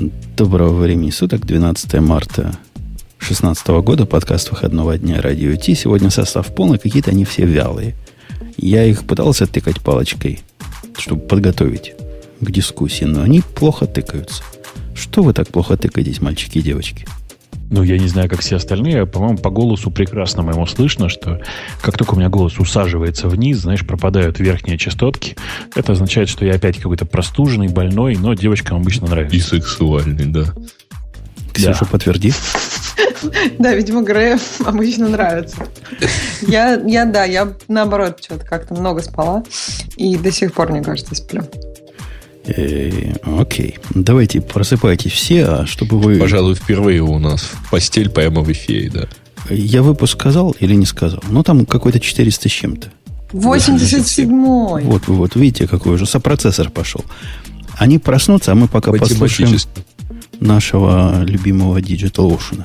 Доброго времени суток, 12 марта 2016 года, подкаст выходного дня Радио Ти. Сегодня состав полный, какие-то они все вялые. Я их пытался тыкать палочкой, чтобы подготовить к дискуссии, но они плохо тыкаются. Что вы так плохо тыкаетесь, мальчики и девочки? Ну, я не знаю, как все остальные. По-моему, по голосу прекрасно моему слышно, что как только у меня голос усаживается вниз, знаешь, пропадают верхние частотки. Это означает, что я опять какой-то простуженный, больной, но девочкам обычно нравится. И сексуальный, да. Ксюша, подтверди. Да, видимо, Грею обычно нравится. Я, я, да, я наоборот что-то как-то много спала и до сих пор, мне кажется, сплю. Э, окей. Давайте просыпайтесь все, а чтобы вы... Пожалуй, впервые у нас в постель прямо в эфире, да. Я выпуск сказал или не сказал? Ну, там какой-то 400 с чем-то. 87-й. Вот, вот, видите, какой уже сопроцессор пошел. Они проснутся, а мы пока послушаем нашего любимого Digital Ocean.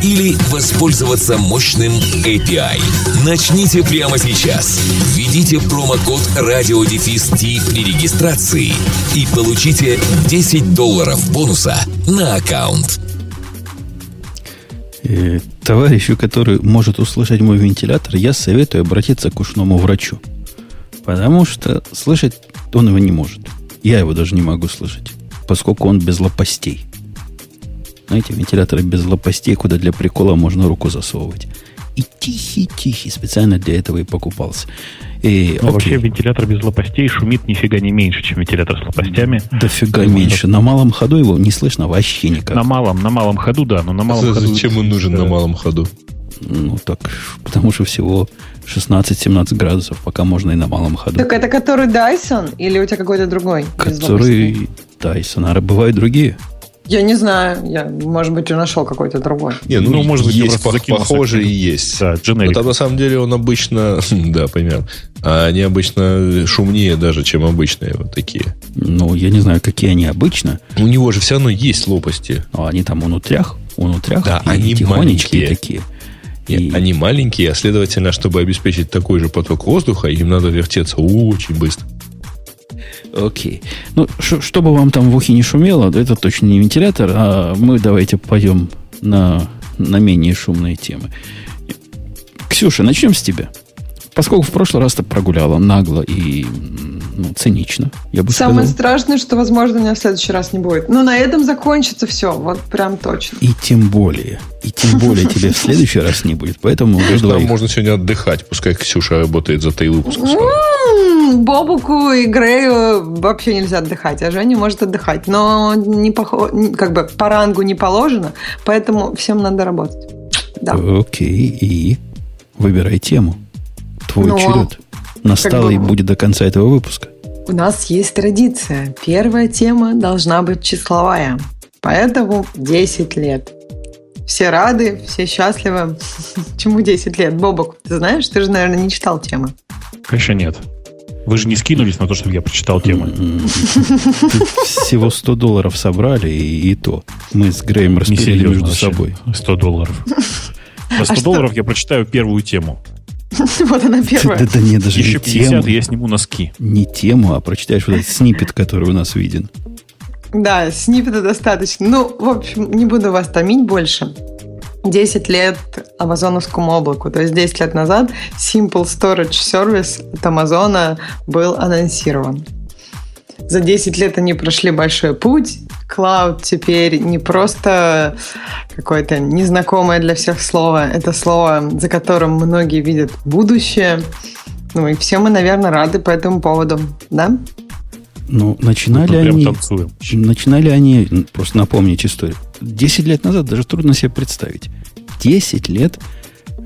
или воспользоваться мощным API. Начните прямо сейчас. Введите промокод радиодефис при регистрации и получите 10 долларов бонуса на аккаунт. Э, товарищу, который может услышать мой вентилятор, я советую обратиться к ушному врачу. Потому что слышать он его не может. Я его даже не могу слышать, поскольку он без лопастей. Знаете, вентиляторы без лопастей, куда для прикола можно руку засовывать. И тихий-тихий, специально для этого и покупался. И, Ну, окей. вообще вентилятор без лопастей шумит нифига не меньше, чем вентилятор с лопастями. Дофига меньше. На малом ходу его не слышно вообще никак. На малом, на малом ходу, да, но на малом ходу... Зачем он нужен на малом ходу? Ну, так, потому что всего 16-17 градусов, пока можно и на малом ходу. Так это который Dyson или у тебя какой-то другой? Который Dyson. А бывают другие? Я не знаю. Я, может быть, уже нашел какой-то другой. Не, ну, Ну, может быть, я есть просто пох- закинул похожие и есть. Да, Но там на самом деле он обычно, да, понятно, а они обычно шумнее даже, чем обычные вот такие. Ну, я не знаю, какие они обычно, У него же все равно есть лопасти. но они там унутрях, унутрях, Да, и они маленькие. такие. И И- Они маленькие, а следовательно, чтобы обеспечить такой же поток воздуха, им надо вертеться очень быстро. Окей. Ну, чтобы вам там в ухе не шумело, это точно не вентилятор, а мы давайте пойдем на, на менее шумные темы. Ксюша, начнем с тебя. Поскольку в прошлый раз ты прогуляла нагло и ну, цинично, я бы Самое сказал. страшное, что, возможно, меня в следующий раз не будет. Но на этом закончится все. Вот прям точно. И тем более, и тем более тебе в следующий раз не будет. Поэтому нам можно сегодня отдыхать, пускай Ксюша работает за. М, Бобуку и Грею вообще нельзя отдыхать, а Женя может отдыхать. Но не не- как бы по рангу не положено, поэтому всем надо работать. Да. Окей, и выбирай тему. Твой Ну, черед. Настало бы- и будет до конца этого выпуска. У нас есть традиция. Первая тема должна быть числовая. Поэтому 10 лет. Все рады, все счастливы. Чему 10 лет? Бобок, ты знаешь, ты же, наверное, не читал темы. Конечно, нет. Вы же не скинулись на то, чтобы я прочитал тут Всего 100 долларов собрали, и, и то. Мы с Греем Несерьезно между вообще. собой. 100 долларов. За 100 что? долларов я прочитаю первую тему. Вот она Да, первая. да не, даже Еще не 50, тему. я сниму носки. Не тему, а прочитаешь вот этот снипет, который у нас виден. Да, сниппета достаточно. Ну, в общем, не буду вас томить больше. 10 лет амазоновскому облаку. То есть 10 лет назад Simple Storage Service от Амазона был анонсирован. За 10 лет они прошли большой путь. Клауд теперь не просто какое-то незнакомое для всех слово. Это слово, за которым многие видят будущее. Ну и все мы, наверное, рады по этому поводу. Да? Ну, начинали они... танцуем. Начинали они, просто напомнить историю. 10 лет назад даже трудно себе представить. 10 лет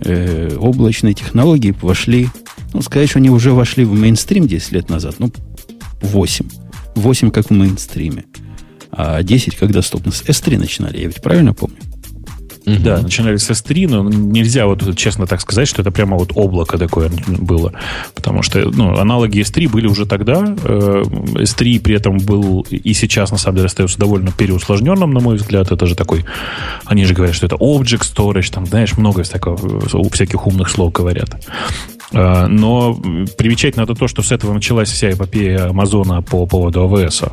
э, облачные технологии вошли, ну, сказать, что они уже вошли в мейнстрим 10 лет назад, ну, 8. 8 как в мейнстриме. А 10 как доступно? С S3 начинали, я ведь правильно помню? Угу. Да, начинали с S3, но нельзя вот честно так сказать, что это прямо вот облако такое было. Потому что ну, аналоги S3 были уже тогда. S3 э, при этом был и сейчас, на самом деле, остается довольно переусложненным, на мой взгляд. Это же такой... Они же говорят, что это Object Storage, там, знаешь, много из такого, у всяких умных слов говорят. Э, но примечательно это то, что с этого началась вся эпопея Амазона по поводу АВС.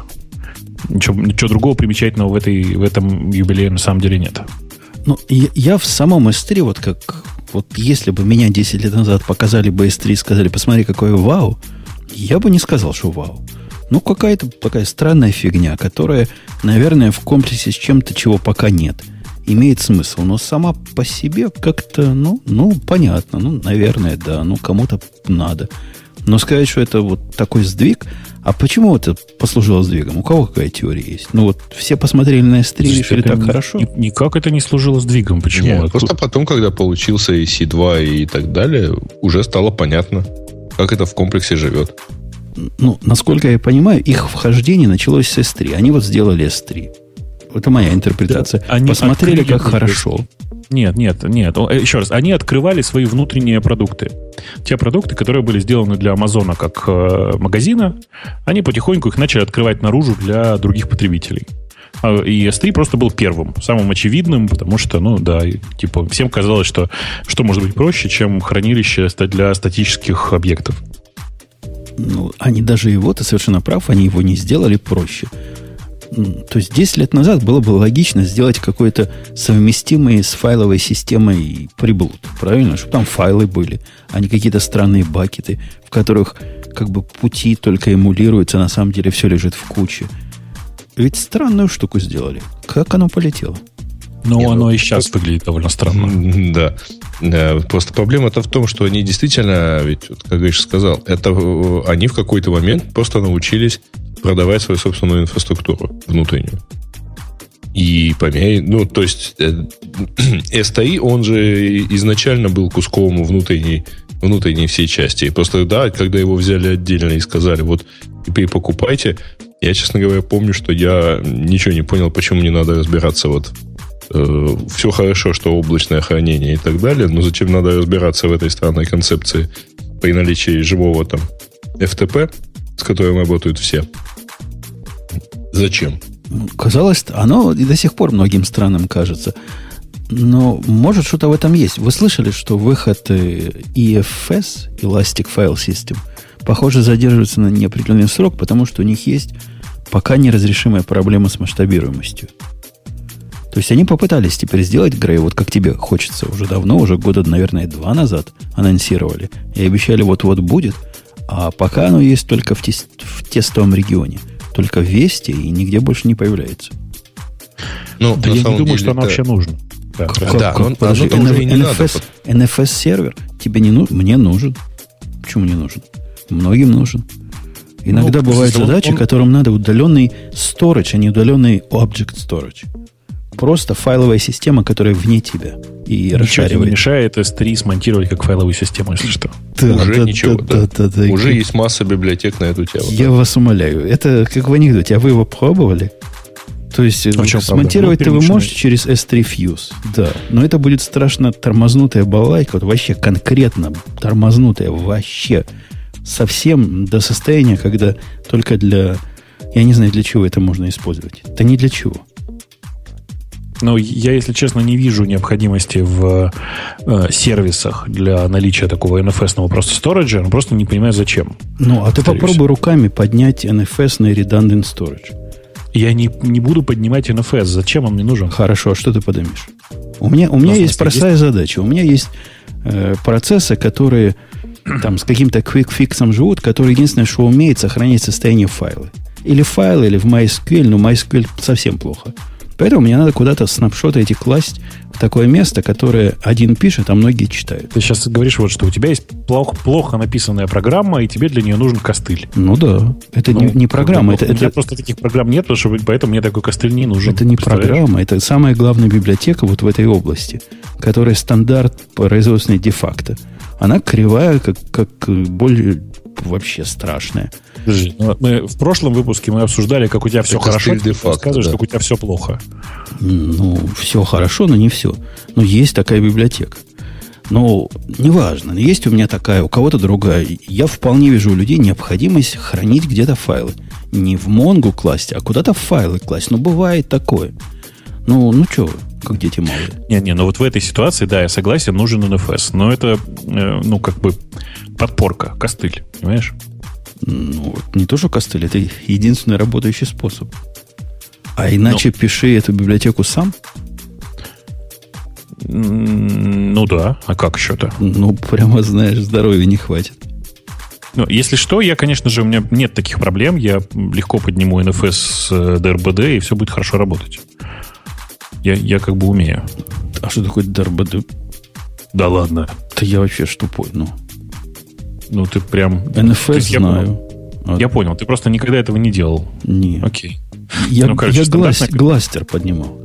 Ничего, ничего другого примечательного в, этой, в этом юбилее на самом деле нет. Ну, я, я в самом S3, вот как вот если бы меня 10 лет назад показали бы S3 и сказали, посмотри, какое вау, я бы не сказал, что вау. Ну, какая-то такая странная фигня, которая, наверное, в комплексе с чем-то, чего пока нет, имеет смысл. Но сама по себе как-то, ну, ну, понятно. Ну, наверное, да. Ну, кому-то надо. Но сказать, что это вот такой сдвиг, а почему это послужило сдвигом? У кого какая теория есть? Ну вот все посмотрели на S3 и решили так ни, хорошо. Ни, никак это не служило сдвигом. Почему? Нет, просто потом, когда получился и C2 и так далее, уже стало понятно, как это в комплексе живет. Ну, насколько я понимаю, их вхождение началось с S3. Они вот сделали S3. Это моя интерпретация. Да, они Посмотрели, как хорошо. Нет, нет, нет. Еще раз, они открывали свои внутренние продукты. Те продукты, которые были сделаны для Амазона как э, магазина, они потихоньку их начали открывать наружу для других потребителей. А, и S3 просто был первым, самым очевидным, потому что, ну да, типа всем казалось, что что может быть проще, чем хранилище для статических объектов. Ну, они даже его, ты совершенно прав, они его не сделали проще то есть 10 лет назад было бы логично сделать какой-то совместимый с файловой системой приблуд. Правильно? Чтобы там файлы были, а не какие-то странные бакеты, в которых как бы пути только эмулируются, а на самом деле все лежит в куче. Ведь странную штуку сделали. Как оно полетело? Ну, Не, оно ну, и сейчас просто... выглядит довольно странно. Да. да. Просто проблема-то в том, что они действительно, ведь, вот, как Гриш сказал, это э, они в какой-то момент просто научились продавать свою собственную инфраструктуру внутреннюю. И по ну, то есть STI, он же изначально был куском внутренней, внутренней всей части. И просто, да, когда его взяли отдельно и сказали, вот, теперь покупайте, я, честно говоря, помню, что я ничего не понял, почему мне надо разбираться вот э, все хорошо, что облачное хранение и так далее, но зачем надо разбираться в этой странной концепции при наличии живого там FTP, с которым работают все. Зачем? Казалось, оно и до сих пор многим странам кажется. Но может что-то в этом есть. Вы слышали, что выход EFS, Elastic File System, похоже, задерживается на неопределенный срок, потому что у них есть пока неразрешимая проблема с масштабируемостью. То есть они попытались теперь сделать Грей, вот как тебе хочется, уже давно, уже года, наверное, два назад анонсировали. И обещали, вот-вот будет. А пока оно есть только в, тест, в тестовом регионе – только в Весте и нигде больше не появляется. Ну, да я не думаю, деле, что оно вообще нужно. Да, как, да как? Он, Подожди, оно NF, не NFS, надо. NFS сервер тебе не нужен? Мне нужен. Почему не нужен? Многим нужен. Иногда ну, бывают задачи, он... которым надо удаленный storage, а не удаленный object storage. Просто файловая система, которая вне тебя и ничего расшаривает. не мешает S3 смонтировать как файловую систему, если что. Да, уже да, ничего. Да, да. Да, да, уже как... есть масса библиотек на эту тему. Я да. вас умоляю. Это как в анекдоте. А вы его пробовали? То есть а смонтировать-то вы можете через S3 Fuse. Да. Но это будет страшно тормознутая балайка. Вот вообще конкретно тормознутая. Вообще. Совсем до состояния, когда только для... Я не знаю, для чего это можно использовать. Это не для чего. Но я, если честно, не вижу необходимости в э, сервисах для наличия такого NFS-ного просто сториджа, но просто не понимаю, зачем. Ну, а ты попробуй руками поднять NFS-ный redundant storage. Я не, не буду поднимать NFS. Зачем он мне нужен? Хорошо, а что ты поднимешь? У меня, у меня есть простая есть? задача. У меня есть э, процессы, которые там с каким-то quick-фиксом живут, которые единственное, что умеет сохранить состояние файла. Или файлы, или в MySQL, но MySQL совсем плохо. Поэтому мне надо куда-то снапшоты эти класть в такое место, которое один пишет, а многие читают. Ты сейчас говоришь вот, что у тебя есть плохо, плохо написанная программа, и тебе для нее нужен костыль. Ну да. Это ну, не, не программа. Это, у меня это... просто таких программ нет, потому что поэтому мне такой костыль не нужен. Это не программа, это самая главная библиотека вот в этой области, которая стандарт производственной де-факто. Она кривая, как, как более вообще. Подожди, ну, мы, в прошлом выпуске мы обсуждали, как у тебя все Это хорошо, ты рассказываешь, да. как у тебя все плохо. Ну, все хорошо, но не все. Но есть такая библиотека. Но неважно, есть у меня такая, у кого-то другая. Я вполне вижу у людей необходимость хранить где-то файлы. Не в Монгу класть, а куда-то в файлы класть. Ну, бывает такое. Ну, ну что как дети малые. Не-не, но вот в этой ситуации, да, я согласен, нужен NFS. Но это, э, ну, как бы подпорка, костыль, понимаешь? Ну, не то, что костыль, это единственный работающий способ. А иначе пиши эту библиотеку сам. Ну да, а как еще-то? Ну, прямо, знаешь, здоровья не хватит. Ну, если что, я, конечно же, у меня нет таких проблем. Я легко подниму NFS с э, DRBD, и все будет хорошо работать. Я, я как бы умею. А что такое ДРБД? Да ладно. Да я вообще ж тупой, ну. Ну, ты прям... НФС есть я знаю. А, Я понял, ты просто никогда этого не делал. Не. Окей. Я, Ну, короче, я глас- стандартная- гластер поднимал.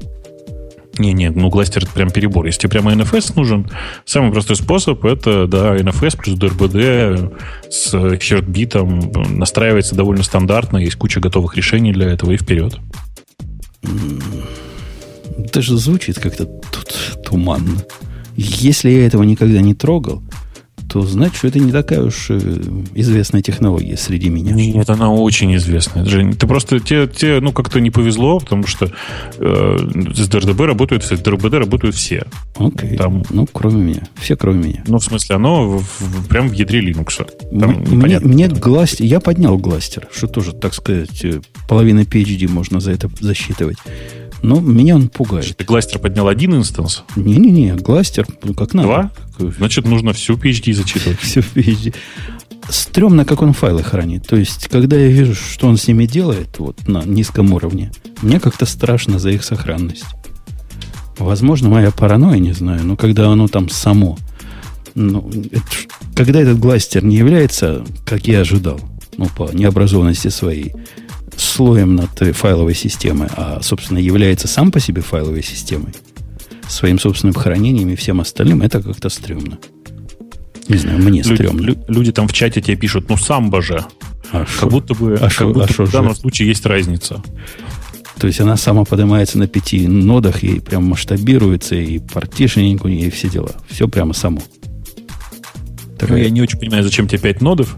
Не-не, ну гластер это прям перебор. Если тебе прямо NFS нужен, самый простой способ это, да, NFS плюс DRBD с хертбитом настраивается довольно стандартно, есть куча готовых решений для этого и вперед. Даже звучит как-то тут туманно. Если я этого никогда не трогал, то значит, что это не такая уж э, известная технология среди меня. Нет, она очень известная. Жень, ты просто тебе, тебе ну, как-то не повезло, потому что э, с DRDB работают все, с DRBD работают все. Окей. Там- Ну, кроме меня. Все кроме меня. Ну, в смысле, оно в- в- прям в ядре Linux. Там мне, непонятно. мне гластер, я поднял гластер, что тоже, так сказать, э, половина PhD можно за это засчитывать. Но меня он пугает. Ты кластер поднял один инстанс, Не-не-не, гластер, ну, как надо. Два? Значит, нужно всю PhD зачитывать. Все PhD. Стремно, как он файлы хранит. То есть, когда я вижу, что он с ними делает, вот на низком уровне, мне как-то страшно за их сохранность. Возможно, моя паранойя, не знаю, но когда оно там само, ну, это когда этот гластер не является, как я ожидал, ну, по необразованности своей, слоем над файловой системой, а, собственно, является сам по себе файловой системой, своим собственным хранением и всем остальным, это как-то стрёмно. Не знаю, мне Люди, стрёмно. лю- люди там в чате тебе пишут, ну, самбо же. А Как шо? будто бы, А как шо- будто а шо в данном же? случае есть разница. То есть она сама поднимается на пяти нодах и прям масштабируется, и партишнинг у нее, и все дела. Все прямо само. Ну, Такая- я не очень понимаю, зачем тебе 5 нодов.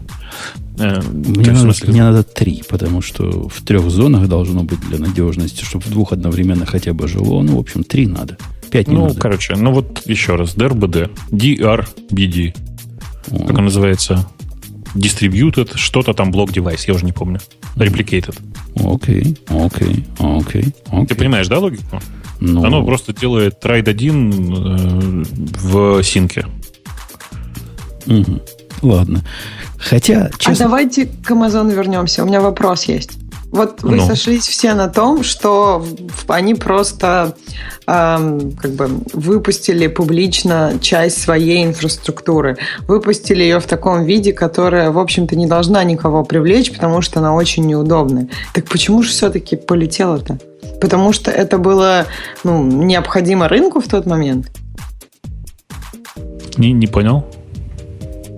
Э, мне, надо, смысле, мне надо три, потому что в трех зонах должно быть для надежности, чтобы в двух одновременно хотя бы жило. Ну, в общем, три надо. Пять не ну, надо. короче, ну вот еще раз. DRBD. DRBD. О, Как он называется? Distributed, что-то там блок девайс, я уже не помню. Replicated. Окей, окей, окей. Ты понимаешь, да, логику? Ну, Оно просто делает трайд один э, в синке. мгм. Ладно. Хотя, А честно... давайте к Амазону вернемся. У меня вопрос есть. Вот вы Ну. сошлись все на том, что они просто эм, как бы выпустили публично часть своей инфраструктуры. Выпустили ее в таком виде, которая, в общем-то, не должна никого привлечь, потому что она очень неудобная. Так почему же все-таки полетело-то? Потому что это было ну, необходимо рынку в тот момент? Не, не понял?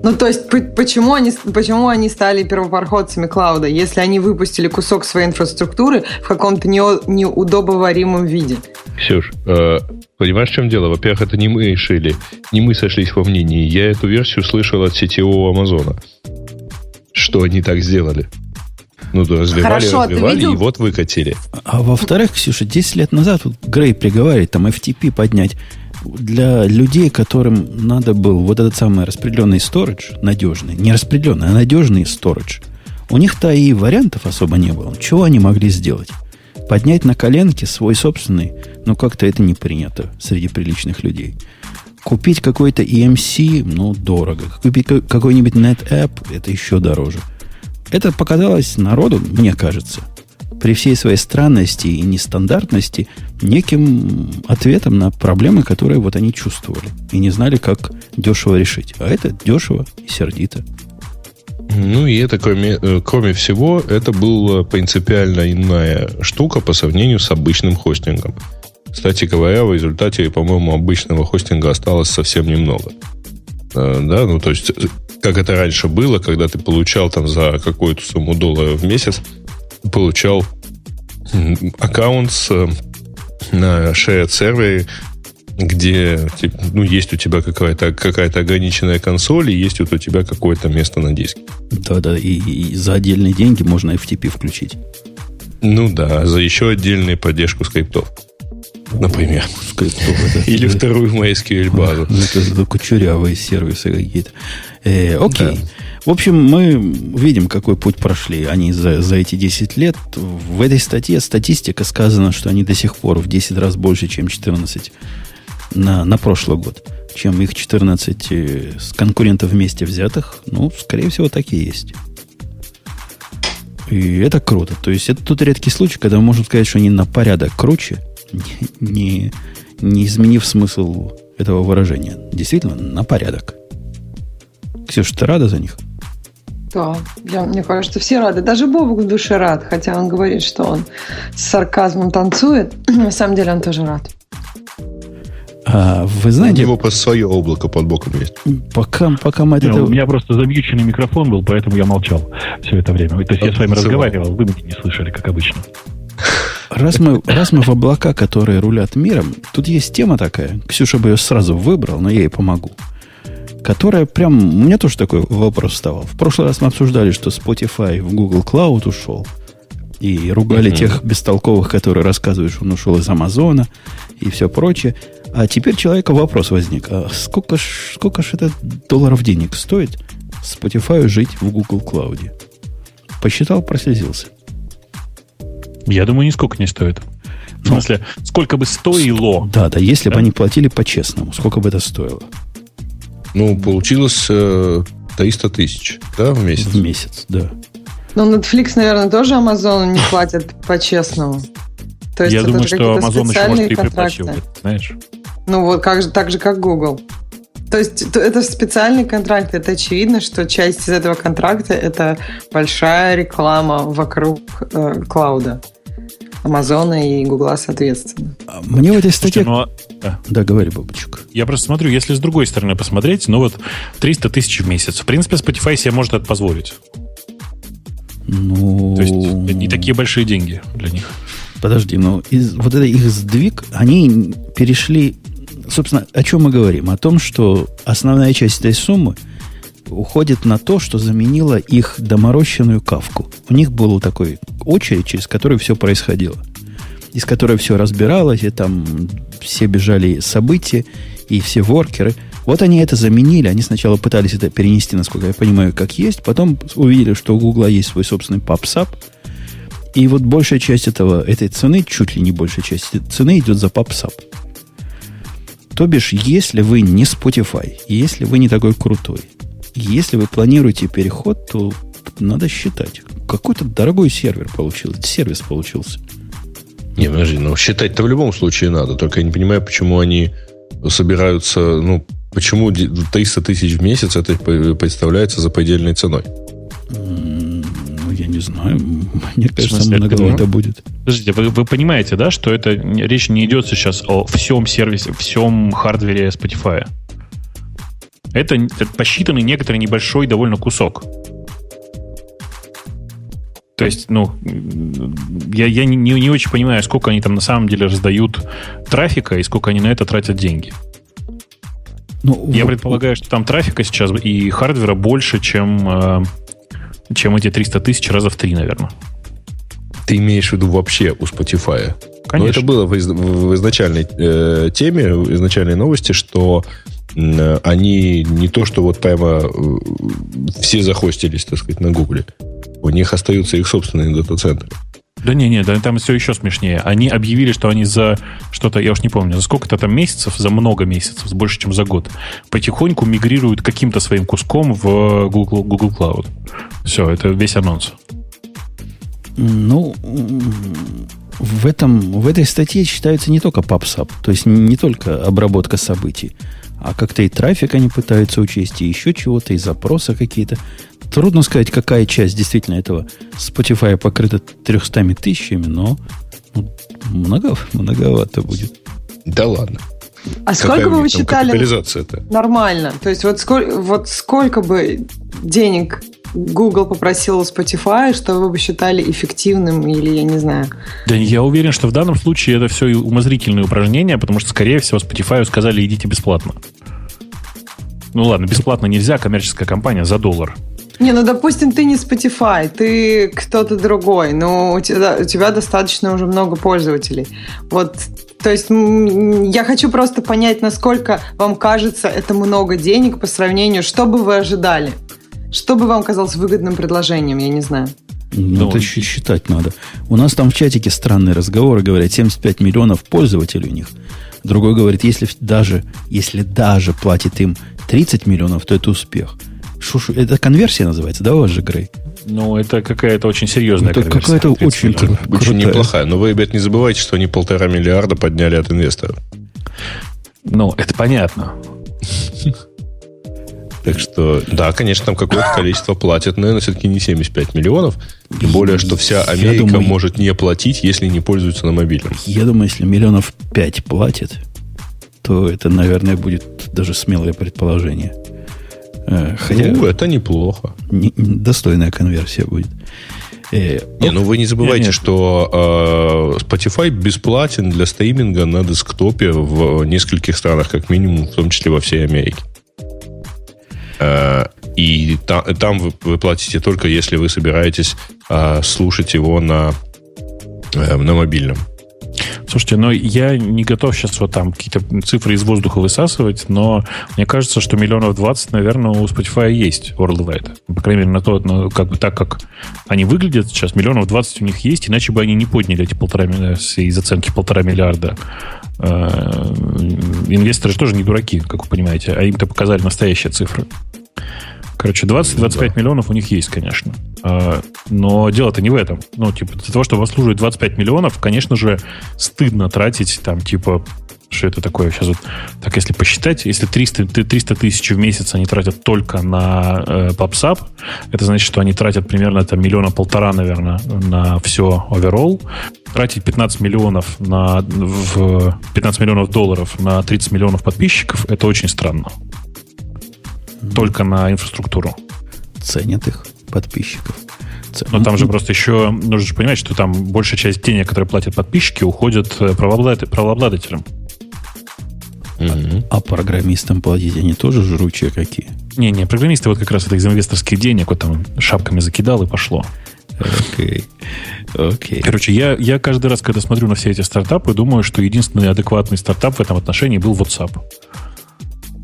Ну, то есть, почему они, почему они стали первопроходцами клауда, если они выпустили кусок своей инфраструктуры в каком-то нео- неудобоваримом виде? Ксюш, э, понимаешь, в чем дело? Во-первых, это не мы решили, не мы сошлись во мнении. Я эту версию слышал от сетевого Амазона. Что они так сделали? Ну, да, развивали, Хорошо, ты развивали, видел? и вот выкатили. А во-вторых, Ксюша, 10 лет назад вот Грей приговаривает там FTP поднять для людей, которым надо был вот этот самый распределенный storage, надежный, не распределенный, а надежный storage. У них-то и вариантов особо не было. Чего они могли сделать? Поднять на коленке свой собственный, ну как-то это не принято среди приличных людей. Купить какой-то EMC, ну, дорого. Купить ка- какой-нибудь NetApp, это еще дороже. Это показалось народу, мне кажется, при всей своей странности и нестандартности неким ответом на проблемы, которые вот они чувствовали и не знали, как дешево решить. А это дешево и сердито. Ну и это, кроме, э, кроме всего, это была принципиально иная штука по сравнению с обычным хостингом. Кстати говоря, в результате, по-моему, обычного хостинга осталось совсем немного. Э, да, ну, то есть, как это раньше было, когда ты получал там за какую-то сумму долларов в месяц, получал аккаунт с, э, на shared сервере, где ну, есть у тебя какая-то какая ограниченная консоль и есть вот у тебя какое-то место на диске. Да-да, и, и за отдельные деньги можно FTP включить. Ну да, за еще отдельную поддержку скриптов. Например. Скриптов, Или вторую MySQL базу. Это кучерявые сервисы какие-то. Э, окей. В общем, мы видим, какой путь прошли они за, за эти 10 лет. В этой статье статистика сказано, что они до сих пор в 10 раз больше, чем 14 на, на прошлый год, чем их 14 э, с конкурентов вместе взятых. Ну, скорее всего, так и есть. И это круто. То есть это тут редкий случай, когда можем сказать, что они на порядок круче, не, не изменив смысл этого выражения. Действительно, на порядок. Ксюша, ты рада за них? Да, я, мне кажется, все рады. Даже Бобук в душе рад, хотя он говорит, что он с сарказмом танцует. На самом деле он тоже рад. А, вы знаете... У него просто свое облако под боком есть. Пока, пока мы... Не, это... У меня просто замьюченный микрофон был, поэтому я молчал все это время. То есть я с вами разговаривал, вы меня не слышали, как обычно. Раз мы, раз мы в облака, которые рулят миром, тут есть тема такая. Ксюша бы ее сразу выбрал, но я ей помогу. Которая прям... У меня тоже такой вопрос вставал. В прошлый раз мы обсуждали, что Spotify в Google Cloud ушел. И ругали mm-hmm. тех бестолковых, которые рассказывают, что он ушел из Амазона и все прочее. А теперь человека вопрос возник. А сколько ж, сколько ж это долларов денег стоит Spotify жить в Google Cloud? Посчитал, прослезился. Я думаю, нисколько не стоит. В ну, смысле, сколько бы стоило? Да, да, если да? бы они платили по-честному, сколько бы это стоило? Ну, получилось э, 300 тысяч, да, в месяц? В месяц, да. Ну, Netflix, наверное, тоже Amazon не платит по-честному. То есть Я думаю, что Amazon еще может и приплачивать, знаешь. Ну вот как же, так же, как Google. То есть это специальный контракт. Это очевидно, что часть из этого контракта это большая реклама вокруг э, клауда. Амазона и Гугла, соответственно. А мне в этой статье... Слушайте, ну, а, да. да, говори, Бабочек. Я просто смотрю, если с другой стороны посмотреть, ну вот 300 тысяч в месяц. В принципе, Spotify себе может это позволить. Ну... То есть не такие большие деньги для них. Подожди, но из, вот это их сдвиг, они перешли собственно, о чем мы говорим? О том, что основная часть этой суммы уходит на то, что заменила их доморощенную кавку. У них была такой очередь, через которую все происходило. Из которой все разбиралось, и там все бежали события, и все воркеры. Вот они это заменили. Они сначала пытались это перенести, насколько я понимаю, как есть. Потом увидели, что у Гугла есть свой собственный PubSub. И вот большая часть этого, этой цены, чуть ли не большая часть цены идет за PubSub. То бишь, если вы не Spotify, если вы не такой крутой, если вы планируете переход, то надо считать. Какой-то дорогой сервер получился, сервис получился. Не, подожди, ну считать-то в любом случае надо. Только я не понимаю, почему они собираются, ну, почему 300 тысяч в месяц это представляется за предельной ценой я не знаю. Мне кажется, многовато это будет. Подождите, вы, вы понимаете, да, что это речь не идет сейчас о всем сервисе, всем хардвере Spotify. Это, это посчитанный некоторый небольшой довольно кусок. То есть, ну, я, я не, не очень понимаю, сколько они там на самом деле раздают трафика и сколько они на это тратят деньги. Ну, я вот, предполагаю, что там трафика сейчас и хардвера больше, чем э, чем эти 300 тысяч раза в три, наверное. Ты имеешь в виду вообще у Spotify? Конечно. Но это было в, из, в изначальной э, теме, в изначальной новости, что они не то, что вот прямо э, все захостились, так сказать, на Гугле. У них остаются их собственные дата-центры. Да не, не, да, там все еще смешнее. Они объявили, что они за что-то, я уж не помню, за сколько-то там месяцев, за много месяцев, больше, чем за год, потихоньку мигрируют каким-то своим куском в Google, Google Cloud. Все, это весь анонс. Ну, в, этом, в этой статье считается не только PubSub, то есть не только обработка событий, а как-то и трафик они пытаются учесть, и еще чего-то, и запросы какие-то. Трудно сказать, какая часть действительно этого Spotify покрыта 300 тысячами, но ну, много, многовато будет. Да ладно. А Какая сколько бы вы считали нормально? То есть вот сколько, вот сколько бы денег Google попросил Spotify, что вы бы считали эффективным или, я не знаю, Да я уверен, что в данном случае это все умозрительные упражнения, потому что, скорее всего, Spotify сказали, идите бесплатно. Ну ладно, бесплатно нельзя, коммерческая компания за доллар. Не, ну, допустим, ты не Spotify, ты кто-то другой, но у тебя, у тебя достаточно уже много пользователей. Вот, то есть я хочу просто понять, насколько вам кажется это много денег по сравнению, что бы вы ожидали? Что бы вам казалось выгодным предложением, я не знаю. Ну, Ну, это щ- считать надо. У нас там в чатике странные разговоры, говорят, 75 миллионов пользователей у них. Другой говорит, если даже, если даже платит им 30 миллионов, то это успех. Шо- шо- это конверсия называется, да, у вас же, Грей? Ну, это какая-то очень серьезная Это конверсия, какая-то 30 очень миллионов. кру- Очень крутая. неплохая. Но вы, ребят, не забывайте, что они полтора миллиарда подняли от инвесторов. Ну, это понятно. Так что, да, конечно, там какое-то количество платят, но, наверное, все-таки не 75 миллионов. Тем более, что вся Америка думаю- может не платить, если не пользуется на мобильном. Я думаю, если миллионов 5 платит, то это, наверное, будет даже смелое предположение. Э, Хотя Ну, это неплохо. не- достойная конверсия будет. Э, Не, ну вы не забывайте, нет. что э, Spotify бесплатен для стриминга на десктопе в нескольких странах, как минимум, в том числе во всей Америке. Э, и та- там вы, вы платите только если вы собираетесь э, слушать его на, э, на мобильном. Слушайте, но я не готов сейчас вот там какие-то цифры из воздуха высасывать, но мне кажется, что миллионов 20, наверное, у Spotify есть worldwide. По крайней мере, на то, ну, как бы так, как они выглядят сейчас, миллионов 20 у них есть, иначе бы они не подняли эти полтора из оценки полтора миллиарда. Э, Инвесторы же тоже не дураки, как вы понимаете, а им-то показали настоящие цифры. Короче, 20-25 миллионов у них есть, конечно. А, Но дело-то не в этом. Ну, типа, для того, чтобы обслуживать 25 миллионов, конечно же, стыдно тратить там, типа, что это такое сейчас вот, так если посчитать, если 300, ты- 300 тысяч в месяц они тратят только на э, PubSub, это значит, что они тратят примерно там миллиона полтора, наверное, на все overall. Тратить 15 миллионов на в 15 миллионов долларов на 30 миллионов подписчиков, это очень странно. Только на инфраструктуру. ценят их подписчиков. Но там же просто еще нужно же понимать, что там большая часть денег, которые платят подписчики, уходят э, правообладателям. Мгм. А программистам платить они тоже жручие какие? Не-не, программисты вот как раз это из инвесторских денег вот там шапками закидал и пошло. Окей. Окей. Короче, я, я каждый раз, когда смотрю на все эти стартапы, думаю, что единственный адекватный стартап в этом отношении был WhatsApp.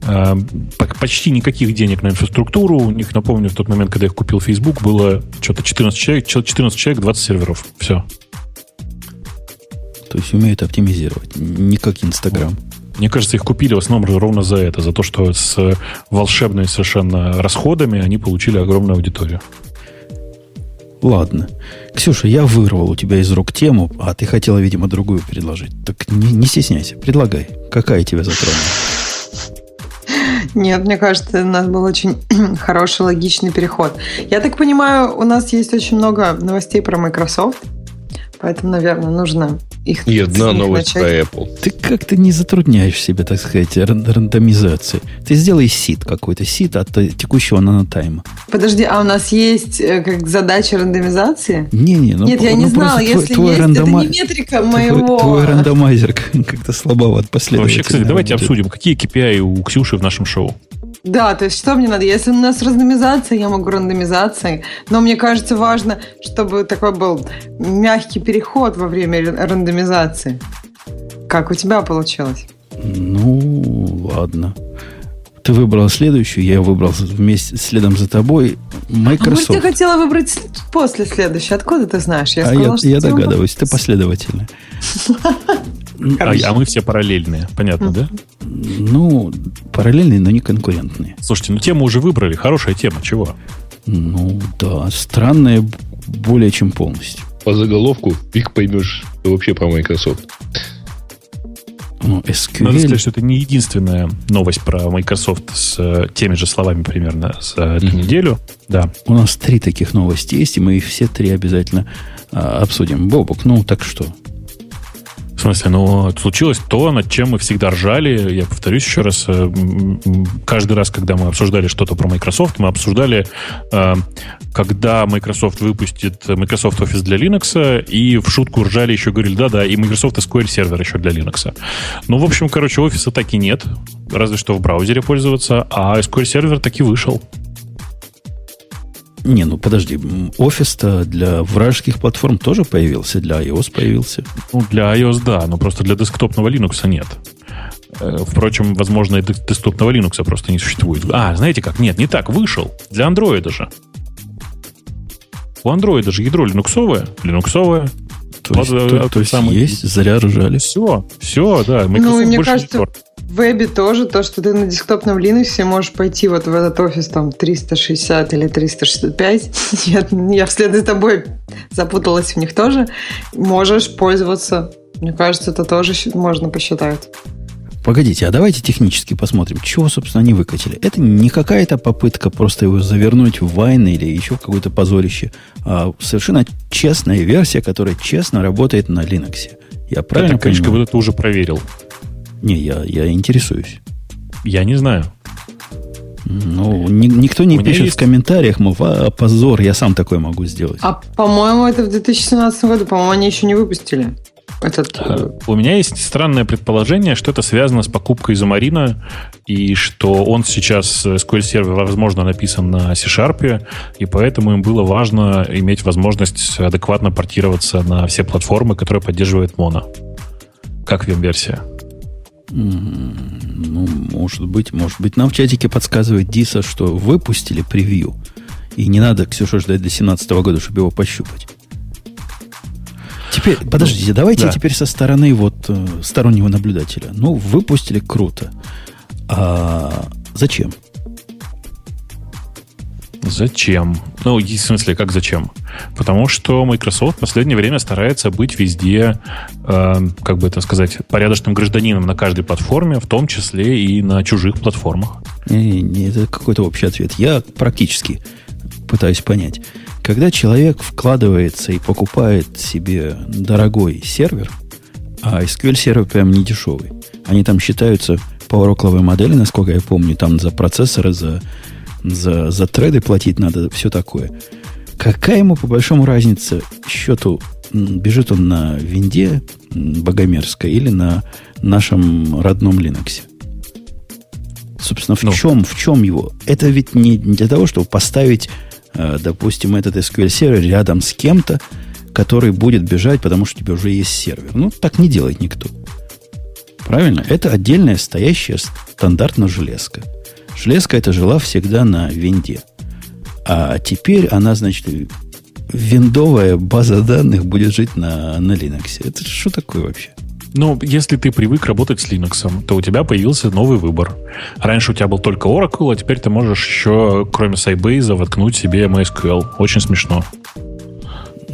По- Почти никаких денег на инфраструктуру. У них, напомню, в тот момент, когда я их купил Facebook, было что-то 14 человек, 14 человек, 20 серверов. Все. То есть умеют оптимизировать. Не как Инстаграм. Мне кажется, их купили в основном ровно за это, за то, что с волшебными совершенно расходами они получили огромную аудиторию. Ладно. Ксюша, я вырвал у тебя из рук тему, а ты хотела, видимо, другую предложить. Так не, не стесняйся, предлагай. Какая тебя затронула? Нет, мне кажется, у нас был очень хороший, логичный переход. Я так понимаю, у нас есть очень много новостей про Microsoft, поэтому, наверное, нужно их И одна новость начать. про Apple. Ты как-то не затрудняешь себя, так сказать, ран- рандомизацией. Ты сделай сит какой-то, сит от текущего нанотайма. Подожди, а у нас есть э, как задача рандомизации? Не-не, ну, Нет, я ну, не знала, твой- если твой есть, рандома- это не метрика твой- моего... Твой рандомайзер как-то слабоват последовательно. Вообще, кстати, давайте обсудим, какие KPI у Ксюши в нашем шоу. Да, то есть что мне надо? Если у нас рандомизация, я могу рандомизацией, но мне кажется важно, чтобы такой был мягкий переход во время рандомизации. Как у тебя получилось? Ну, ладно. Ты выбрал следующую, я выбрал вместе следом за тобой. А может, Microsoft. я хотела выбрать после следующей? Откуда ты знаешь? а сказала, я, что я догадываюсь, ты последовательный. А, а мы все параллельные, понятно, да? Ну, параллельные, но не конкурентные. Слушайте, ну тему уже выбрали, хорошая тема, чего? Ну, да, странные б- более чем полностью. По заголовку фиг поймешь что вообще про Microsoft. Ну, Надо SQL, сказать, что это не единственная новость про Microsoft с э, теми же словами примерно за эту Мгм. неделю. Да. у нас три таких новости есть, и мы их все три обязательно а, обсудим. Бобок, ну так что? В смысле, ну, случилось то, над чем мы всегда ржали. Я повторюсь еще раз. Э, каждый раз, когда мы обсуждали что-то про Microsoft, мы обсуждали, э, когда Microsoft выпустит Microsoft Office для Linux, и в шутку ржали еще говорили, да-да, и Microsoft SQL сервер еще для Linux. Ну, в общем, короче, офиса так и нет, разве что в браузере пользоваться, а SQL сервер таки вышел. Не, ну подожди, офис-то для вражеских платформ тоже появился, для iOS появился. Ну, для iOS, да, но просто для десктопного Linux нет. Э, впрочем, возможно, и десктопного Linux просто не существует. А, знаете как? Нет, не так, вышел. Для Android же. У Android же ядро линуксовое. Линуксовое. То есть, Под, то, то есть самый... есть, зря ржали. Все, все, да. Microsoft ну, и мне кажется, в вебе тоже то, что ты на десктопном Linux можешь пойти вот в этот офис там 360 или 365. я, я вслед за тобой запуталась в них тоже. Можешь пользоваться. Мне кажется, это тоже можно посчитать. Погодите, а давайте технически посмотрим, чего, собственно, они выкатили. Это не какая-то попытка просто его завернуть в Вайн или еще в какое-то позорище, а совершенно честная версия, которая честно работает на Linux. Я правильно это, конечно, вот это уже проверил. Не, я, я интересуюсь. Я не знаю. Ну, ни, никто не пишет есть... в комментариях, мол, а, позор, я сам такой могу сделать. А, по-моему, это в 2017 году, по-моему, они еще не выпустили. Этот... Э, у меня есть странное предположение, что это связано с покупкой Замарина, и что он сейчас, SQL сервер, возможно, написан на C-Sharp, и поэтому им было важно иметь возможность адекватно портироваться на все платформы, которые поддерживают Mono. Как веб-версия? Ну, может быть, может быть. Нам в чатике подсказывает Диса, что выпустили превью. И не надо, Ксюша, ждать до 2017 года, чтобы его пощупать. Теперь, подождите, давайте да. теперь со стороны вот э, стороннего наблюдателя. Ну, выпустили круто. А зачем? Зачем? Ну, в смысле, как зачем? Потому что Microsoft в последнее время старается быть везде, э, как бы это сказать, порядочным гражданином на каждой платформе, в том числе и на чужих платформах. Не, не, это какой-то общий ответ. Я практически пытаюсь понять. Когда человек вкладывается и покупает себе дорогой сервер, а SQL сервер прям не дешевый, они там считаются по оракловой модели, насколько я помню, там за процессоры, за за, за треды платить надо, все такое. Какая ему, по большому разница, счету, бежит он на винде богомерзкой или на нашем родном Linux? Собственно, в, ну. чем, в чем его? Это ведь не для того, чтобы поставить, допустим, этот SQL сервер рядом с кем-то, который будет бежать, потому что у тебя уже есть сервер. Ну, так не делает никто. Правильно? Это отдельная стоящая стандартная железка. Железка эта жила всегда на винде. А теперь она, значит, виндовая база данных будет жить на, на Linux. Это что такое вообще? Ну, если ты привык работать с Linux, то у тебя появился новый выбор. Раньше у тебя был только Oracle, а теперь ты можешь еще, кроме Sybase, воткнуть себе MySQL. Очень смешно.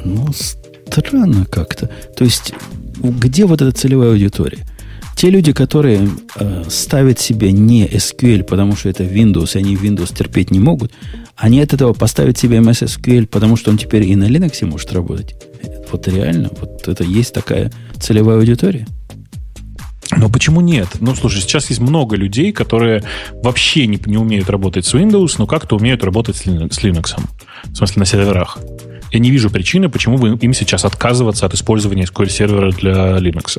Ну, странно как-то. То есть, где вот эта целевая аудитория? Те люди, которые э, ставят себе не SQL, потому что это Windows, и они Windows терпеть не могут, они от этого поставят себе MS SQL, потому что он теперь и на Linux может работать. Вот реально, вот это есть такая целевая аудитория. Но почему нет? Ну, слушай, сейчас есть много людей, которые вообще не, не умеют работать с Windows, но как-то умеют работать с Linux. В смысле, на серверах. Я не вижу причины, почему бы им сейчас отказываться от использования SQL-сервера для Linux.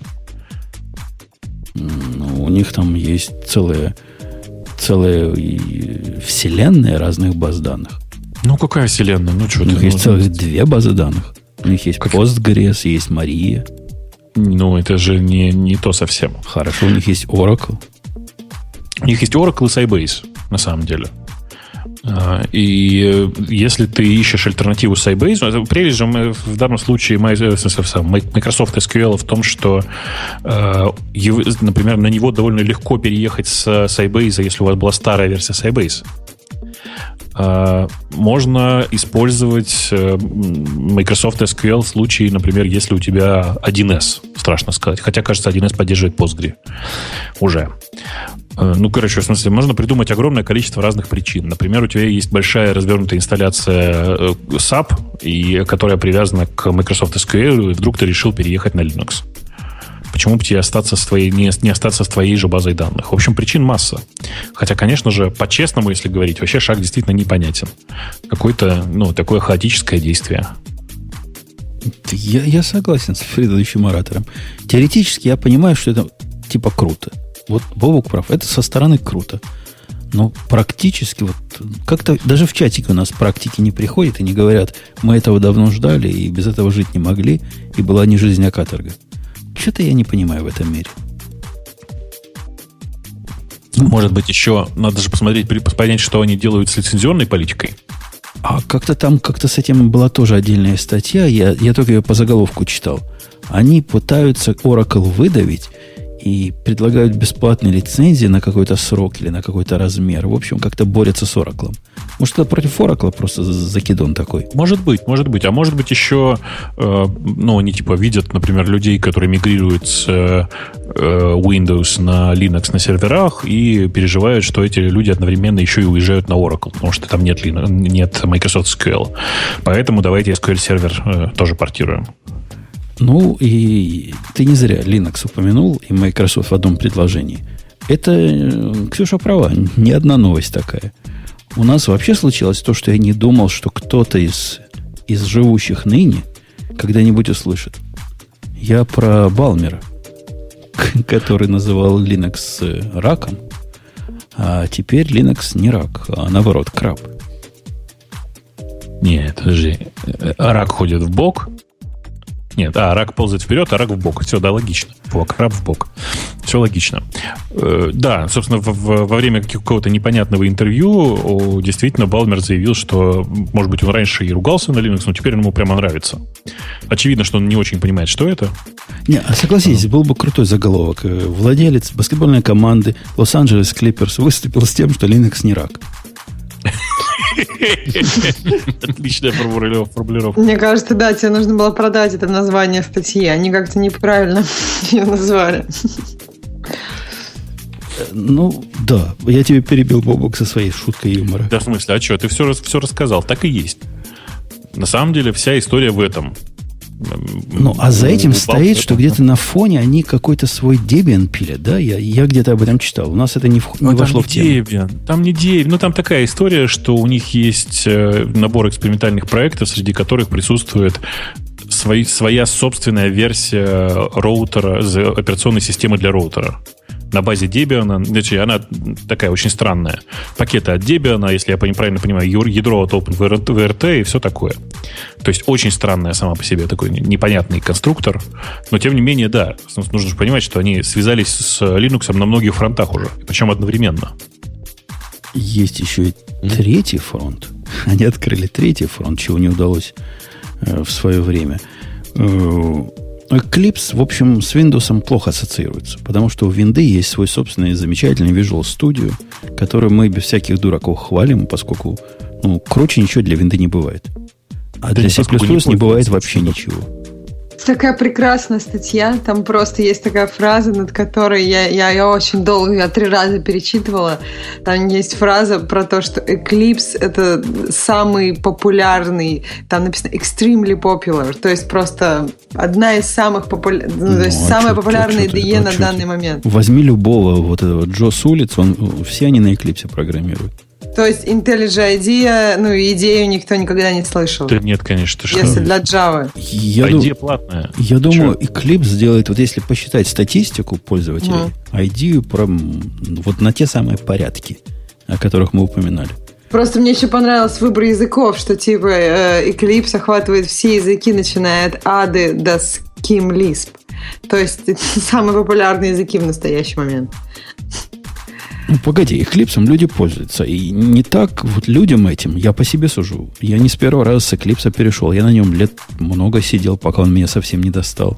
Ну, у них там есть целая, целая вселенная разных баз данных. Ну, какая вселенная? Ну, что У них есть целых две базы данных. У них есть как... Postgres, есть Мария. Ну, это же не, не то совсем. Хорошо, у них есть Oracle. У них есть Oracle и Sybase, на самом деле. А, и э, если ты ищешь альтернативу Sybase, прелесть же в данном случае э, Microsoft SQL в том, что, э, например, на него довольно легко переехать с Sybase, если у вас была старая версия Sybase. А, можно использовать Microsoft SQL в случае, например, если у тебя 1С, страшно сказать. Хотя, кажется, 1С поддерживает Postgre уже. Э, ну, короче, в смысле, можно придумать огромное количество разных причин. Например, у тебя есть большая развернутая инсталляция э, SAP, и, которая привязана к Microsoft SQL, и вдруг ты решил переехать на Linux. Почему бы тебе остаться с твоей, не, не остаться с твоей же базой данных? В общем, причин масса. Хотя, конечно же, по-честному, если говорить, вообще шаг действительно непонятен. Какое-то, ну, такое хаотическое действие. Я, я согласен с предыдущим оратором. Теоретически я понимаю, что это типа круто. Вот Бобук прав, это со стороны круто. Но практически вот как-то даже в чатике у нас практики не приходят и не говорят, мы этого давно ждали и без этого жить не могли, и была не жизнь, а каторга. Что-то я не понимаю в этом мире. Может быть, еще надо же посмотреть, понять, что они делают с лицензионной политикой. А как-то там, как-то с этим была тоже отдельная статья, я, я только ее по заголовку читал. Они пытаются Oracle выдавить и предлагают бесплатные лицензии на какой-то срок или на какой-то размер. В общем, как-то борются с Oracle. Может, это против Oracle просто закидон такой? Может быть, может быть. А может быть еще, э, ну, они типа видят, например, людей, которые мигрируют с э, Windows на Linux на серверах и переживают, что эти люди одновременно еще и уезжают на Oracle, потому что там нет, Linux, нет Microsoft SQL. Поэтому давайте SQL сервер э, тоже портируем. Ну, и ты не зря Linux упомянул и Microsoft в одном предложении. Это, э, Ксюша права, не одна новость такая. У нас вообще случилось то, что я не думал, что кто-то из, из живущих ныне когда-нибудь услышит. Я про Балмера, который называл Linux э, раком, а теперь Linux не рак, а наоборот, краб. Нет, подожди. Э, рак ходит в бок, нет, а, рак ползает вперед, а рак в бок. Все, да, логично. Бок, рак в бок. Все логично. Э, да, собственно, в, в, во время какого-то непонятного интервью действительно Балмер заявил, что, может быть, он раньше и ругался на Linux, но теперь ему прямо нравится. Очевидно, что он не очень понимает, что это. Не, а согласитесь, был бы крутой заголовок. Э, владелец баскетбольной команды Лос-Анджелес Клиперс выступил с тем, что Linux не рак. Отличная формулировка. Мне кажется, да, тебе нужно было продать это название статьи. Они как-то неправильно ее назвали. Ну, да. Я тебе перебил, Бобок, со своей шуткой юмора. Да, в смысле, а что? Ты все, все рассказал. Так и есть. На самом деле вся история в этом. Ну, а за этим стоит, что где-то на фоне они какой-то свой Debian пилят, да? Я, я где-то об этом читал. У нас это не, в, не ну, вошло в тему. Debian. Там не Debian. Ну, там такая история, что у них есть э, набор экспериментальных проектов, среди которых присутствует свои, своя собственная версия роутера, операционной системы для роутера на базе Debian, значит, она такая очень странная. Пакеты от Debian, если я правильно понимаю, ядро от OpenVRT и все такое. То есть очень странная сама по себе такой непонятный конструктор. Но тем не менее, да, нужно же понимать, что они связались с Linux на многих фронтах уже, причем одновременно. Есть еще и третий фронт. Они открыли третий фронт, чего не удалось э, в свое время. Eclipse, в общем, с Windows плохо ассоциируется, потому что у Винды есть свой собственный замечательный Visual Studio, который мы без всяких дураков хвалим, поскольку ну, круче ничего для Винды не бывает. А да для C++ не, не бывает вообще ничего такая прекрасная статья. Там просто есть такая фраза, над которой я, я, я очень долго, я три раза перечитывала. Там есть фраза про то, что Eclipse — это самый популярный, там написано extremely popular, то есть просто одна из самых популярных, ну, то есть ну, а самая популярная IDE на данный момент. Возьми любого вот этого Джо с улиц, он, все они на Eclipse программируют. То есть IntelliJ IDEA, ну, идею никто никогда не слышал. Да нет, конечно. Что? Если для Java. Я IDEA ду... платная. Я думаю, Че? Eclipse сделает, вот если посчитать статистику пользователей, mm. IDEA про, вот на те самые порядки, о которых мы упоминали. Просто мне еще понравился выбор языков, что типа э, Eclipse охватывает все языки, начиная от ADE до Scheme Lisp. То есть самые популярные языки в настоящий момент. Ну, погоди, Eclipse люди пользуются. И не так вот людям этим, я по себе сужу. Я не с первого раза с Eclipse перешел. Я на нем лет много сидел, пока он меня совсем не достал.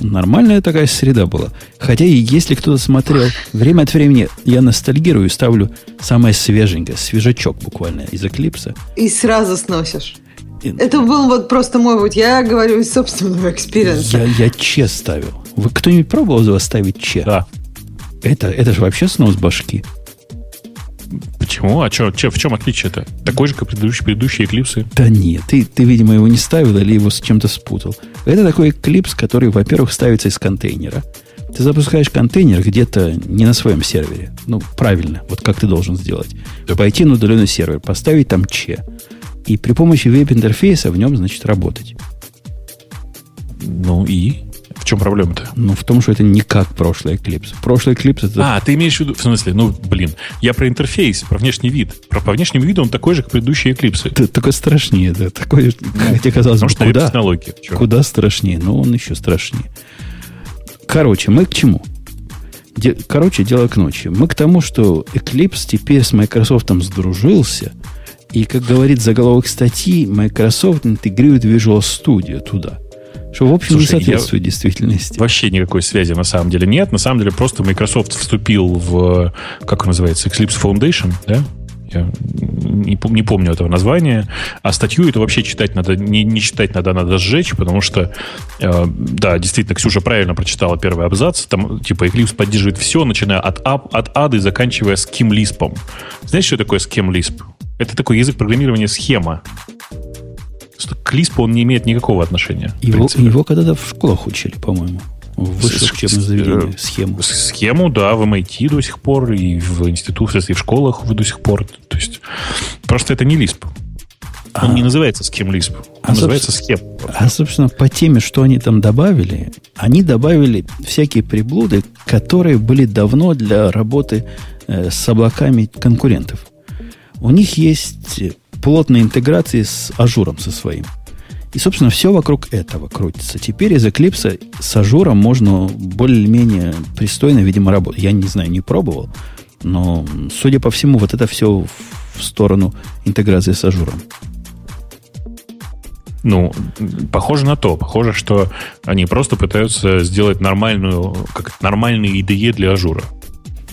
Нормальная такая среда была. Хотя и если кто-то смотрел, время от времени я ностальгирую и ставлю самое свеженькое, свежачок буквально из Eclipse. И сразу сносишь. Это был вот просто мой вот, я говорю из собственного experience а. Я, я Che ставил. Вы кто-нибудь пробовал из вас ставить Che? Да. Это, это же вообще снос башки. Почему? А чё, чё, в чем отличие-то? Такой же, как предыдущие, предыдущие Eclipse ы? Да нет, ты, ты, видимо, его не ставил или его с чем-то спутал. Это такой эклипс, который, во-первых, ставится из контейнера. Ты запускаешь контейнер где-то не на своем сервере. Ну, правильно. Вот как ты должен сделать. Пойти на удаленный сервер, поставить там че. И при помощи веб-интерфейса в нем, значит, работать. Ну и? В чем проблема-то? Ну, в том, что это не как прошлый Eclipse. Прошлый Eclipse это... А, ты имеешь в виду, в смысле, ну, блин, я про интерфейс, про внешний вид. Про, по внешнему виду он такой же, как предыдущие Eclipse. Т- Такой страшнее, да. Такой, хотя казалось бы, куда, куда страшнее, но он еще страшнее. Короче, мы к чему? Де- короче, дело к ночи. Мы к тому, что Eclipse теперь с Microsoft сдружился, и, как говорит заголовок статьи, Microsoft интегрирует Visual Studio туда. Что, в общем, Слушай, не соответствует действительности. Вообще никакой связи на самом деле нет. На самом деле просто Microsoft вступил в, как он называется, Eclipse Foundation, да? Я не, не помню этого названия. А статью это вообще читать надо, не, не читать надо, надо сжечь, потому что, э, да, действительно, Ксюша правильно прочитала первый абзац. Там, типа, Eclipse поддерживает все, начиная от, ап- от ады и заканчивая ским-лиспом. Знаешь, что такое ским-лисп? Это такой язык программирования схема. Что К Лиспу он не имеет никакого отношения. Его, его когда-то в школах учили, по-моему. В высших учебных заведениях. э, Scheme у. Scheme у, да, в MIT до сих пор, и в институтах, и в школах до сих пор. То есть просто это не Lisp. Он А. не называется Scheme Lisp. Он А, называется схем. А, собственно, по теме, что они там добавили, они добавили всякие приблуды, которые были давно для работы э, с облаками конкурентов. У них есть плотные интеграции с Azure ом со своим. И, собственно, все вокруг этого крутится. Теперь из Eclipse с Azure ом можно более-менее пристойно, видимо, работать. Я не знаю, не пробовал, но, судя по всему, вот это все в сторону интеграции с Azure ом. Ну, похоже на то. Похоже, что они просто пытаются сделать нормальную, как нормальный IDE для Azure а.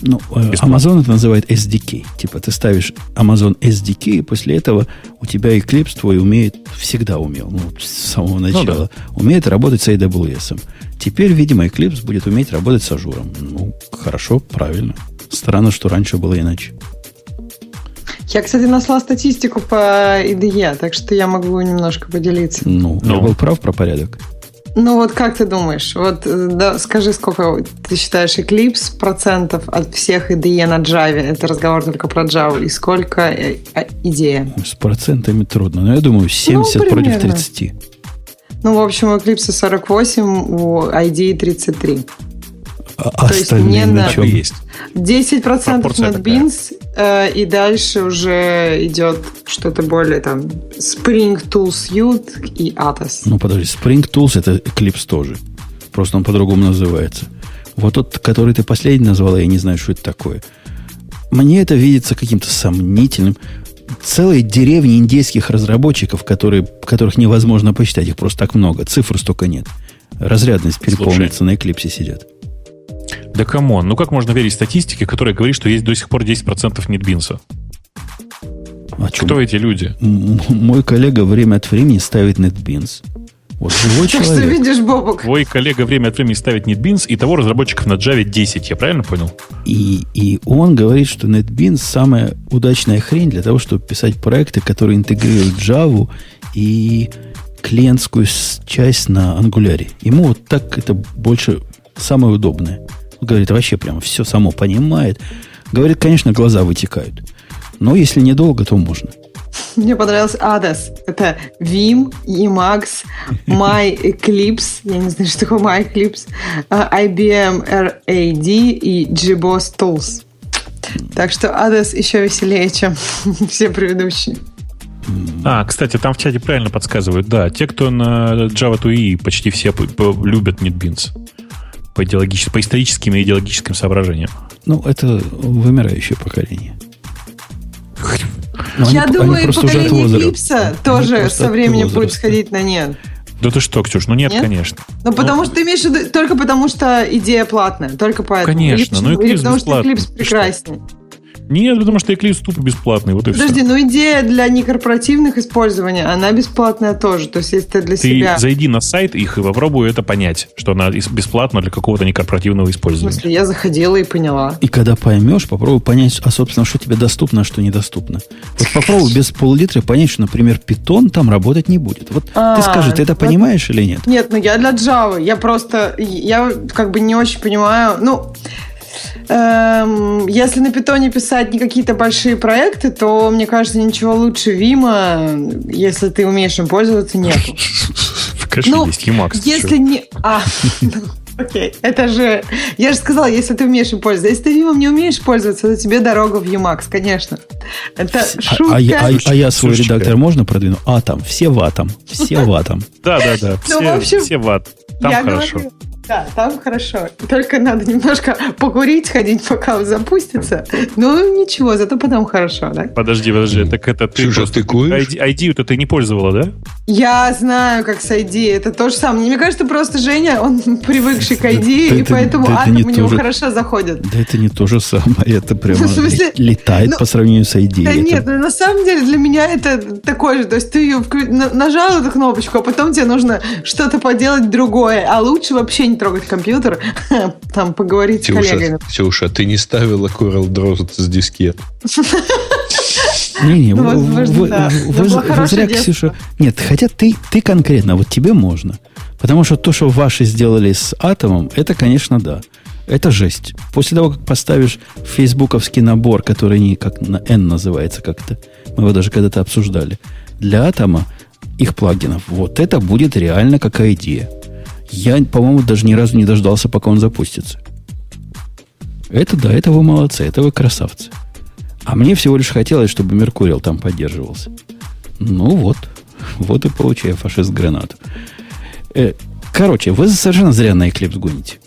Ну, э, Бесплатно. Amazon это называет SDK. Типа ты ставишь Amazon SDK, и после этого у тебя Eclipse твой умеет, всегда умел, ну, с самого начала, умеет работать с AWS. Теперь, видимо, Eclipse будет уметь работать с Azure ом. Ну, хорошо, правильно. Странно, что раньше было иначе. Я, кстати, нашла статистику по IDE, так что я могу немножко поделиться. Ну, я Ну. был прав про порядок. Ну вот как ты думаешь? Вот э, да, скажи, сколько ты считаешь Eclipse процентов от всех IDE на Java? Это разговор только про Java. И сколько э, а, идея? С процентами трудно. Но я думаю, 70 против примерно. 30. Ну, в общем, у Eclipse 48, у IDE 33. А То есть остальные не на чем? есть. 10% Пропорция NetBeans, э, и дальше уже идет что-то более там Spring Tool Suite и Atos. Ну, подожди, Spring Tools это Eclipse тоже. Просто он по-другому называется. Вот тот, который ты последний назвала, я не знаю, что это такое. Мне это видится каким-то сомнительным. Целые деревни индейских разработчиков, которые, которых невозможно посчитать. Их просто так много. Цифр столько нет. Разрядность переполнится, на Eclipse сидят. Да come on, ну как можно верить статистике, которая говорит, что есть до сих пор 10% NetBeans а? Чем? Кто эти люди? М- Мой коллега время от времени ставит NetBeans. Вот живой Так что человек. видишь, Бобук, Твой коллега время от времени ставит NetBeans, и того разработчиков на Java 10, я правильно понял? И, и он говорит, что NetBeans самая удачная хрень для того, чтобы писать проекты, которые интегрируют Java и клиентскую часть на Angular. Ему вот так это больше самое удобное. Говорит, вообще прям все само понимает. Говорит, конечно, глаза вытекают. Но если недолго, то можно. мне понравился Ados. Это Vim, Emacs, My Eclipse, я не знаю, что такое My Eclipse, IBM RAD и GBoss Tools. Так что Ados еще веселее, чем все предыдущие. А, кстати, там в чате правильно подсказывают. Да, те, кто на Java 2E, почти все любят NetBeans. По, идеологическим, по историческим и идеологическим соображениям. Ну, это вымирающее поколение. Но Я они- они думаю, и от поколение. Eclipse Они тоже со временем будет сходить на нет. Да ты что, Ксюш, ну нет, Нет? конечно. Ну, потому что ты имеешь в виду только потому, что идея платная. Только поэтому. Конечно, почему- ну, Eclipse или потому, что. Eclipse Ты что? Нет, потому что Eclipse тупо бесплатный, вот и Подожди, все. ну идея для некорпоративных использования, она бесплатная тоже. То есть, если ты для Ты себя... зайди на сайт их и попробуй это понять, что она бесплатна для какого-то некорпоративного В использования. смысле, я заходила и поняла. И когда поймешь, попробуй понять, а, собственно, что тебе доступно, а что недоступно. Вот попробуй без пол-литра понять, что, например, питон там работать не будет. Вот А, ты скажи, ты это вот- понимаешь или нет? Нет, ну я для Java. Я просто, я как бы не очень понимаю. Ну, эм, если на питоне писать не какие-то большие проекты, то, мне кажется, ничего лучше Вима, если ты умеешь им пользоваться, нету. Конечно, Ну, есть Emacs. Если не... А, ну, окей, это же... Я же сказала, если ты умеешь им пользоваться. Если ты Вимом не умеешь пользоваться, то тебе дорога в Emacs, конечно. Это А, шутка. а я, а- а я свой Слушай, редактор можно продвину? Атом, все в атом, все в атом. Да, да, да. Ну, Все, в общем, все в ад. Там хорошо. Да, там хорошо. Только надо немножко покурить, ходить, пока он запустится. Ну, ничего, зато потом хорошо, да? Подожди, подожди, так это ты Ксюша, просто... ты куришь? ID, ID-то ты не пользовала, да? Я знаю, как с ID. Это то же самое. Мне кажется, просто Женя, он привыкший к ID, Да и это- поэтому да атом у него же. хорошо заходит. Да это не то же самое, это прямо В смысле? летает Ну, по сравнению с ID. Да Это- нет, ну на самом деле для меня это такое же. То есть ты ее вклю- на- нажал эту кнопочку, а потом тебе нужно что-то поделать другое. А лучше вообще не трогать компьютер, там поговорить с коллегами. Ксюша, Ксюша, ты не ставила Coral Draw с дискет. Не-не, вы, зря. Ксюша... Нет, хотя ты, ты конкретно, вот тебе можно. Потому что то, что ваши сделали с атомом, это, конечно, да. Это жесть. После того, как поставишь фейсбуковский набор, который не как на N называется как-то, мы его даже когда-то обсуждали, для атома их плагинов, вот это будет реально какая идея. Я, по-моему, даже ни разу не дождался, пока он запустится. Это да, это вы молодцы, это вы красавцы. А мне всего лишь хотелось, чтобы Меркуриал там поддерживался. Ну вот, вот и получаю фашист гранату. Э, короче, вы совершенно зря на Eclipse гоните.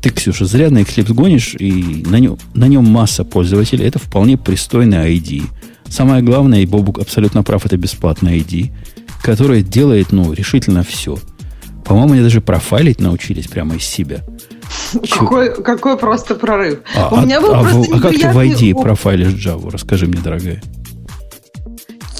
Ты, Ксюша, зря на Eclipse гонишь, и на нем, на нем масса пользователей. Это вполне пристойный ID. Самое главное, и Бобук абсолютно прав, это бесплатный ID, который делает, ну, решительно все. По-моему, они даже профайлить научились прямо из себя. Какой, какой просто прорыв. А, У меня был а- а просто в- а как ты в ID опыт. профайлишь Java? Расскажи мне, дорогая.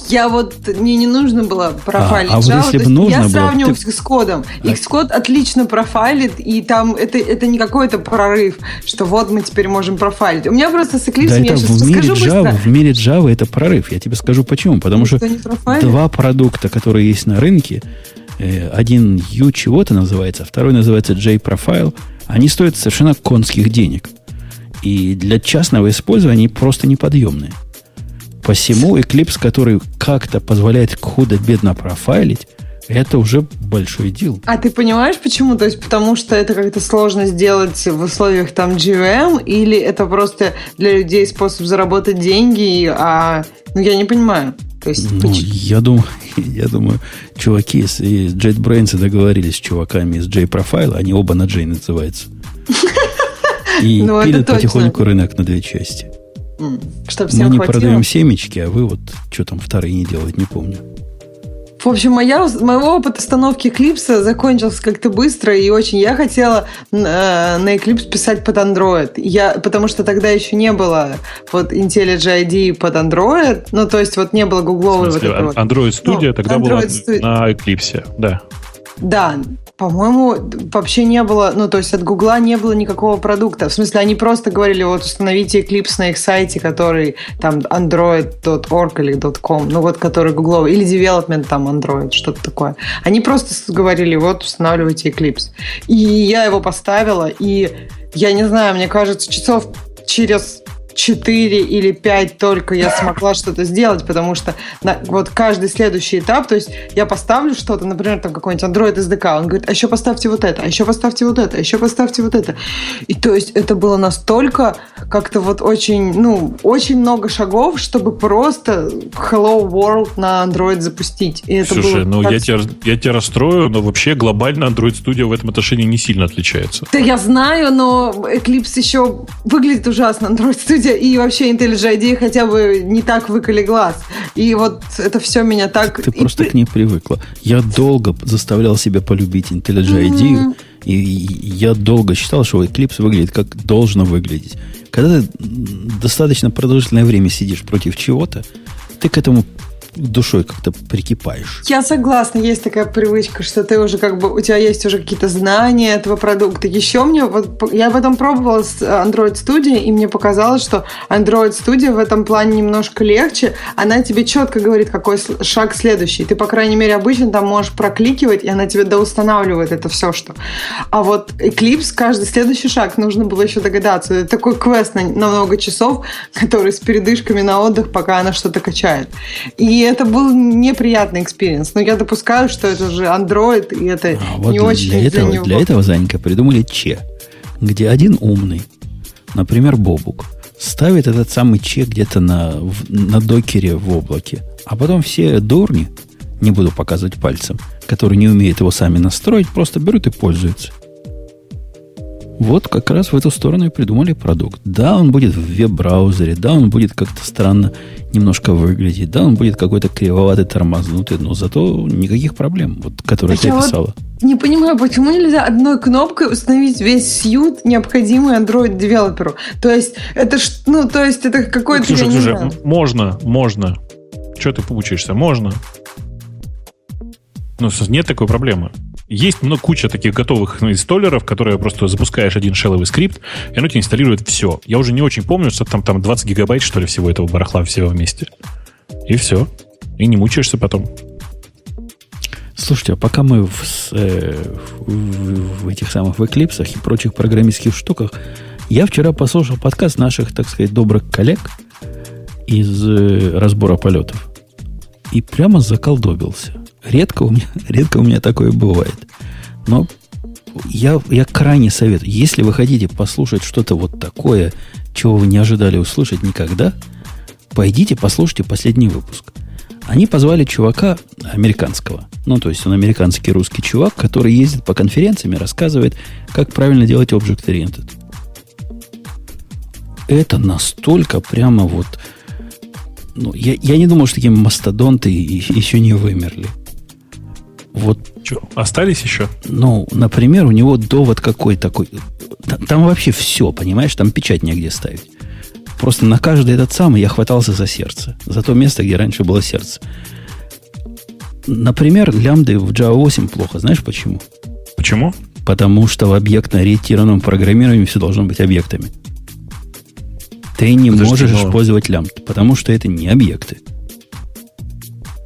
Я вот, мне не нужно было профайлить А, а вот Java, если то бы нужно я сравниваю ты- с Xcode. Xcode отлично профайлит, и там это, это не какой-то прорыв, что вот мы теперь можем профайлить. У меня просто с Eclipse, Да я это сейчас в мире, расскажу Java, быстро. в мире Java это прорыв. Я тебе скажу почему. Потому что Никто не профайлит? два продукта, которые есть на рынке, один U чего-то называется, а второй называется J-Profile, они стоят совершенно конских денег. И для частного использования они просто неподъемные. Посему Eclipse, который как-то позволяет худо-бедно профайлить, это уже большой дел. А ты понимаешь, почему? То есть, потому что это как-то сложно сделать в условиях там GVM, или это просто для людей способ заработать деньги, а... Ну, я не понимаю. То есть, Ну, поч- я думаю, я думаю, чуваки из, из JetBrains договорились с чуваками из J-Profile, они оба на J называются. И Ну, пилят потихоньку рынок на две части. Мы не продаем семечки, а вы вот что там вторые не делать, не помню. В общем, моя, мой опыт установки Eclipse закончился как-то быстро и очень. Я хотела э, на Eclipse писать под Android. Я, потому что тогда еще не было вот IntelliJ ID под Android. Ну, то есть вот не было гугловой вот вот. Android Studio Ну, тогда была Android Studio. на Eclipse, да. Да, по-моему, вообще не было, ну, то есть от Гугла не было никакого продукта. В смысле, они просто говорили, вот установите Eclipse на их сайте, который там android.org или .com, ну, вот который гугловый, или development там Android, что-то такое. Они просто говорили, вот, устанавливайте Eclipse. И я его поставила, и я не знаю, мне кажется, часов через 4 или 5 только я смогла что-то сделать, потому что на, вот каждый следующий этап, то есть я поставлю что-то, например, там какой-нибудь Android SDK, он говорит, а еще поставьте вот это, а еще поставьте вот это, а еще поставьте вот это. И то есть это было настолько как-то вот очень, ну, очень много шагов, чтобы просто Hello World на Android запустить. И это Слушай, было ну я тебя, я тебя расстрою, но вообще глобально Android Studio в этом отношении не сильно отличается. Да я знаю, но Eclipse еще выглядит ужасно, Android Studio, и вообще IDEA хотя бы не так выколи глаз. И вот это все меня так... Ты и просто к ней привыкла. Я долго заставлял себя полюбить IntelliJ IDEA, И я долго считал, что Eclipse выглядит как должно выглядеть. Когда ты достаточно продолжительное время сидишь против чего-то, ты к этому душой как-то прикипаешь. Я согласна, есть такая привычка, что ты уже как бы, у тебя есть уже какие-то знания этого продукта. Еще мне, вот я в этом пробовала с Android Studio, и мне показалось, что Android Studio в этом плане немножко легче. Она тебе четко говорит, какой шаг следующий. Ты, по крайней мере, обычно там можешь прокликивать, и она тебе доустанавливает это все, что. А вот Eclipse, каждый следующий шаг нужно было еще догадаться. Это такой квест на, на много часов, который с передышками на отдых, пока она что-то качает. И это был неприятный experience. Но я допускаю, что это же Android, и это а, вот не для очень для этого, него. Для этого, Занька, придумали Che, где один умный, например, Бобук, ставит этот самый Che где-то на, на Docker е в облаке, а потом все дурни, не буду показывать пальцем, которые не умеют его сами настроить, просто берут и пользуются. Вот как раз в эту сторону и придумали продукт. Да, он будет в веб-браузере, да, он будет как-то странно немножко выглядеть, да, он будет какой-то кривоватый, тормознутый, но зато никаких проблем, вот, которые так ты описала. Вот не понимаю, почему нельзя одной кнопкой установить весь сьют, необходимый Android девелоперу. То есть это ж, ну, то есть это какой-то... Слушай, слушай, можно, можно. Что ты поучишься? Можно. Ну, нет такой проблемы. Есть много, куча таких готовых инсталлеров, которые просто запускаешь один шелловый скрипт, и оно тебе инсталирует все. Я уже не очень помню, что там, там 20 гигабайт, что ли, всего этого барахла всего вместе. И все. И не мучаешься потом. Слушайте, а пока мы в, э, в, в этих самых в эклипсах и прочих программистских штуках, я вчера послушал подкаст наших, так сказать, добрых коллег из э, разбора полетов. И прямо заколдобился. Редко у меня, редко у меня такое бывает. Но я, я крайне советую, если вы хотите послушать что-то вот такое, чего вы не ожидали услышать никогда, пойдите послушайте последний выпуск. Они позвали чувака американского. Ну, то есть он американский русский чувак, который ездит по конференциям и рассказывает, как правильно делать Object-Oriented. Это настолько прямо вот... Ну, я, я не думал, что такие мастодонты еще не вымерли. Вот. Что, остались еще? Ну, например, у него довод какой такой. Там, вообще все, понимаешь, там печать негде ставить. Просто на каждый этот самый я хватался за сердце. За то место, где раньше было сердце. Например, лямды в Java 8 плохо. Знаешь почему? Почему? Потому что в объектно-ориентированном программировании все должно быть объектами. Ты не Подожди, можешь но... использовать лямбд, потому что это не объекты.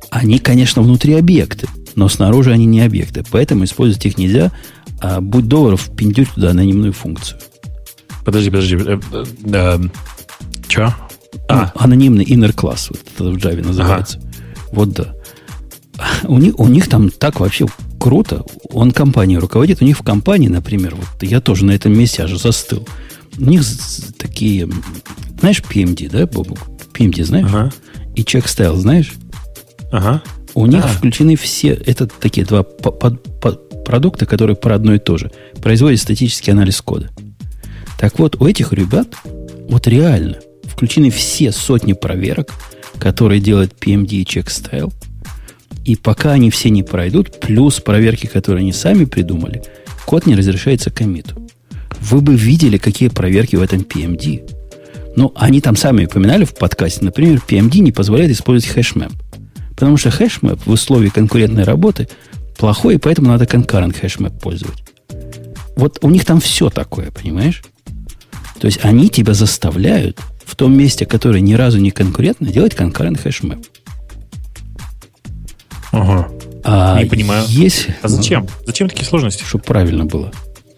Они, конечно, внутри объекты но снаружи они не объекты. Поэтому использовать их нельзя, а будь долларов, пиндюрь туда анонимную функцию. Подожди, подожди. Э, э, Че? А. Ну, анонимный inner класс, вот это в Java называется. Ага. Вот да. У них, у них там так вообще круто. Он компанию руководит. У них в компании, например, вот я тоже на этом месте аж застыл. У них такие, знаешь, PMD, да, Бобук? PMD знаешь? Ага. И check style знаешь? Ага. У них а. включены все, это такие два по, по, по, продукта, которые про одно и то же. Производят статический анализ кода. Так вот, у этих ребят вот реально включены все сотни проверок, которые делает PMD и CheckStyle. И пока они все не пройдут, плюс проверки, которые они сами придумали, код не разрешается к коммиту. Вы бы видели, какие проверки в этом PMD. Ну, они там сами упоминали в подкасте. Например, PMD не позволяет использовать HashMap. Потому что HashMap в условии конкурентной работы плохой, и поэтому надо concurrent HashMap пользовать. Вот у них там все такое, понимаешь? То есть они тебя заставляют в том месте, которое ни разу не конкурентно, делать concurrent хэшмэп. Ага. А не понимаю. Если, а зачем? Зачем такие сложности? Чтобы правильно было.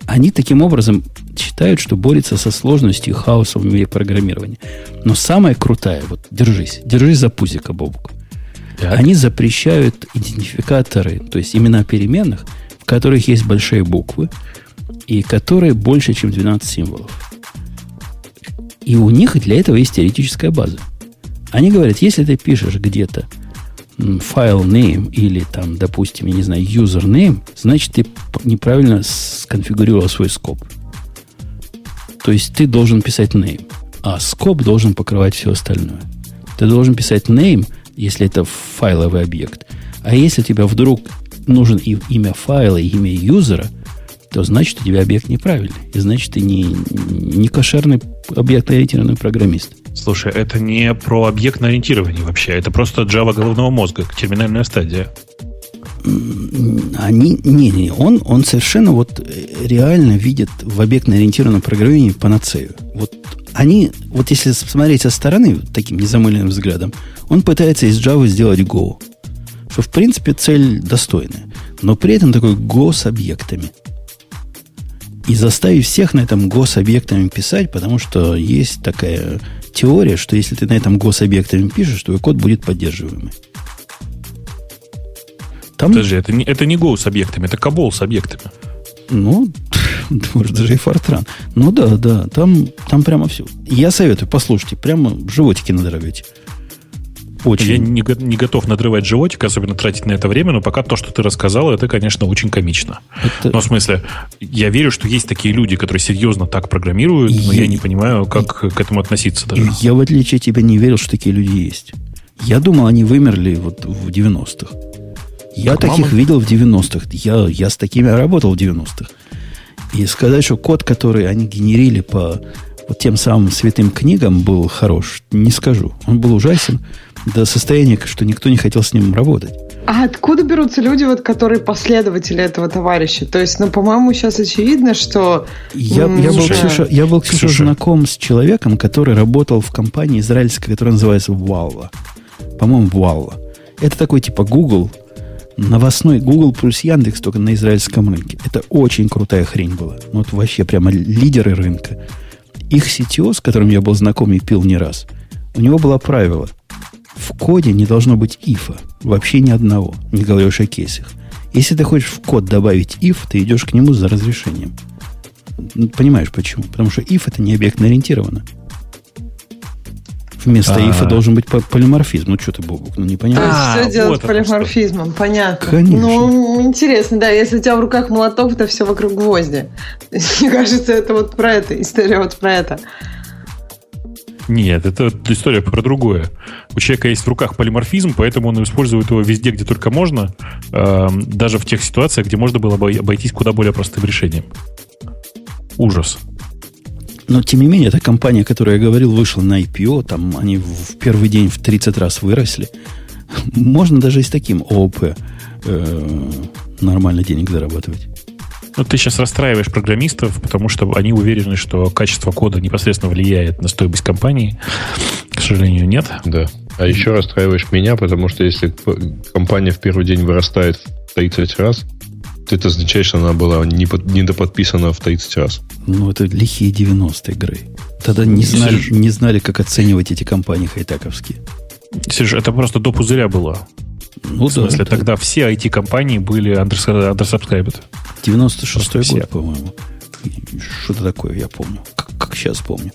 Они таким образом считают, что борются со сложностью хаоса в мире программирования. Но самое крутое, вот держись, держись за пузика, Бобук. Так. Они запрещают идентификаторы, то есть имена переменных, в которых есть большие буквы, и которые больше, чем 12 символов. И у них для этого есть теоретическая база. Они говорят, если ты пишешь где-то файл name или там, допустим, я не знаю, username, значит, ты неправильно сконфигурировал свой скоп. То есть ты должен писать name, а скоп должен покрывать все остальное. Ты должен писать name – если это файловый объект. А если тебе вдруг нужен и имя файла, и имя юзера, то значит, у тебя объект неправильный. И значит, ты не, не кошерный объект-ориентированный программист. Слушай, это не про объектное ориентирование вообще. Это просто Java головного мозга, терминальная стадия. Они, не, не, он, он совершенно вот реально видит в объектно-ориентированном программировании панацею. Вот они, вот если смотреть со стороны, таким незамыленным взглядом, он пытается из Java сделать Go. Что, в принципе, цель достойная. Но при этом такой Go с объектами. И заставить всех на этом Go с объектами писать, потому что есть такая теория, что если ты на этом Go с объектами пишешь, твой код будет поддерживаемый. Там... Подожди, это не, это не Go с объектами, это Кабол с объектами. Ну, может, даже и Фортран. Ну да, да, там, там прямо все. Я советую, послушайте, прямо животики надорвете. Очень. Я не, не готов надрывать животик, особенно тратить на это время, но пока то, что ты рассказал, это, конечно, очень комично. Это... Но в смысле, я верю, что есть такие люди, которые серьезно так программируют, но я, я не понимаю, как и... к этому относиться даже. Я, в отличие от тебя, не верил, что такие люди есть. Я думал, они вымерли вот в 90-х. Я так таких видел в 90-х. Я, я с такими работал в 90-х. И сказать, что код, который они генерили по вот тем самым святым книгам, был хорош, не скажу. Он был ужасен до состояния, что никто не хотел с ним работать. А откуда берутся люди, вот, которые последователи этого товарища? То есть, ну, по-моему, сейчас очевидно, что... Я, я, был, Ксюша, я был, Ксюша, Ксюша, знаком с человеком, который работал в компании израильской, которая называется Валла. По-моему, Валла. Это такой типа Google, новостной Google плюс Яндекс только на израильском рынке. Это очень крутая хрень была. Ну, вот вообще прямо лидеры рынка. Их CTO, с которым я был знаком и пил не раз, у него было правило. В коде не должно быть ифа. Вообще ни одного. Не говоря уж о кейсах. Если ты хочешь в код добавить if, ты идешь к нему за разрешением. Понимаешь почему? Потому что if это не объектно ориентировано. Вместо а ифа должен быть полиморфизм. Ну, что ты, Бобук, ну, не понимаешь? А, все делать полиморфизмом, понятно. Конечно. Ну, интересно, да, если у тебя в руках молоток, то все вокруг гвозди. Мне кажется, это вот про это, история вот про это. Нет, это история про другое. У человека есть в руках полиморфизм, поэтому он использует его везде, где только можно, э, даже в тех ситуациях, где можно было бы обойтись куда более простым решением. Ужас. Но, тем не менее, эта компания, о которой я говорил, вышла на IPO, там они в первый день в 30 раз выросли. Можно даже и с таким ООП э, нормально денег зарабатывать. Ну, ты сейчас расстраиваешь программистов, потому что они уверены, что качество кода непосредственно влияет на стоимость компании. К сожалению, нет. Да. А еще расстраиваешь меня, потому что если компания в первый день вырастает в 30 раз, это означает, что она была не под, недоподписана в 30 раз. Ну, это лихие 90-е игры. Тогда не знали, не знали, как оценивать эти компании хайтаковские. Сереж, это просто до пузыря было. Ну, в смысле, да, тогда это... все IT-компании были undersubscribed. 96-й год, по-моему. Что-то такое, я помню. Как, как сейчас помню.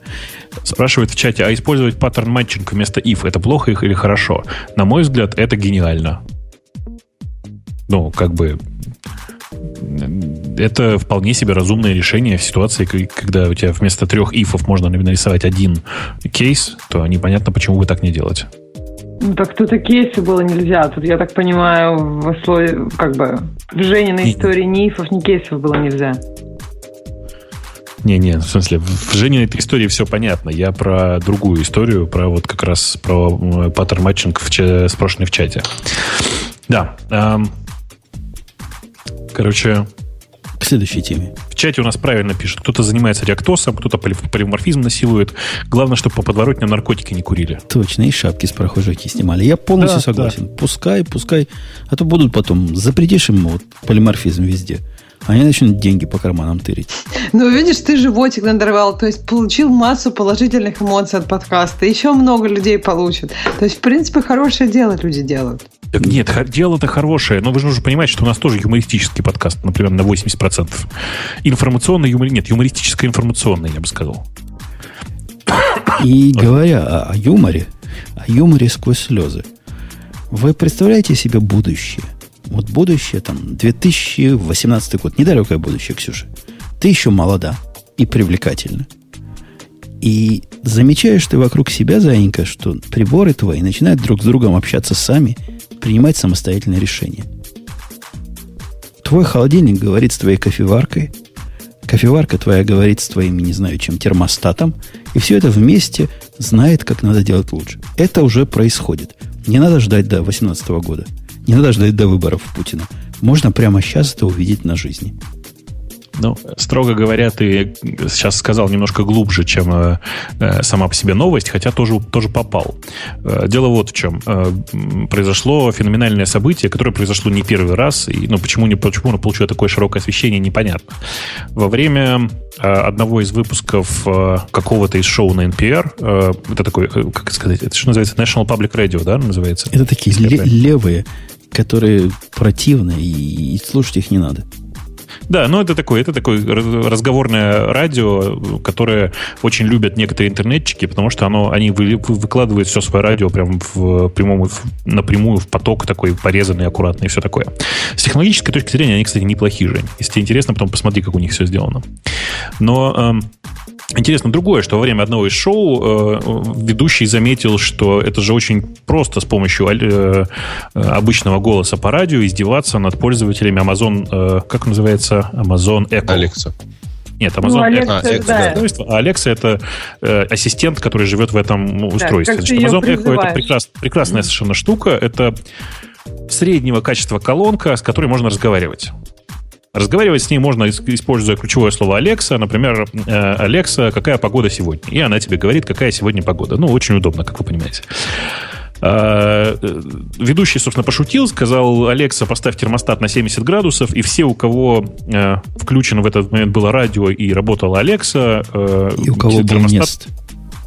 Спрашивают в чате, а использовать паттерн матчинг вместо if, это плохо их или хорошо? На мой взгляд, это гениально. Ну, как бы это вполне себе разумное решение в ситуации, когда у тебя вместо трех ифов можно нарисовать один кейс, то непонятно, почему вы так не делаете. Ну, так тут и кейсы было нельзя. Тут, я так понимаю, в условии, как бы, в Жениной истории ни ифов, ни кейсов было нельзя. Не-не, в смысле, в Жениной этой истории все понятно. Я про другую историю, про вот как раз про паттерн матчинг в спрошенный в чате. Да. Эм, короче, к следующей теме. В чате у нас правильно пишут. Кто-то занимается реактосом, кто-то полиморфизм насилует. Главное, чтобы по подворотням наркотики не курили. Точно, и шапки с прохожих снимали. Я полностью да, согласен. Да. Пускай, пускай. А то будут потом, запретишь им вот полиморфизм везде. Они начнут деньги по карманам тырить. Ну, видишь, ты животик надорвал, то есть получил массу положительных эмоций от подкаста. Еще много людей получат. То есть, в принципе, хорошее дело люди делают. Так нет, дело-то хорошее, но вы же нужно понимать, что у нас тоже юмористический подкаст, например, на 80%. Информационный юмор... Нет, юмористическо-информационный, я бы сказал. И говоря о, о юморе, о юморе сквозь слезы, вы представляете себе будущее? Вот будущее, там, 2018 год, недалекое будущее, Ксюша. Ты еще молода и привлекательна. И замечаешь ты вокруг себя, Заинька, что приборы твои начинают друг с другом общаться сами – принимать самостоятельные решения. Твой холодильник говорит с твоей кофеваркой, Кофеварка твоя говорит с твоим, не знаю, чем термостатом, и все это вместе знает, как надо делать лучше. Это уже происходит. Не надо ждать до 2018 года. Не надо ждать до выборов Путина. Можно прямо сейчас это увидеть на жизни. Ну, строго говоря, ты сейчас сказал немножко глубже, чем э, э, сама по себе новость, хотя тоже, тоже попал. Э, дело вот в чем. Э, произошло феноменальное событие, которое произошло не первый раз, и ну, почему, не, почему оно получило такое широкое освещение, непонятно. Во время э, одного из выпусков э, какого-то из шоу на NPR, это такой, как сказать, это что называется, National Public Radio, да, называется? Это такие ле- левые, которые противны, и, и слушать их не надо. Да, ну это такое, это такое разговорное радио, которое очень любят некоторые интернетчики, потому что оно, они вы, выкладывают все свое радио прямо в прямом, в, напрямую в поток такой порезанный, аккуратный и все такое. С технологической точки зрения они, кстати, неплохие же. Если тебе интересно, потом посмотри, как у них все сделано. Но эм, Интересно другое, что во время одного из шоу э, ведущий заметил, что это же очень просто с помощью э, обычного голоса по радио издеваться над пользователями Amazon, э, как называется, Amazon Echo. Alexa. Нет, Amazon ну, Alexa, Echo, а, да. устройство, а Alexa это э, ассистент, который живет в этом устройстве. Да, Значит, Amazon Echo это прекрас, прекрасная mm-hmm. совершенно штука. Это среднего качества колонка, с которой можно разговаривать. Разговаривать с ней можно, используя ключевое слово Алекса. Например, Алекса, какая погода сегодня? И она тебе говорит, какая сегодня погода. Ну, очень удобно, как вы понимаете. А, э, ведущий, собственно, пошутил, сказал, Алекса, поставь термостат на 70 градусов, и все, у кого э, включено в этот момент было радио и работала Алекса... Э, и у кого термостат, был Nest.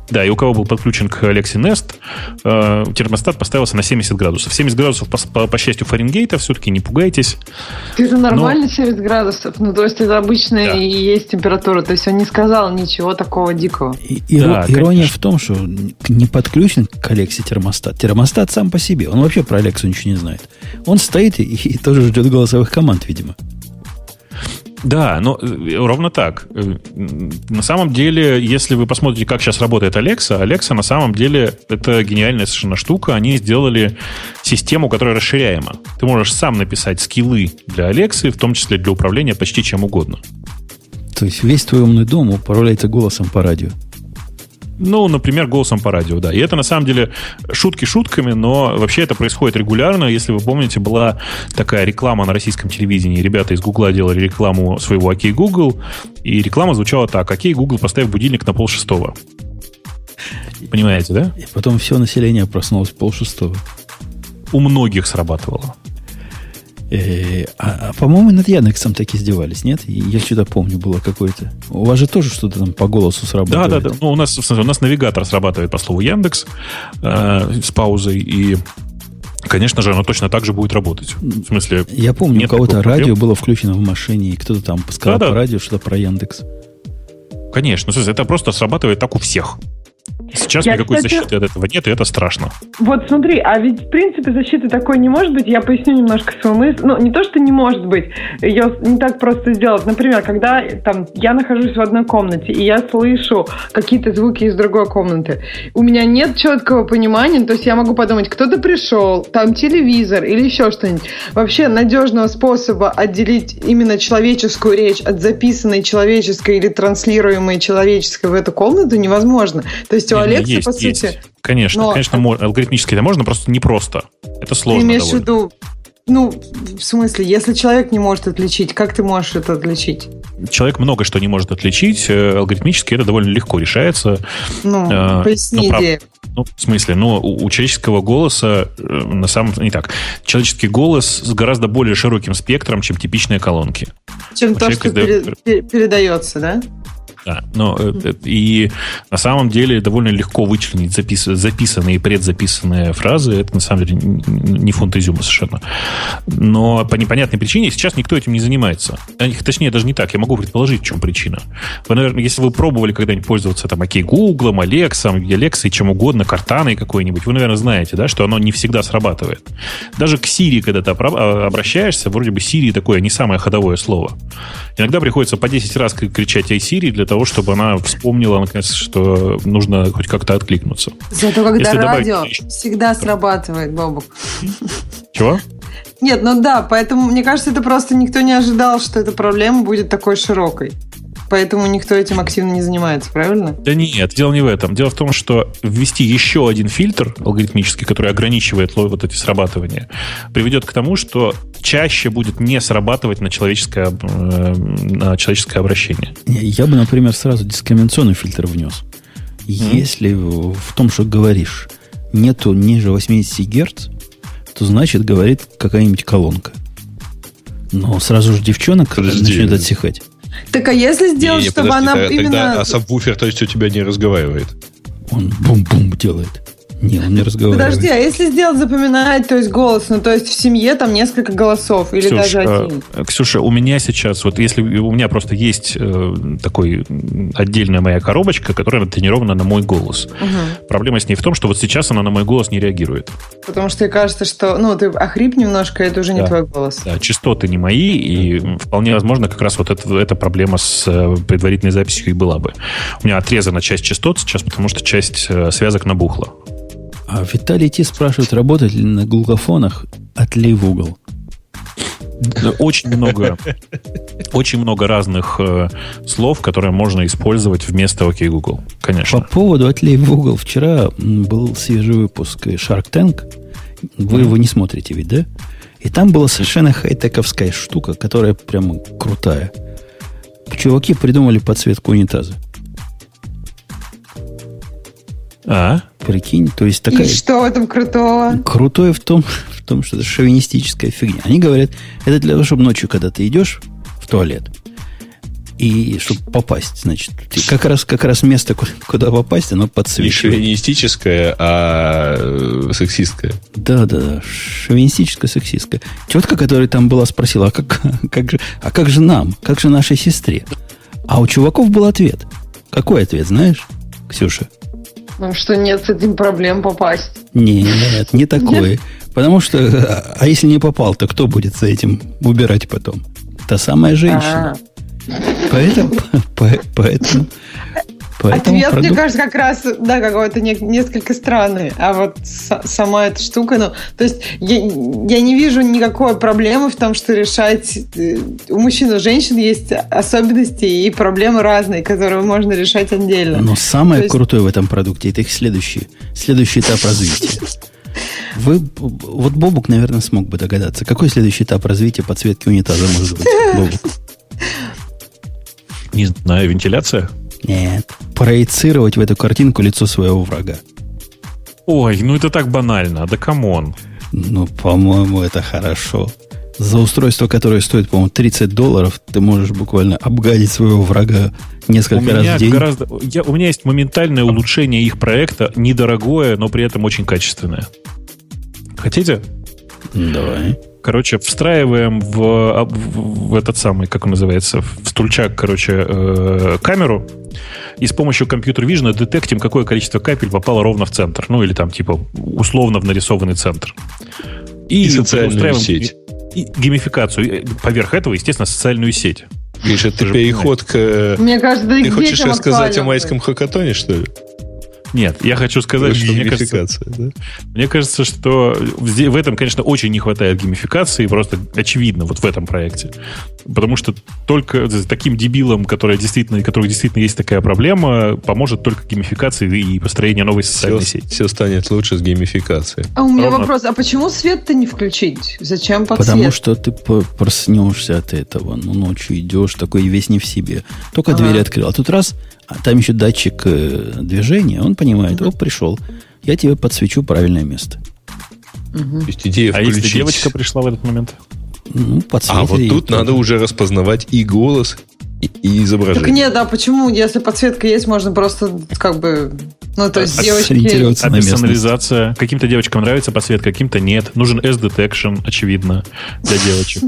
Да, и у кого был подключен к Alexi Nest, э, термостат поставился на 70 градусов. 70 градусов, по, по, по счастью, Фаренгейта, все-таки не пугайтесь. Это нормально Но... 70 градусов? Ну, то есть это обычная да. и есть температура. То есть он не сказал ничего такого дикого. И, и, да, ирония конечно. в том, что не подключен к Алексе термостат. Термостат сам по себе. Он вообще про Алексу ничего не знает. Он стоит и, и тоже ждет голосовых команд, видимо. Да, но э, ровно так. Э, на самом деле, если вы посмотрите, как сейчас работает Alexa, Alexa на самом деле это гениальная совершенно штука. Они сделали систему, которая расширяема. Ты можешь сам написать скиллы для Alexa, в том числе для управления почти чем угодно. То есть весь твой умный дом управляется голосом по радио. Ну, например, голосом по радио, да. И это на самом деле шутки шутками, но вообще это происходит регулярно. Если вы помните, была такая реклама на российском телевидении. Ребята из Гугла делали рекламу своего Окей Google, и реклама звучала так. Окей Google, поставь будильник на пол шестого. Понимаете, да? И потом все население проснулось пол шестого. У многих срабатывало. Э, а, а по-моему, над Яндексом так издевались, нет? Я что-то помню, было какое-то. У вас же тоже что-то там по голосу срабатывает. Да, да, да. Ну, у нас, у нас навигатор срабатывает по слову Яндекс э, с паузой, и Конечно же, оно точно так же будет работать. В смысле, я помню, у кого-то радио было включено в машине, и кто-то там сказал да, по да. радио что-то про Яндекс. Конечно, это просто срабатывает так у всех. Сейчас я, никакой кстати, защиты от этого нет, и это страшно. Вот смотри, а ведь в принципе защиты такой не может быть. Я поясню немножко свою мысль. Ну, не то, что не может быть, ее не так просто сделать. Например, когда там я нахожусь в одной комнате, и я слышу какие-то звуки из другой комнаты, у меня нет четкого понимания, то есть я могу подумать, кто-то пришел, там телевизор или еще что-нибудь. Вообще надежного способа отделить именно человеческую речь от записанной человеческой или транслируемой человеческой в эту комнату невозможно. То есть у Алекса, есть, по есть. сути... Конечно, Но... конечно, алгоритмически это можно, просто не просто. Это сложно Ты имеешь в виду ну, в смысле, если человек не может отличить, как ты можешь это отличить? Человек много что не может отличить. Э, алгоритмически это довольно легко решается. Ну, э, поясни ну, идею. Ну, в смысле, ну, у, у человеческого голоса э, на самом не так. Человеческий голос с гораздо более широким спектром, чем типичные колонки. Чем у то, что издает... передается, да? Да, но э, и на самом деле довольно легко вычленить запис, записанные и предзаписанные фразы. Это на самом деле не фунт изюма совершенно. Но по непонятной причине сейчас никто этим не занимается. Точнее, даже не так. Я могу предположить, в чем причина. Вы, наверное, если вы пробовали когда-нибудь пользоваться там окей Гуглом, Алексом, Алексой, чем угодно, Картаной какой-нибудь, вы, наверное, знаете, да, что оно не всегда срабатывает. Даже к Siri, когда ты а, обращаешься, вроде бы Siri такое не самое ходовое слово. Иногда приходится по 10 раз кричать «Ай, Siri» для того, того, чтобы она вспомнила, наконец, что нужно хоть как-то откликнуться. Зато когда Если радио добавить... всегда срабатывает, Бобук. Чего? Нет, ну да, поэтому мне кажется, это просто никто не ожидал, что эта проблема будет такой широкой. Поэтому никто этим активно не занимается, правильно? Да нет, дело не в этом. Дело в том, что ввести еще один фильтр алгоритмический, который ограничивает вот эти срабатывания, приведет к тому, что чаще будет не срабатывать на человеческое, э, на человеческое обращение. Я бы, например, сразу дискриминационный фильтр внес. Если mm. в том, что говоришь, нету ниже 80 Гц, то значит говорит какая-нибудь колонка. Но сразу же девчонок Подожди. начнет отсекать. Так а если сделать, не, не, чтобы подожди, она тогда, именно... Тогда, а сабвуфер, то есть у тебя не разговаривает? Он бум-бум делает. Не, он не разговаривает. Подожди, а если сделать запоминать, то есть голос, ну то есть в семье там несколько голосов или Ксюш, даже один? Э, Ксюша, у меня сейчас, вот если у меня просто есть э, такой отдельная моя коробочка, которая тренирована на мой голос. Угу. Проблема с ней в том, что вот сейчас она на мой голос не реагирует. Потому что тебе кажется, что, ну, ты охрип немножко, это уже да. не твой голос. Да, частоты не мои, и вполне возможно как раз вот это, эта проблема с э, предварительной записью и была бы. У меня отрезана часть частот сейчас, потому что часть э, связок набухла. А Виталий Ти спрашивает, работает ли на глухофонах отлей в угол. Очень много, очень много разных э, слов, которые можно использовать вместо OK Google, конечно. По поводу отлей в угол. Вчера был свежий выпуск Shark Tank. Вы его не смотрите ведь, да? И там была совершенно хай-тековская штука, которая прямо крутая. Чуваки придумали подсветку унитаза. А? Прикинь, то есть такая... И что в этом крутого? Крутое в том, в том, что это шовинистическая фигня. Они говорят, это для того, чтобы ночью, когда ты идешь в туалет, и чтобы попасть, значит, как раз, как раз место, куда попасть, оно подсвечивает. Не шовинистическое, а э, сексистское. Да, да, да. Шовинистическое, сексистское. Тетка, которая там была, спросила, а как, как, же, а как же нам? Как же нашей сестре? А у чуваков был ответ. Какой ответ, знаешь, Ксюша? Что нет с этим проблем попасть. Нет, не такое. Потому что, а если не попал, то кто будет за этим убирать потом? Та самая женщина. А-а-а. Поэтому, поэтому Поэтому Ответ, продукт... мне кажется, как раз, да, какой-то не, несколько странный. А вот с, сама эта штука, ну, то есть я, я не вижу никакой проблемы в том, что решать... Э, у мужчин и у женщин есть особенности и проблемы разные, которые можно решать отдельно. Но самое есть... крутое в этом продукте это их следующий, следующий этап развития. Вы, вот Бобук, наверное, смог бы догадаться, какой следующий этап развития подсветки унитаза может быть, Бобук? Не знаю, вентиляция? Нет. Проецировать в эту картинку лицо своего врага. Ой, ну это так банально. Да come on. Ну, по-моему, это хорошо. За устройство, которое стоит, по-моему, 30 долларов, ты можешь буквально обгадить своего врага несколько у раз в день. Гораздо, я, у меня есть моментальное улучшение их проекта, недорогое, но при этом очень качественное. Хотите? Давай. Короче, встраиваем в, в, в этот самый, как он называется, в стульчак, короче, э, камеру, и с помощью компьютер Vision детектим, какое количество капель попало ровно в центр. Ну, или там, типа, условно в нарисованный центр. И, и социальную сеть. И, и геймификацию. И поверх этого, естественно, социальную сеть. Миша, ты переход к... Мне кажется, Ты хочешь рассказать о майском хакатоне, что ли? Нет, я хочу сказать, что мне кажется, да? мне кажется, что в этом, конечно, очень не хватает геймификации, просто очевидно вот в этом проекте. Потому что только таким дебилам, которые действительно, которых действительно есть такая проблема, поможет только геймификация и построение новой социальной все, сети. Все станет лучше с геймификацией. А у меня Ровно. вопрос, а почему свет-то не включить? Зачем подсвет? Потому что ты проснешься от этого. Ну, ночью идешь, такой весь не в себе. Только ага. дверь открыл. А тут раз а там еще датчик э, движения, он понимает, угу. о, пришел, я тебе подсвечу правильное место. Угу. То есть идея а если девочка пришла в этот момент? Ну, а вот тут надо уже распознавать и голос, и, и изображение. Так нет, а почему, если подсветка есть, можно просто как бы ну, то есть девочки... А персонализация. Каким-то девочкам нравится подсветка, каким-то нет. Нужен S-detection, очевидно, для девочек.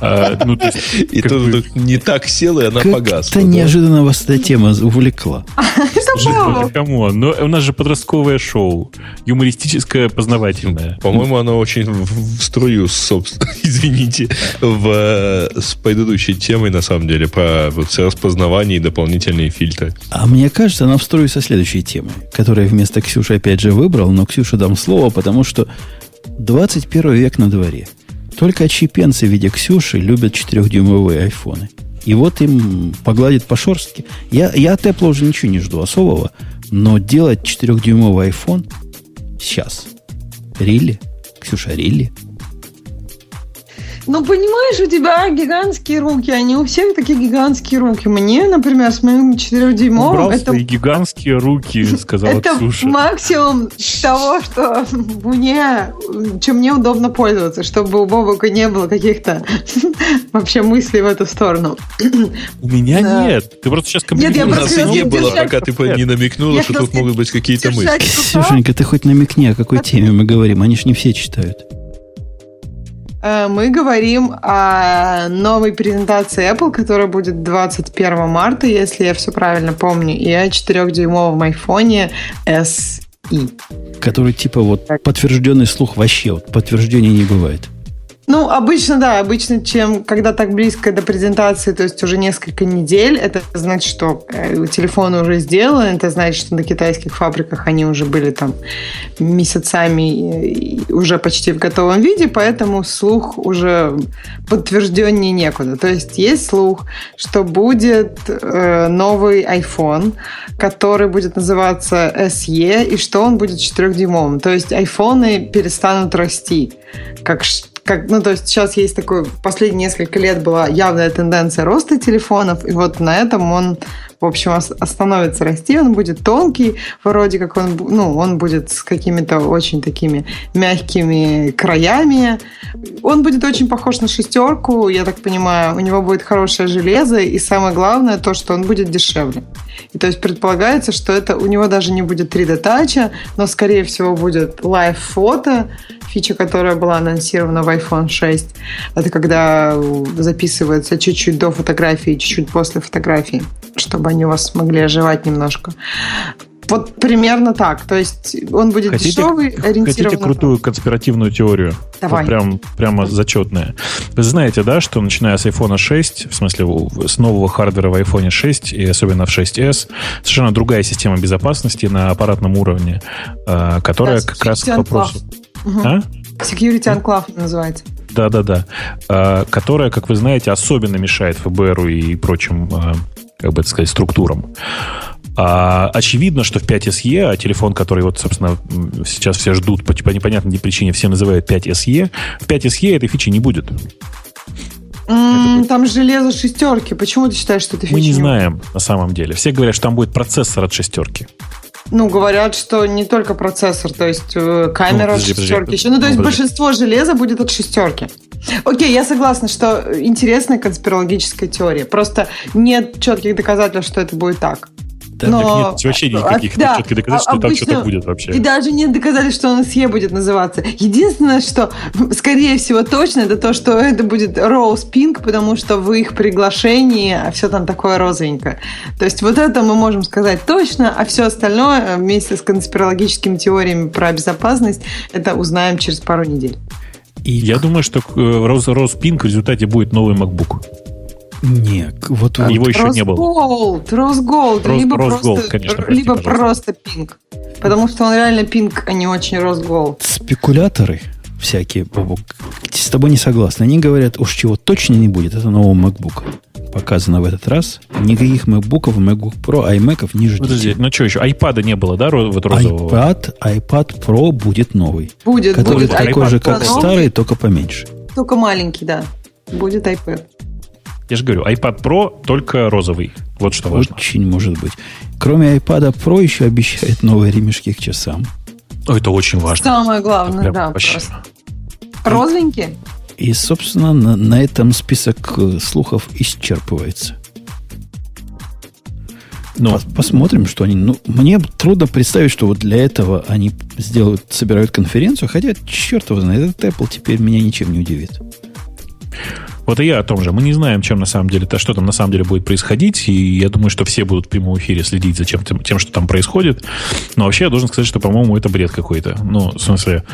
А, ну, и тут не так сел, и она погасла. Это неожиданно вас эта тема увлекла. Кому? Но у нас же подростковое шоу. Юмористическое, познавательное. По-моему, оно очень в струю, собственно, извините, в, с предыдущей темой, на самом деле, про вот, распознавание и дополнительные фильтры. А мне кажется, она в со следующей темой которые вместо Ксюши опять же выбрал, но Ксюше дам слово, потому что 21 век на дворе. Только отщепенцы в виде Ксюши любят 4-дюймовые айфоны. И вот им погладит по шерстке. Я, я от Apple уже ничего не жду особого, но делать 4-дюймовый iPhone сейчас. Рилли? Ксюша, рилли? Ну, понимаешь, у тебя гигантские руки, они у всех такие гигантские руки. Мне, например, с моим 4-дюймовым... Убрал это, свои гигантские руки, сказала это Ксюша. максимум того, что мне, чем мне удобно пользоваться, чтобы у Бобука не было каких-то вообще мыслей в эту сторону. У меня Да. нет. Ты просто сейчас Нет, я У нас и просто не было, пока ты по- не намекнула, Я что тут могут быть какие-то мысли. Ксюшенька, ты хоть намекни, о какой теме мы говорим. Они ж не все читают. Э, Мы говорим о новой презентации Apple, которая будет 21 марта, если я все правильно помню, и о 4-дюймовом айфоне SE. Который типа вот подтвержденный слух вообще, вот подтверждения не бывает. Ну, обычно, да, обычно, чем когда так близко до презентации, то есть уже несколько недель, это значит, что э, телефоны уже сделаны, это значит, что на китайских фабриках они уже были там месяцами и уже почти в готовом виде, поэтому слух уже подтвержденнее некуда. То есть есть слух, что будет э, новый iPhone, который будет называться SE, и что он будет 4-дюймовым. То есть айфоны перестанут расти. Как, как, ну, то есть сейчас есть такой, последние несколько лет была явная тенденция роста телефонов, и вот на этом он, в общем, ос- остановится расти, он будет тонкий, вроде как он, ну, он будет с какими-то очень такими мягкими краями, он будет очень похож на шестерку, я так понимаю, у него будет хорошее железо, и самое главное то, что он будет дешевле. И то есть предполагается, что это у него даже не будет 3D тача, но скорее всего будет live фото, фича, которая была анонсирована в iPhone 6. Это когда записывается чуть-чуть до фотографии, чуть-чуть после фотографии, чтобы они у вас могли оживать немножко. Вот примерно так. То есть он будет Хотите, дешевый, ориентирован хотите крутую конспиративную теорию? Давай. Вот прям, прямо зачетная. Вы знаете, да, что начиная с iPhone 6, в смысле с нового хардвера в iPhone 6 и особенно в 6s, совершенно другая система безопасности на аппаратном уровне, э, которая Да, как раз к вопросу... Мгм. А? Security Enclave называется. Да-да-да. Э, которая, как вы знаете, особенно мешает ФБРу и прочим, э, как бы это сказать, структурам. А, очевидно, что в 5SE, а телефон, который вот, собственно, сейчас все ждут по, по непонятной причине, все называют 5SE, в 5SE этой фичи не будет. М, Там железо шестерки. Почему ты считаешь, что это Мы фича не не знаем на самом деле. Все говорят, что там будет процессор от шестерки. Ну, говорят, что не только процессор, то есть э, камера Ну, подожди, от подожди. шестерки еще. Ну, то есть Ну, подожди. большинство железа будет от шестерки. Окей, я согласна, что интересная конспирологическая теория. Просто нет четких доказательств, что это будет так. Да, Но- Так нет вообще никаких А, да, четких доказательств, что там обычно- что-то будет вообще. И даже нет доказательств, что он SE будет называться. Единственное, что, скорее всего, точно, это то, что это будет Rose Pink, потому что в их приглашении все там такое розовенькое. То есть вот это мы можем сказать точно, а все остальное вместе с конспирологическими теориями про безопасность это узнаем через пару недель. И Я думаю, что э, Rose, Rose Pink в результате будет новый MacBook. не, к- вот А, Его еще Rose не было. Gold, Rose Gold, Rose- либо, Rose просто, конечно, прости, либо пожалуйста. просто пинк. Потому что он реально пинк, а не очень Rose Gold. спекуляторы всякие, Бобок, с тобой не согласны. Они говорят, уж чего точно не будет, это нового MacBook. Показано в этот раз. Никаких MacBook'ов, MacBook Pro, iMac'ов не ждите. Подожди, ну что еще? Айпада не было, да, вот розового? iPad, iPad Pro будет новый. Будет, который будет такой iPad же, как Pro. старый, только поменьше. Только маленький, да. Будет iPad. Я же говорю, iPad Pro только розовый. Вот что важно. Очень может быть. Кроме iPad Pro еще обещают новые ремешки к часам. О, это очень важно. Самое главное, Прям да, вообще. просто. И, собственно, на, на этом список э, слухов исчерпывается. Ну, Пос- Посмотрим, что они... Ну, мне трудно представить, что вот для этого они сделают, собирают конференцию, хотя, черт его знает, этот Apple теперь меня ничем не удивит. Вот и я о том же. Мы не знаем, чем на самом деле, что там на самом деле будет происходить. И я думаю, что все будут в прямом эфире следить за чем, тем, тем, что там происходит. Но вообще я должен сказать, что, по-моему, это бред какой-то. Ну, в смысле,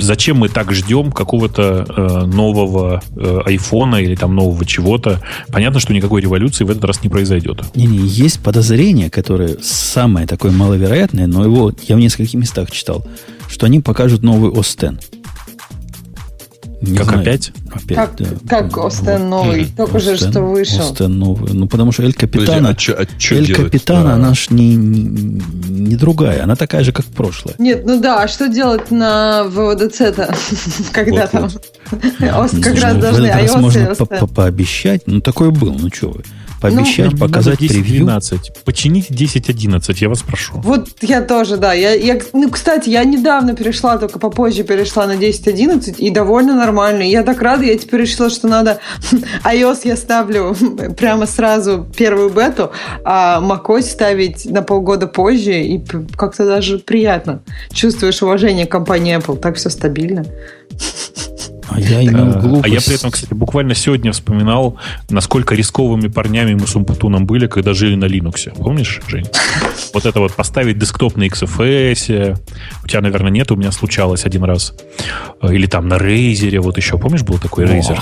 зачем мы так ждем какого-то э, нового э, или там нового чего-то? Понятно, что никакой революции в этот раз не произойдет. Не-не, есть подозрение, которое самое такое маловероятное, но его я в нескольких местах читал, что они покажут новый X. Не как знаю. опять? Опять, Как, да. как Остен новый, Мгм. только же Остен- что вышел. Остен новый. Ну, потому что Эль Подожди, Капитана... а чё- а чё Эль делать? Капитана, Да. она ж не, не, не другая. Она такая же, как прошлая. Нет, ну да, а что делать на ВВДЦ-то? Когда там? Ост- Как Слушай, раз в должны этот раз iOS и можно пообещать. Ну, такой был. Ну, что вы. Пообещать, Ну, показать Надо превью. 10-12. Почините 10-11, я вас прошу. Вот я тоже, да. Я, я, ну, кстати, я недавно перешла, только попозже перешла на 10.11, и довольно нормально. Я так рада, я теперь решила, что надо... iOS я ставлю прямо сразу первую бету, а macOS ставить на полгода позже, и как-то даже приятно. Чувствуешь уважение к компании Apple, так все стабильно. А я имел А глупость. я при этом, кстати, буквально сегодня вспоминал, насколько рисковыми парнями мы с Умпутуном были, когда жили на Linux. Помнишь, Жень? Вот это вот поставить десктоп на XFS. У тебя, наверное, нет, у меня случалось один раз. Или там на Razer, вот еще. Помнишь, был такой Razer?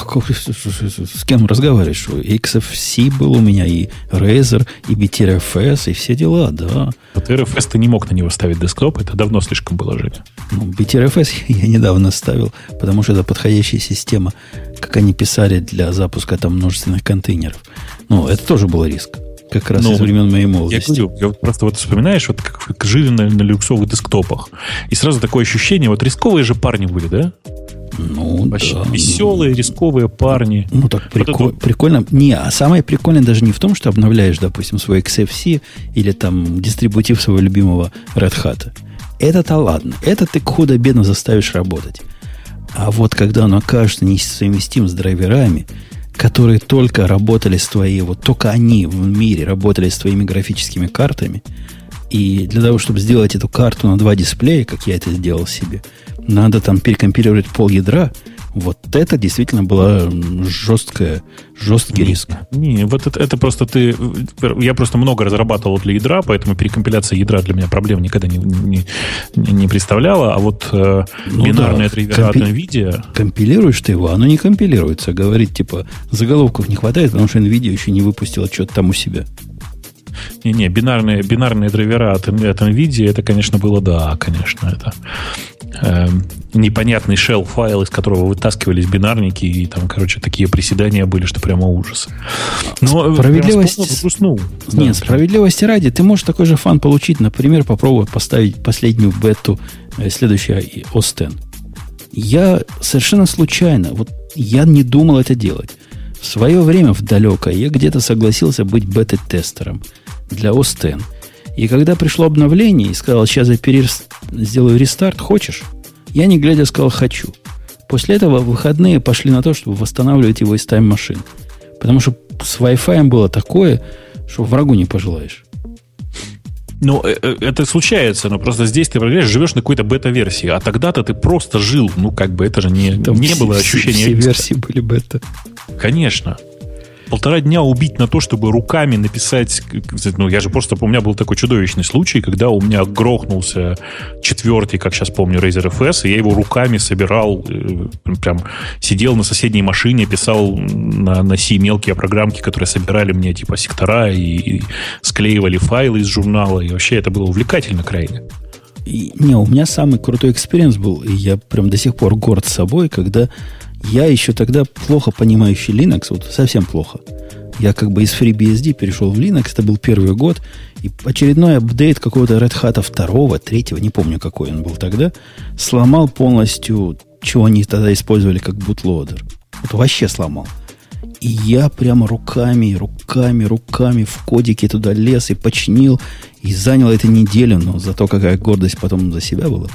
С, кем разговариваешь? XFC был у меня, и Razer, и BTRFS, и все дела, да. Вот RFS ты не мог на него ставить десктоп, это давно слишком было, Женя. Ну, BTRFS я недавно ставил, потому что это подходящая система, как они писали для запуска там множественных контейнеров. Ну, это тоже был риск. Как раз Ну, из времен моей Я молодости. говорю, я вот просто вот вспоминаешь, вот как, как жили на, на люксовых десктопах. И сразу такое ощущение, вот рисковые же парни были, да? ну, Вообще да. веселые, рисковые парни. Ну, так Вот прикол- это- прикольно. Не, а самое прикольное даже не в том, что обновляешь, допустим, свой XFC или там дистрибутив своего любимого Red Hat. Это-то ладно. Это ты худо-бедно заставишь работать. А вот когда он окажется несовместим с драйверами, которые только работали с твоей, вот только они в мире работали с твоими графическими картами, и для того, чтобы сделать эту карту на два дисплея, как я это сделал себе, надо там перекомпилировать пол ядра. Вот это действительно была жесткая, жесткий риск. Не, вот это, это просто ты... Я просто много разрабатывал для ядра, поэтому перекомпиляция ядра для меня проблем никогда не, не, не представляла. А вот э, Ну бинарные да, драйвера от компи- NVIDIA... Компилируешь ты его, оно не компилируется. Говорит, типа, заголовков не хватает, потому что NVIDIA еще не выпустила что-то там у себя. Не-не, бинарные, бинарные драйвера от, от NVIDIA, это, конечно, было, да, конечно, это эм, непонятный shell файл, из которого вытаскивались бинарники, и там, короче, такие приседания были, что прямо ужас. Но Справедливости- прям вспомнил, грустнул. Да, Нет, справедливости ради, ты можешь такой же фан получить, например, попробовать поставить последнюю бету э, следующая X. Я совершенно случайно, вот я не думал это делать. В свое время, в далекое, я где-то согласился быть бета-тестером для OS X. И когда пришло обновление и сказал, сейчас я перес- сделаю рестарт, хочешь? Я не глядя сказал, хочу. После этого выходные пошли на то, чтобы восстанавливать его из тайм-машин. Потому что с Wi-Fi было такое, что врагу не пожелаешь. Ну, э, э, это случается, но просто здесь ты, понимаешь, живешь на какой-то бета-версии, а тогда-то ты просто жил. Ну, как бы это же не, Там не все- было ощущения Все версии были бета. Конечно. Полтора дня убить на то, чтобы руками написать... Ну, я же просто... У меня был такой чудовищный случай, когда у меня грохнулся четвертый, как сейчас помню, ReiserFS, и я его руками собирал, э, прям сидел на соседней машине, писал на, на C мелкие программки, которые собирали мне типа сектора и, и склеивали файлы из журнала, и вообще это было увлекательно крайне. И, не, у меня самый крутой experience был, и я прям до сих пор горд собой, когда я еще тогда плохо понимающий Linux, вот совсем плохо. Я как бы из FreeBSD перешел в Linux, это был первый год, и очередной апдейт какого-то Red Hat второго, третьего, не помню какой он был тогда, сломал полностью, чего они тогда использовали как бутлодер. Вот вообще сломал. И я прямо руками, руками, руками в кодике туда лез и починил. И занял это неделю, но зато какая гордость потом за себя была.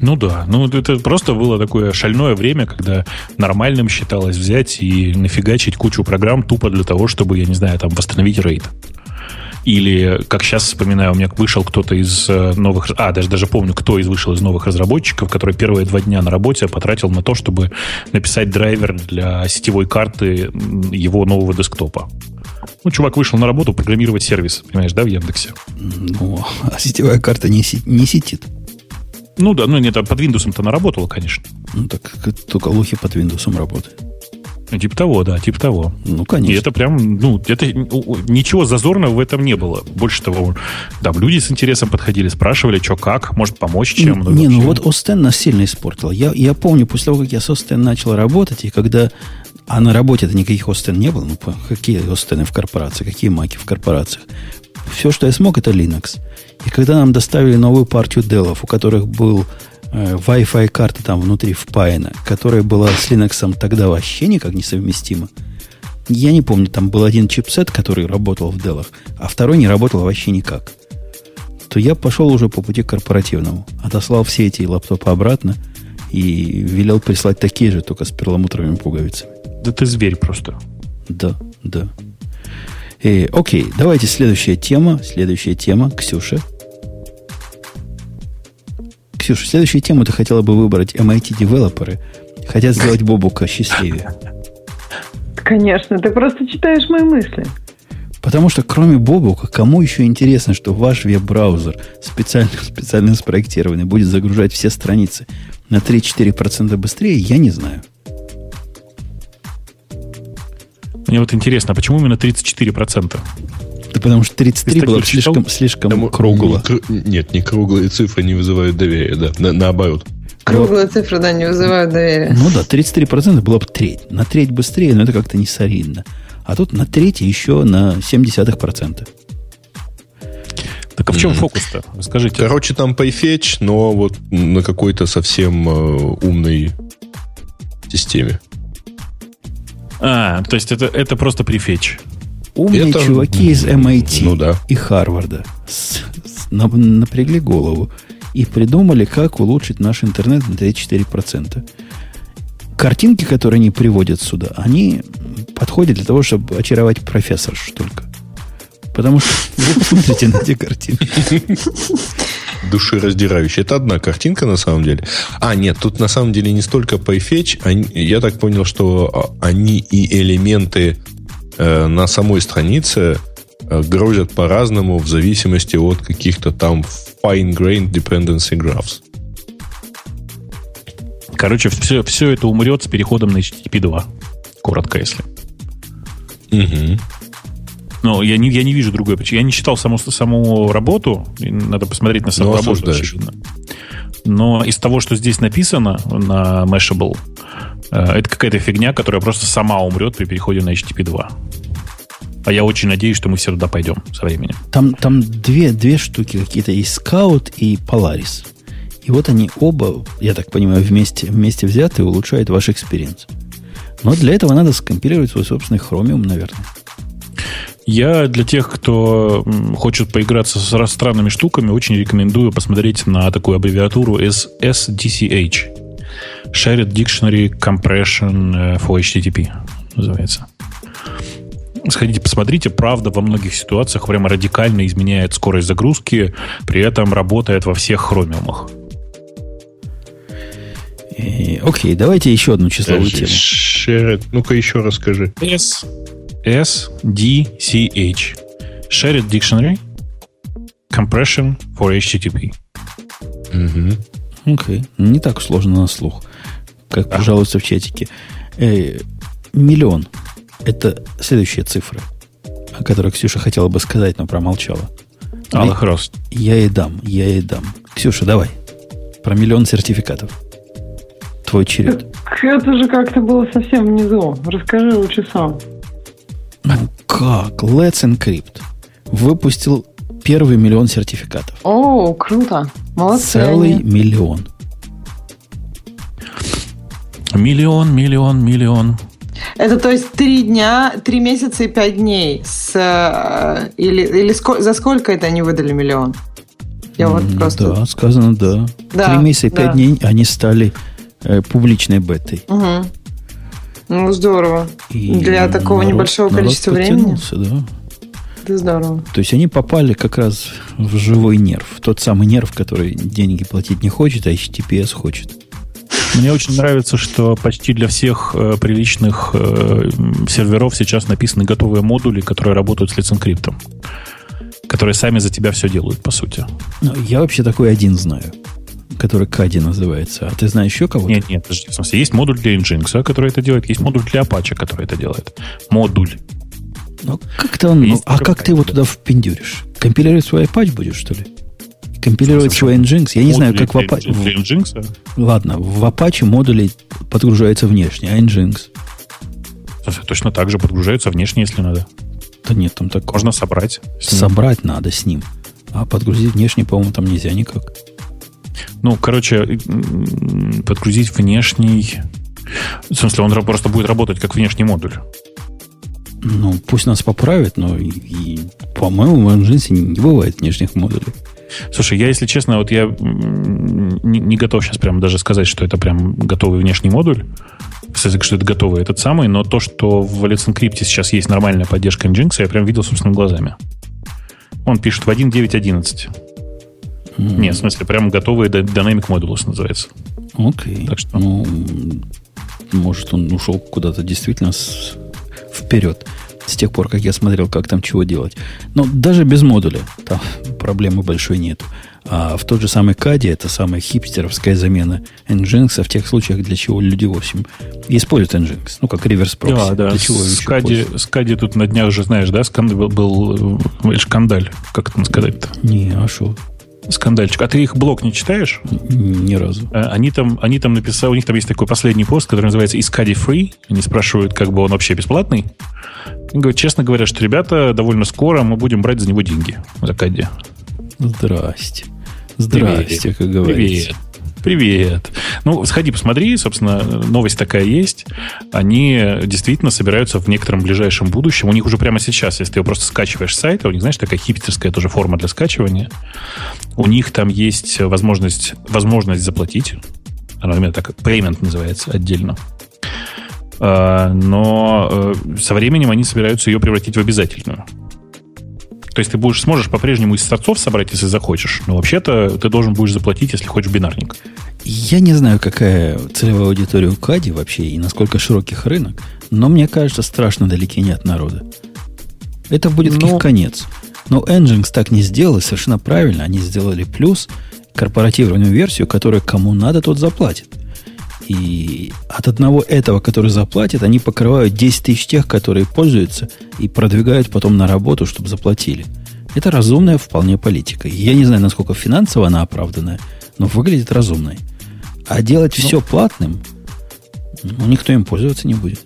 Ну да, ну это просто было такое шальное время, когда нормальным считалось взять и нафигачить кучу программ тупо для того, чтобы, я не знаю, там восстановить рейд. Или, как сейчас вспоминаю, у меня вышел кто-то из э, новых... А, даже, даже помню, кто из вышел из новых разработчиков, который первые два дня на работе потратил на то, чтобы написать драйвер для сетевой карты его нового десктопа. Ну, чувак вышел на работу программировать сервис, понимаешь, да, в Яндексе? Ну, а сетевая карта не, си- не сетит. Ну да, ну нет, а под Windows-то наработала, конечно. Ну, так только лухи под Windows работает. Типа того, да, типа того. Ну, конечно. И это прям, ну, это ничего зазорного в этом не было. Больше того, там люди с интересом подходили, спрашивали, что как, может помочь чем. Ну, не, ну вот Остен нас сильно испортил. Я, я помню, после того, как я с Остен начал работать, и когда а на работе-то никаких Остен не было. Ну, какие Остены в корпорации, какие маки в корпорациях. Все, что я смог, это Linux. И когда нам доставили новую партию Dell, у которых был э, Wi-Fi карта там внутри впаяна, которая была с Linux тогда вообще никак не совместима. Я не помню, там был один чипсет, который работал в Dell, а второй не работал вообще никак. То я пошел уже по пути корпоративному. Отослал все эти лаптопы обратно и велел прислать такие же, только с перламутровыми пуговицами. Да ты зверь просто. Да, да. И, э, окей, давайте следующая тема. Следующая тема. Ксюша. Ксюша, следующую тему ты хотела бы выбрать MIT-девелоперы. Хотят сделать Бобука счастливее. Конечно, ты просто читаешь мои мысли. Потому что кроме Бобука, кому еще интересно, что ваш веб-браузер специально, специально спроектированный будет загружать все страницы на 3-4% быстрее, я не знаю. Мне вот интересно, а почему именно 34%? Да потому что 33 было слишком, слишком Там, кругло. Не, нет, не круглые цифры не вызывают доверия, да, на, наоборот. Круглые вот. цифры, да, не вызывают доверия. Ну да, 33% было бы треть. На треть быстрее, но это как-то не солидно. А тут на треть еще на 0,7%. Так а в чем mm-hmm. фокус-то? Расскажите. Короче, там PayFetch, но вот на какой-то совсем э, умной системе. А, то есть это, это просто префетч. Умные это... чуваки из MIT ну, да. и Харварда с, с, на, напрягли голову и придумали, как улучшить наш интернет на 34%. Картинки, которые они приводят сюда, они подходят для того, чтобы очаровать профессорш только. Потому что вы посмотрите на эти картинки. душераздирающая. Это одна картинка на самом деле. А, нет, тут на самом деле не столько PyFetch. Они, я так понял, что а, они и элементы э, на самой странице э, грузят по-разному в зависимости от каких-то там fine-grained dependency graphs. Короче, все, все это умрет с переходом на HTTP 2. Коротко, если. Угу. Но я не, я не вижу другой причины. Я не читал саму, саму работу. Надо посмотреть на саму ну, работу, очевидно. Но из того, что здесь написано на Mashable, э, это какая-то фигня, которая просто сама умрет при переходе на HTTP 2. А я очень надеюсь, что мы все туда пойдем со временем. Там, там две, две штуки какие-то. Есть Scout и Polaris. И вот они оба, я так понимаю, вместе, вместе взяты улучшают ваш experience. Но для этого надо скомпилировать свой собственный Chromium, наверное. Я для тех, кто хочет поиграться с странными штуками, очень рекомендую посмотреть на такую аббревиатуру SDCH. Shared Dictionary Compression э, for HTTP называется. Сходите, посмотрите. Правда, во многих ситуациях прямо радикально изменяет скорость загрузки, при этом работает во всех хромиумах. Окей, давайте еще одну числовую тему. Shared, ну-ка еще расскажи. S SDCH. Shared Dictionary Compression for HTTP. Угу. Окей. Okay. Не так сложно на слух, как а. пожалуйста в чатике. Э, миллион. Это следующая цифра, о которой Ксюша хотела бы сказать, но промолчала. Аллах рост. Я ей дам, я ей дам. Ксюша, давай. Про миллион сертификатов. Твой черед. Это же как-то было совсем внизу. Расскажи лучше сам. Ну как? Let's Encrypt выпустил первый миллион сертификатов. О, круто. Молодцы. Целый они. миллион. Миллион, миллион, миллион. Это то есть три дня, три месяца и пять дней. С, э, или или ско, за сколько это они выдали миллион? Я вот просто... Да, сказано, да. да три месяца и пять да. дней они стали э, публичной бетой. Угу. Ну, здорово. И Для такого народ, небольшого количества времени. Да. Это здорово. То есть они попали как раз в живой нерв. Тот самый нерв, который деньги платить не хочет, а HTTPS хочет. Мне очень нравится, что почти для всех э, приличных э, серверов сейчас написаны готовые модули, которые работают с лиценкриптом. Которые сами за тебя все делают, по сути. Ну, я вообще такой один знаю. Который Кади называется. А ты знаешь еще кого-то? Нет, нет, подожди, в смысле, есть модуль для Nginx, который это делает, есть модуль для Apache, который это делает. Модуль. Ну, как-то он... Ну, а как ты его туда впендюришь? Компилировать свой Apache будешь, что ли? Компилировать свой Nginx? Я не знаю, как в Apache... Для Nginx? Ладно, в Apache модули подгружаются внешне, а Nginx? Точно так же подгружаются внешне, если надо. Да нет, там такого. Можно собрать. Собрать надо с ним. А подгрузить внешне, по-моему, там нельзя никак. Ну, короче, подгрузить внешний... В смысле, он просто будет работать как внешний модуль. Ну, пусть нас поправят, но, и, по-моему, в Nginx не бывает внешних модулей. Слушай, я, если честно, вот я не, не готов сейчас прям даже сказать, что это прям готовый внешний модуль. Кстати, что это готовый этот самый, но то, что в Let's Encrypt сейчас есть нормальная поддержка Nginx, я прям видел собственными глазами. Он пишет в 1.9.11. Mm. Нет, в смысле, прям готовый Dynamic Modules называется. Окей. Okay. Так что... Ну, может, он ушел куда-то действительно с... вперед с тех пор, как я смотрел, как там чего делать. Но даже без модуля там проблемы большой нет. А в тот же самый Кади, это самая хипстеровская замена Nginx, в тех случаях, для чего люди, в общем, используют Nginx. Ну, как реверс прокси. Да, да. Для чего с, Кади, с Кади тут на днях же, знаешь, да, скандал был, был шкандаль, как это сказать-то? Не, а что? Скандальчик. А ты их блог не читаешь? Ни разу. Э, они там, они там написали, у них там есть такой последний пост, который называется «Искади free». Они спрашивают, как бы он вообще бесплатный. И говорят, честно говоря, что ребята, довольно скоро мы будем брать за него деньги. За Кади. Здрасте. Здрасте, Привет. как говорится. Привет. Привет. Ну, сходи, посмотри, собственно, новость такая есть. Они действительно собираются в некотором ближайшем будущем. У них уже прямо сейчас, если ты просто скачиваешь с сайта, у них, знаешь, такая хипстерская тоже форма для скачивания. У них там есть возможность, возможность заплатить. Она именно так, payment называется отдельно. А, но э, со временем они собираются ее превратить в обязательную. То есть ты будешь, сможешь по-прежнему из сорцов собрать, если захочешь. Но вообще-то ты должен будешь заплатить, если хочешь бинарник. Я не знаю, какая целевая аудитория у Кади вообще и насколько широких рынок, но мне кажется, страшно далеки не от народа. Это будет но... их конец. Но Nginx так не сделал, и совершенно правильно. Они сделали плюс, корпоративную версию, которая кому надо, тот заплатит. И от одного этого, который заплатит, они покрывают 10 тысяч тех, которые пользуются и продвигают потом на работу, чтобы заплатили. Это разумная вполне политика. Я не знаю, насколько финансово она оправданная, но выглядит разумной. А делать ну, все платным, ну, никто им пользоваться не будет.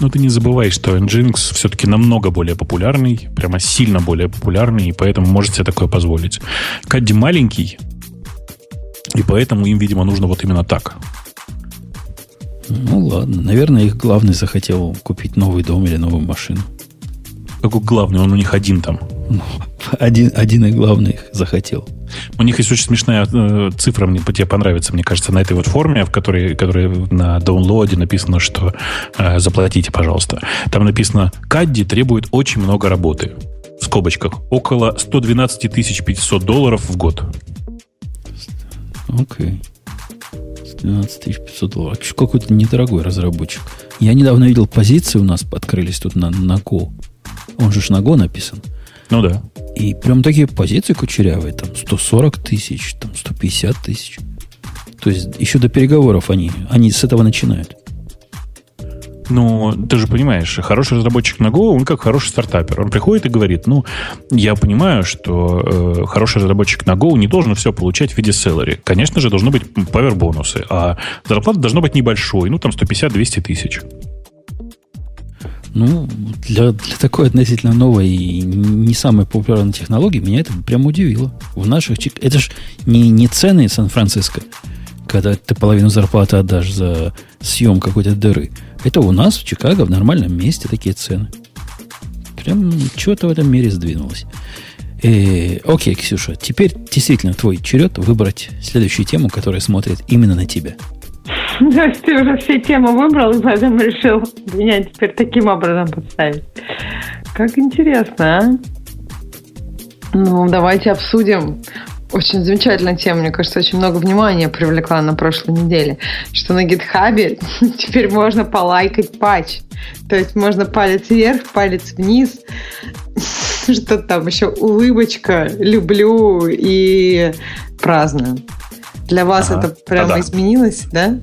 Но ты не забывай, что Nginx все-таки намного более популярный, прямо сильно более популярный, и поэтому может себе такое позволить. Кадди маленький, и поэтому им, видимо, нужно вот именно так. Ну ладно, наверное, их главный захотел купить новый дом или новую машину. Какой главный? Он у них один там. Ну, один, один и главный их захотел. У них есть очень смешная э, цифра, мне тебе понравится, мне кажется, на этой вот форме, в которой, которой на даунлоаде написано, что э, заплатите, пожалуйста. Там написано, Кадди требует очень много работы. В скобочках. Около 112 500 долларов в год. Окей. Okay. 12 500 долларов. Какой-то недорогой разработчик. Я недавно видел позиции у нас открылись тут на, на Go. Он же на Go написан. Ну да. И прям такие позиции кучерявые. Там 140 тысяч, там 150 тысяч. То есть еще до переговоров они, они с этого начинают. Ну, ты же понимаешь, хороший разработчик на Go, он как хороший стартапер. Он приходит и говорит, ну, я понимаю, что э, хороший разработчик на Go не должен все получать в виде salary. Конечно же, должны быть павер-бонусы, а зарплата должна быть небольшой, ну, там 150-200 тысяч. Ну, для, для такой относительно новой и не самой популярной технологии меня это прям удивило. В наших... Это же не, не цены Сан-Франциско, когда ты половину зарплаты отдашь за съем какой-то дыры. Это у нас в Чикаго в нормальном месте такие цены. Прям что-то в этом мире сдвинулось. Э, окей, Ксюша, теперь действительно твой черед выбрать следующую тему, которая смотрит именно на тебя. То есть ты уже все темы выбрал, и поэтому решил меня теперь таким образом подставить. Как интересно, а? Ну, давайте обсудим очень замечательная тема, мне кажется, очень много внимания привлекла на прошлой неделе, что на гитхабе теперь можно полайкать патч. То есть можно палец вверх, палец вниз, что там еще улыбочка, люблю и праздную. Для вас ага. это прямо А-да. изменилось, да?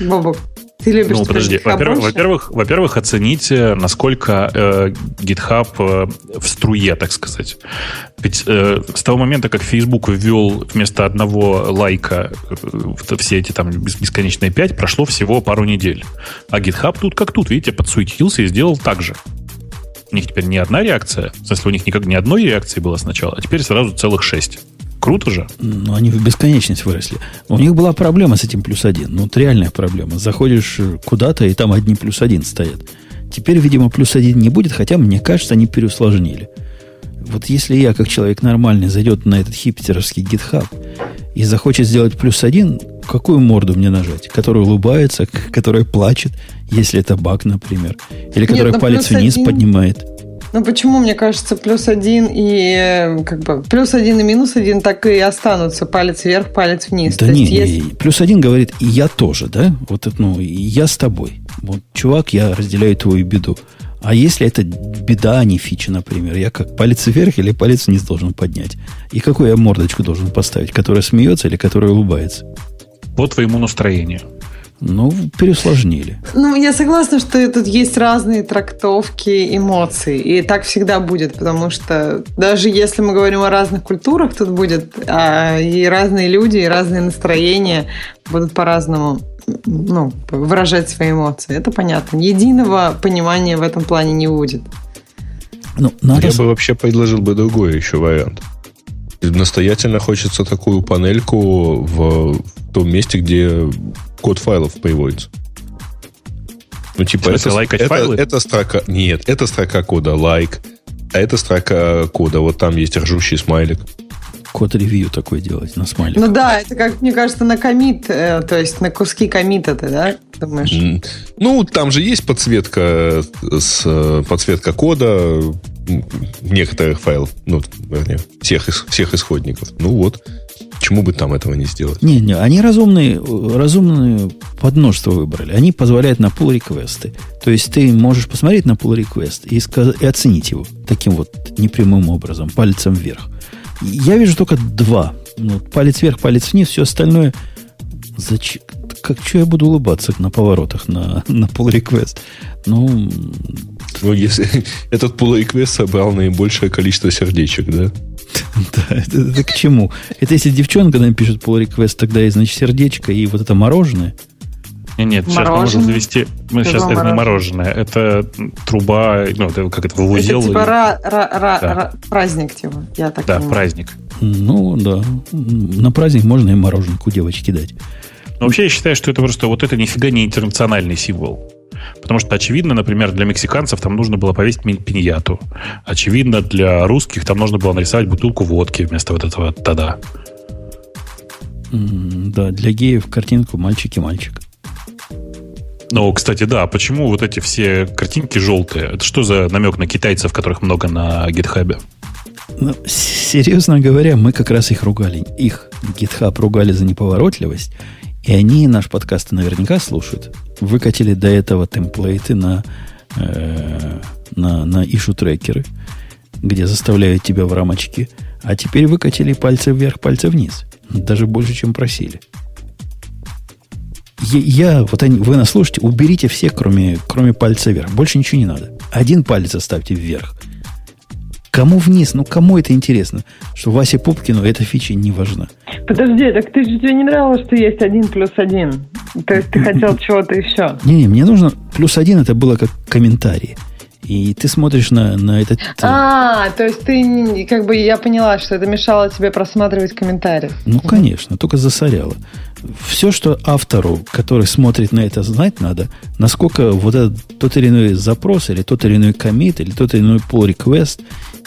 Бобок, ты любишь Ну, подожди. Во-первых, во-первых, во-первых, оцените, насколько э, GitHub э, в струе, так сказать. Ведь э, с того момента, как Facebook ввел вместо одного лайка э, все эти там бес- бесконечные пять, прошло всего пару недель. А GitHub тут как тут, видите, подсуетился и сделал так же. У них теперь не одна реакция, в смысле, у них никак ни одной реакции было сначала, а теперь сразу целых шесть. Круто же. Но они в бесконечность выросли. У них была проблема с этим плюс один. Ну, вот реальная проблема. Заходишь куда-то, и там одни плюс один стоят. Теперь, видимо, плюс один не будет, хотя, мне кажется, они переусложнили. Вот если я, как человек нормальный, зайдет на этот хипстеровский GitHub и захочет сделать плюс один, какую морду мне нажать? Которая улыбается, которая плачет, если это баг, например. Или которая ну, палец вниз один- поднимает. Ну почему, мне кажется, плюс один и э, как бы плюс один и минус один так и останутся. Палец вверх, палец вниз. Да То не, есть не, если- плюс один говорит, и я тоже, да? Вот это, ну, я с тобой. Вот, чувак, я разделяю твою беду. А если это беда, а не фича, например, я как палец вверх или палец вниз должен поднять? И какую я мордочку должен поставить? Которая смеется или которая улыбается? По твоему настроению. Ну, переусложнили. Ну, я согласна, что тут есть разные трактовки эмоций. И так всегда будет, потому что даже если мы говорим о разных культурах, тут будет а, и разные люди, и разные настроения будут по-разному ну, выражать свои эмоции. Это понятно. Единого понимания в этом плане не будет. Ну, надо... Я бы вообще предложил бы другой еще вариант. Настоятельно хочется такую панельку в, том месте, где код файлов приводится. Ну, типа, это, лайкать это, файлы? это строка... Нет, это строка кода лайк, а это строка кода. Вот там есть ржущий смайлик. Код ревью такой делать на смайлик. Ну да, это как, мне кажется, на комит, э, то есть на куски комита ты, да, думаешь? Ну, там же есть подсветка с э, подсветка кода некоторых файлов, ну, вернее, всех, всех исходников. Ну вот, почему бы там этого не сделать? Не, не, они разумные, разумные подмножество выбрали. Они позволяют на pull реквесты. То есть ты можешь посмотреть на pull request и, сказ- и оценить его таким вот непрямым образом, пальцем вверх. Я вижу только два. Ну, палец вверх, палец вниз, все остальное. Зачем? Как что я буду улыбаться на поворотах на, на pull request? Ну, Ну, если этот pull request собрал наибольшее количество сердечек, да? да, это, это к чему? Это если девчонка нам пишет pull request, тогда и значит сердечко и вот это мороженое. Нет, нет, сейчас мы можем Мороженое? завести... Мы Что сейчас это не мороженое? это труба, ну, это как это, Это вывозил. типа и- ра- ра- ра- Да. ра- праздник, типа, я так Да, понимаю. праздник. Ну, да. На праздник можно и мороженку девочке дать. Но вообще я считаю, что это просто вот это нифига не интернациональный символ. Потому что, очевидно, например, для мексиканцев там нужно было повесить пиньяту. Очевидно, для русских там нужно было нарисовать бутылку водки вместо вот этого. М, Да, для геев картинку мальчик и мальчик. Ну, кстати, да, почему вот эти все картинки желтые? Это что за намек на китайцев, которых много на гитхабе? Ну, серьезно говоря, мы как раз их ругали. Их GitHub ругали за неповоротливость. И они наш подкаст наверняка слушают. Выкатили до этого темплейты на, э, на, на issue трекеры, где заставляют тебя в рамочке. А теперь выкатили пальцы вверх, пальцы вниз. Даже больше, чем просили. Я, я- вот они, вы нас слушаете, уберите все, кроме, кроме пальца вверх. Больше ничего не надо. Один палец оставьте вверх. Кому вниз? Ну, кому это интересно? Что Васе Пупкину эта фича не важна. Подожди, так ты же тебе не нравилось, что есть один плюс один. То есть ты хотел чего-то еще. Не-не, мне нужно... Плюс один это было как комментарий. И ты смотришь на, на этот... А, то есть ты, как бы, я поняла, что это мешало тебе просматривать комментарии. Ну, конечно, только засоряло. Все, что автору, который смотрит на это, знать надо, насколько вот этот тот или иной запрос, или тот или иной комит, или тот или иной pull request,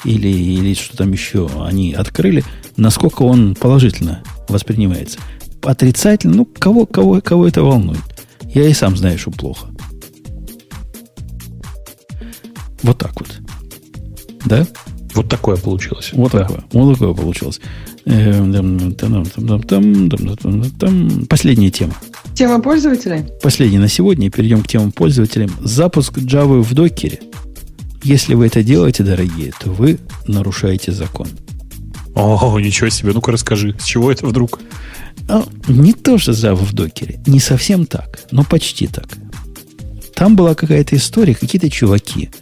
или, или что там еще они открыли, насколько он положительно воспринимается. Отрицательно, ну, кого, кого, кого это волнует? Я и сам знаю, что плохо. Вот так вот. Да? Вот такое получилось. Вот да. такое. Вот такое получилось. Последняя тема. Тема пользователей? Последняя на сегодня. Перейдем к темам пользователям. Запуск Java в докере. Если вы это делаете, дорогие, то вы нарушаете закон. О, ничего себе. Ну-ка расскажи, с чего это вдруг? А, не то, что Java в докере. Не совсем так, но почти так. Там была какая-то история, какие-то чуваки –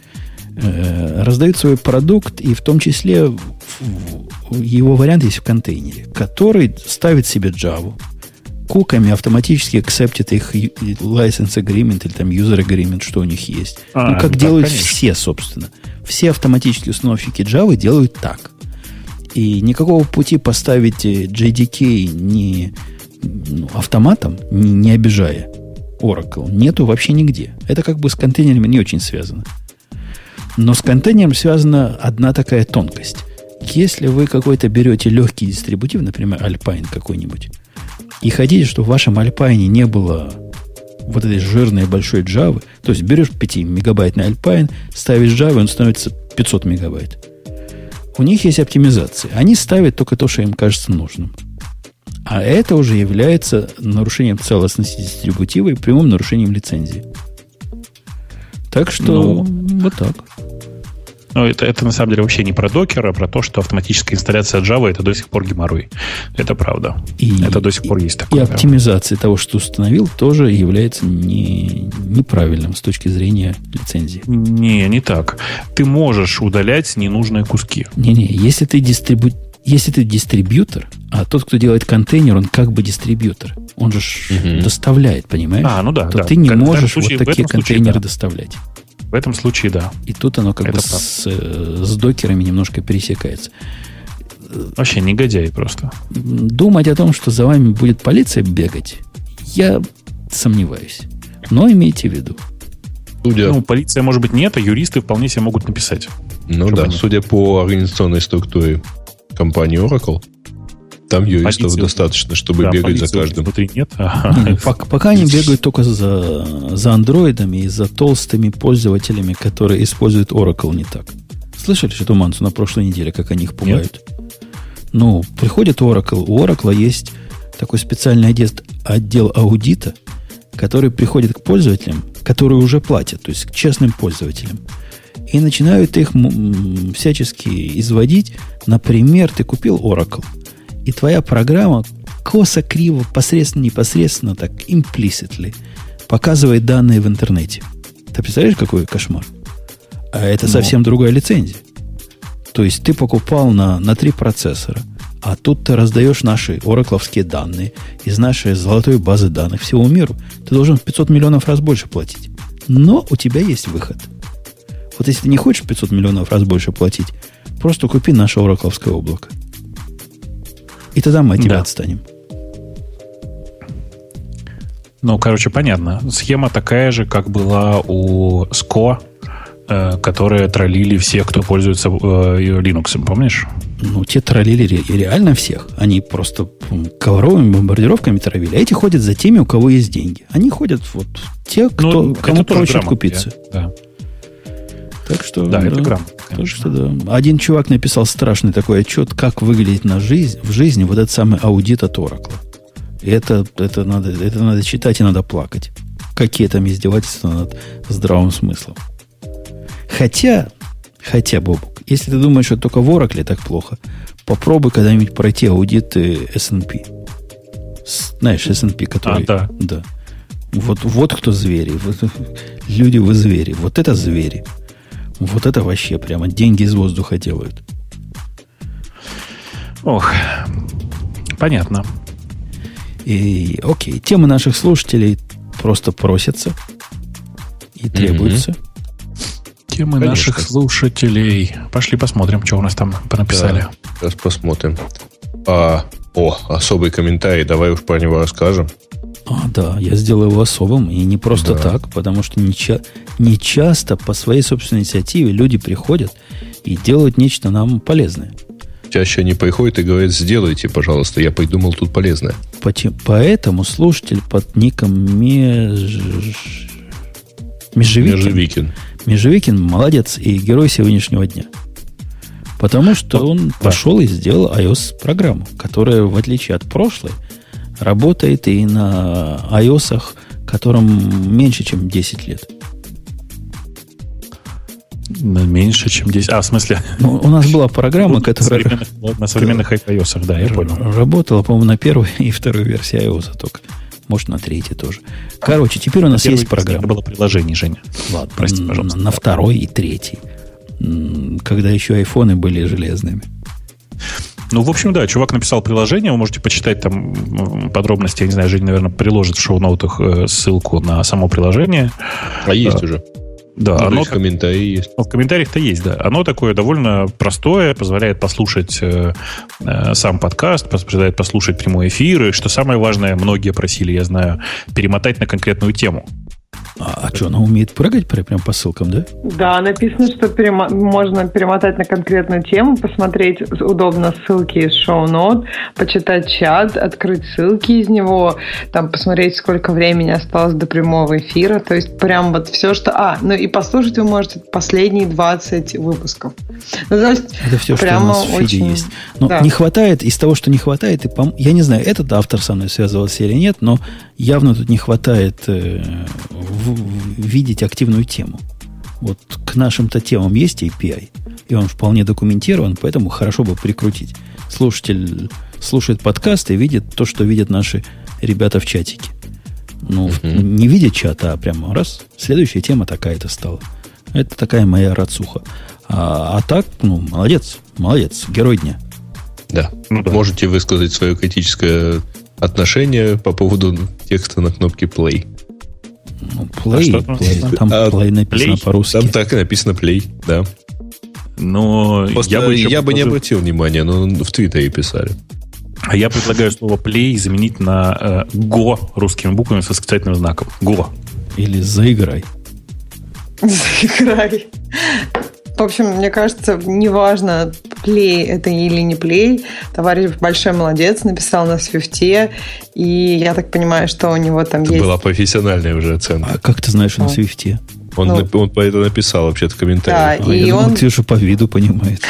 э, раздают свой продукт, и в том числе его вариант есть в контейнере, который ставит себе Java. Куками автоматически акцептит их license agreement или там user agreement, что у них есть. А, ну, как да, делают конечно. все, собственно. Все автоматические установщики Java делают так. И никакого пути поставить JDK не ну, автоматом, не, не обижая Oracle, нету вообще нигде. Это как бы с контейнерами не очень связано. Но с контейнером связана одна такая тонкость. Если вы какой-то берете легкий дистрибутив, например, Alpine какой-нибудь, и хотите, чтобы в вашем Alpine не было вот этой жирной большой Java, то есть берешь 5-мегабайтный Alpine, ставишь Java, он становится 500 мегабайт. У них есть оптимизация. Они ставят только то, что им кажется нужным. А это уже является нарушением целостности дистрибутива и прямым нарушением лицензии. Так что ну, вот так. Но это, это на самом деле вообще не про докер, а про то, что автоматическая инсталляция Java это до сих пор геморрой. Это правда. И, это до сих пор есть такое. И оптимизация того, что установил, тоже является не, неправильным с точки зрения лицензии. Не, не так. Ты можешь удалять ненужные куски. Не-не, если ты дистрибу... Если ты дистрибьютор, а тот, кто делает контейнер, он как бы дистрибьютор. Он же угу. доставляет, понимаешь? А, ну да. То да. ты не можешь случае, вот такие контейнеры случае, да. доставлять. В этом случае, да. И тут оно как Это бы с, с докерами немножко пересекается. Вообще негодяй просто. Думать о том, что за вами будет полиция бегать, я сомневаюсь. Но имейте в виду. Судя... Ну, полиция, может быть, нет, а юристы вполне себе могут написать. Ну да, они... судя по организационной структуре компании Oracle, там юристов полиции, достаточно, чтобы да, бегать за каждым. Внутри нет. Не, пока, пока они бегают только за, за андроидами и за толстыми пользователями, которые используют Oracle не так. Слышали, что Мансу на прошлой неделе, как они их пугают? Нет. Ну, приходит Oracle. У Oracle есть такой специальный отдел, отдел аудита, который приходит к пользователям, которые уже платят, то есть к честным пользователям. И начинают их всячески изводить. Например, ты купил Oracle – и твоя программа косо, криво, посредственно, непосредственно, так, implicitly показывает данные в интернете. Ты представляешь, какой кошмар? А это Но. совсем другая лицензия. То есть ты покупал на, на три процессора, а тут ты раздаешь наши оракловские данные из нашей золотой базы данных всего миру. Ты должен в 500 миллионов раз больше платить. Но у тебя есть выход. Вот если ты не хочешь 500 миллионов раз больше платить, просто купи наше оракловское облако. И тогда мы от тебя да. отстанем. Ну, короче, понятно. Схема такая же, как была у SCO, э, которые троллили всех, кто пользуется э, Linux, помнишь? Ну, те троллили ре- реально всех. Они просто ковровыми бомбардировками травили. А эти ходят за теми, у кого есть деньги. Они ходят вот те, кто, ну, кому проще купиться. Да. Так что, да, да, это грамотно. Так что, да. Один чувак написал страшный такой отчет, как выглядит на жизнь, в жизни вот этот самый аудит от Oracle. И это, это, надо, это надо читать и надо плакать. Какие там издевательства над здравым смыслом. Хотя, хотя, Бобук, если ты думаешь, что только в Oracle так плохо, попробуй когда-нибудь пройти аудит S&P. Знаешь, S&P, который... А, да. Да. Вот, вот кто звери. Вот, люди вы звери. Вот это звери. Вот это вообще прямо деньги из воздуха делают. Ох, понятно. И, окей, темы наших слушателей просто просятся и требуются. Mm-hmm. Темы Конечно. наших слушателей. Пошли посмотрим, что у нас там понаписали. Да, сейчас посмотрим. А, о, особый комментарий, давай уж про него расскажем. А, да, я сделаю его особым, и не просто да. так, потому что не, ча- не часто по своей собственной инициативе люди приходят и делают нечто нам полезное. Чаще они приходят и говорят, сделайте, пожалуйста, я придумал тут полезное. Поэтому слушатель под ником Меж... Межевикин, Межевикин. Межевикин молодец и герой сегодняшнего дня. Потому что он да. пошел и сделал iOS-программу, которая, в отличие от прошлой, работает и на iOS, которым меньше, чем 10 лет. Меньше, чем 10. А, в смысле? Ну, у нас была программа, которая... На современных, на современных iOS, да, я понял. Работала, по-моему, на первой и второй версии iOS только. Может, на третьей тоже. Короче, теперь у нас на есть программа. Это было приложение, Женя. Ладно, прости, пожалуйста. На второй и третьей. Когда еще айфоны были железными. Ну, в общем, да, чувак написал приложение, вы можете почитать там подробности, я не знаю, Женя, наверное, приложит в шоу-ноутах э, ссылку на само приложение. А есть уже. Да, ну, оно в комментарии есть. В комментариях-то есть, да. Оно такое довольно простое, позволяет послушать э, э, сам подкаст, позволяет послушать прямой эфир, и что самое важное, многие просили, я знаю, перемотать на конкретную тему. А, а что, она умеет прыгать прям по ссылкам, да? Да, написано, что перемо- можно перемотать на конкретную тему, посмотреть удобно ссылки из шоу-нот, почитать чат, открыть ссылки из него, там посмотреть, сколько времени осталось до прямого эфира. То есть прям вот все, что... А, ну и послушать вы можете последние 20 выпусков. Ну, то есть Это все, что у нас в фиде очень... есть. Но да. не хватает, из того, что не хватает, и пом... я не знаю, этот автор со мной связывался или нет, но явно тут не хватает э, видеть активную тему. Вот к нашим-то темам есть API, и он вполне документирован, поэтому хорошо бы прикрутить. Слушатель слушает подкаст и видит то, что видят наши ребята в чатике. Ну, uh-huh. не видит чата, а прямо раз, следующая тема такая-то стала. Это такая моя рацуха. А, а так, ну, молодец, молодец, герой дня. Да. Ну, да. Можете высказать свое критическое отношение по поводу текста на кнопке play. Ну, play, а play. Там а, play написано play? по-русски. Там так и написано play, да. Но Просто я бы, я бы не обратил внимания, но в Твиттере писали. А я предлагаю слово play заменить на э, go русскими буквами с восклицательным знаком. Go. Или заиграй. Заиграй. В общем, мне кажется, неважно, плей это или не плей, товарищ большой молодец, написал на свифте, и я так понимаю, что у него там это есть... была профессиональная уже оценка. А как ты знаешь на свифте? Он, ну, он по это написал вообще в комментариях. Да, а, и я он... думал, Ксюша по виду понимает.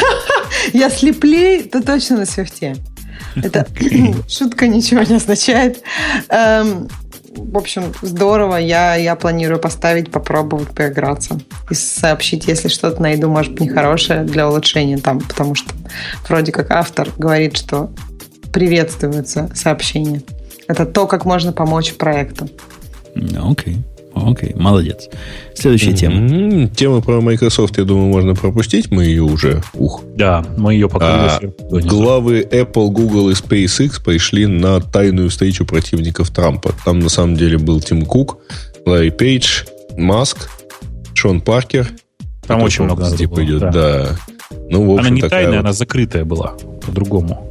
Если плей, то точно на свифте. Это шутка ничего не означает. В общем, здорово. Я, я планирую поставить, попробовать поиграться. И сообщить, если что-то найду, может быть, нехорошее для улучшения там. Потому что вроде как автор говорит, что приветствуются сообщения. Это то, как можно помочь проекту. Окей. Okay. Окей, молодец. Следующая тема. Тема про Microsoft, я думаю, можно пропустить. Мы ее уже... Ух. Да, мы ее пока а, Главы Apple, Google и SpaceX пришли на тайную встречу противников Трампа. Там на самом деле был Тим Кук, Ларри Пейдж, Маск, Шон Паркер. Там очень много везде пойдет, да. да. Ну, в общем, она не тайная, вот... она закрытая была, по-другому.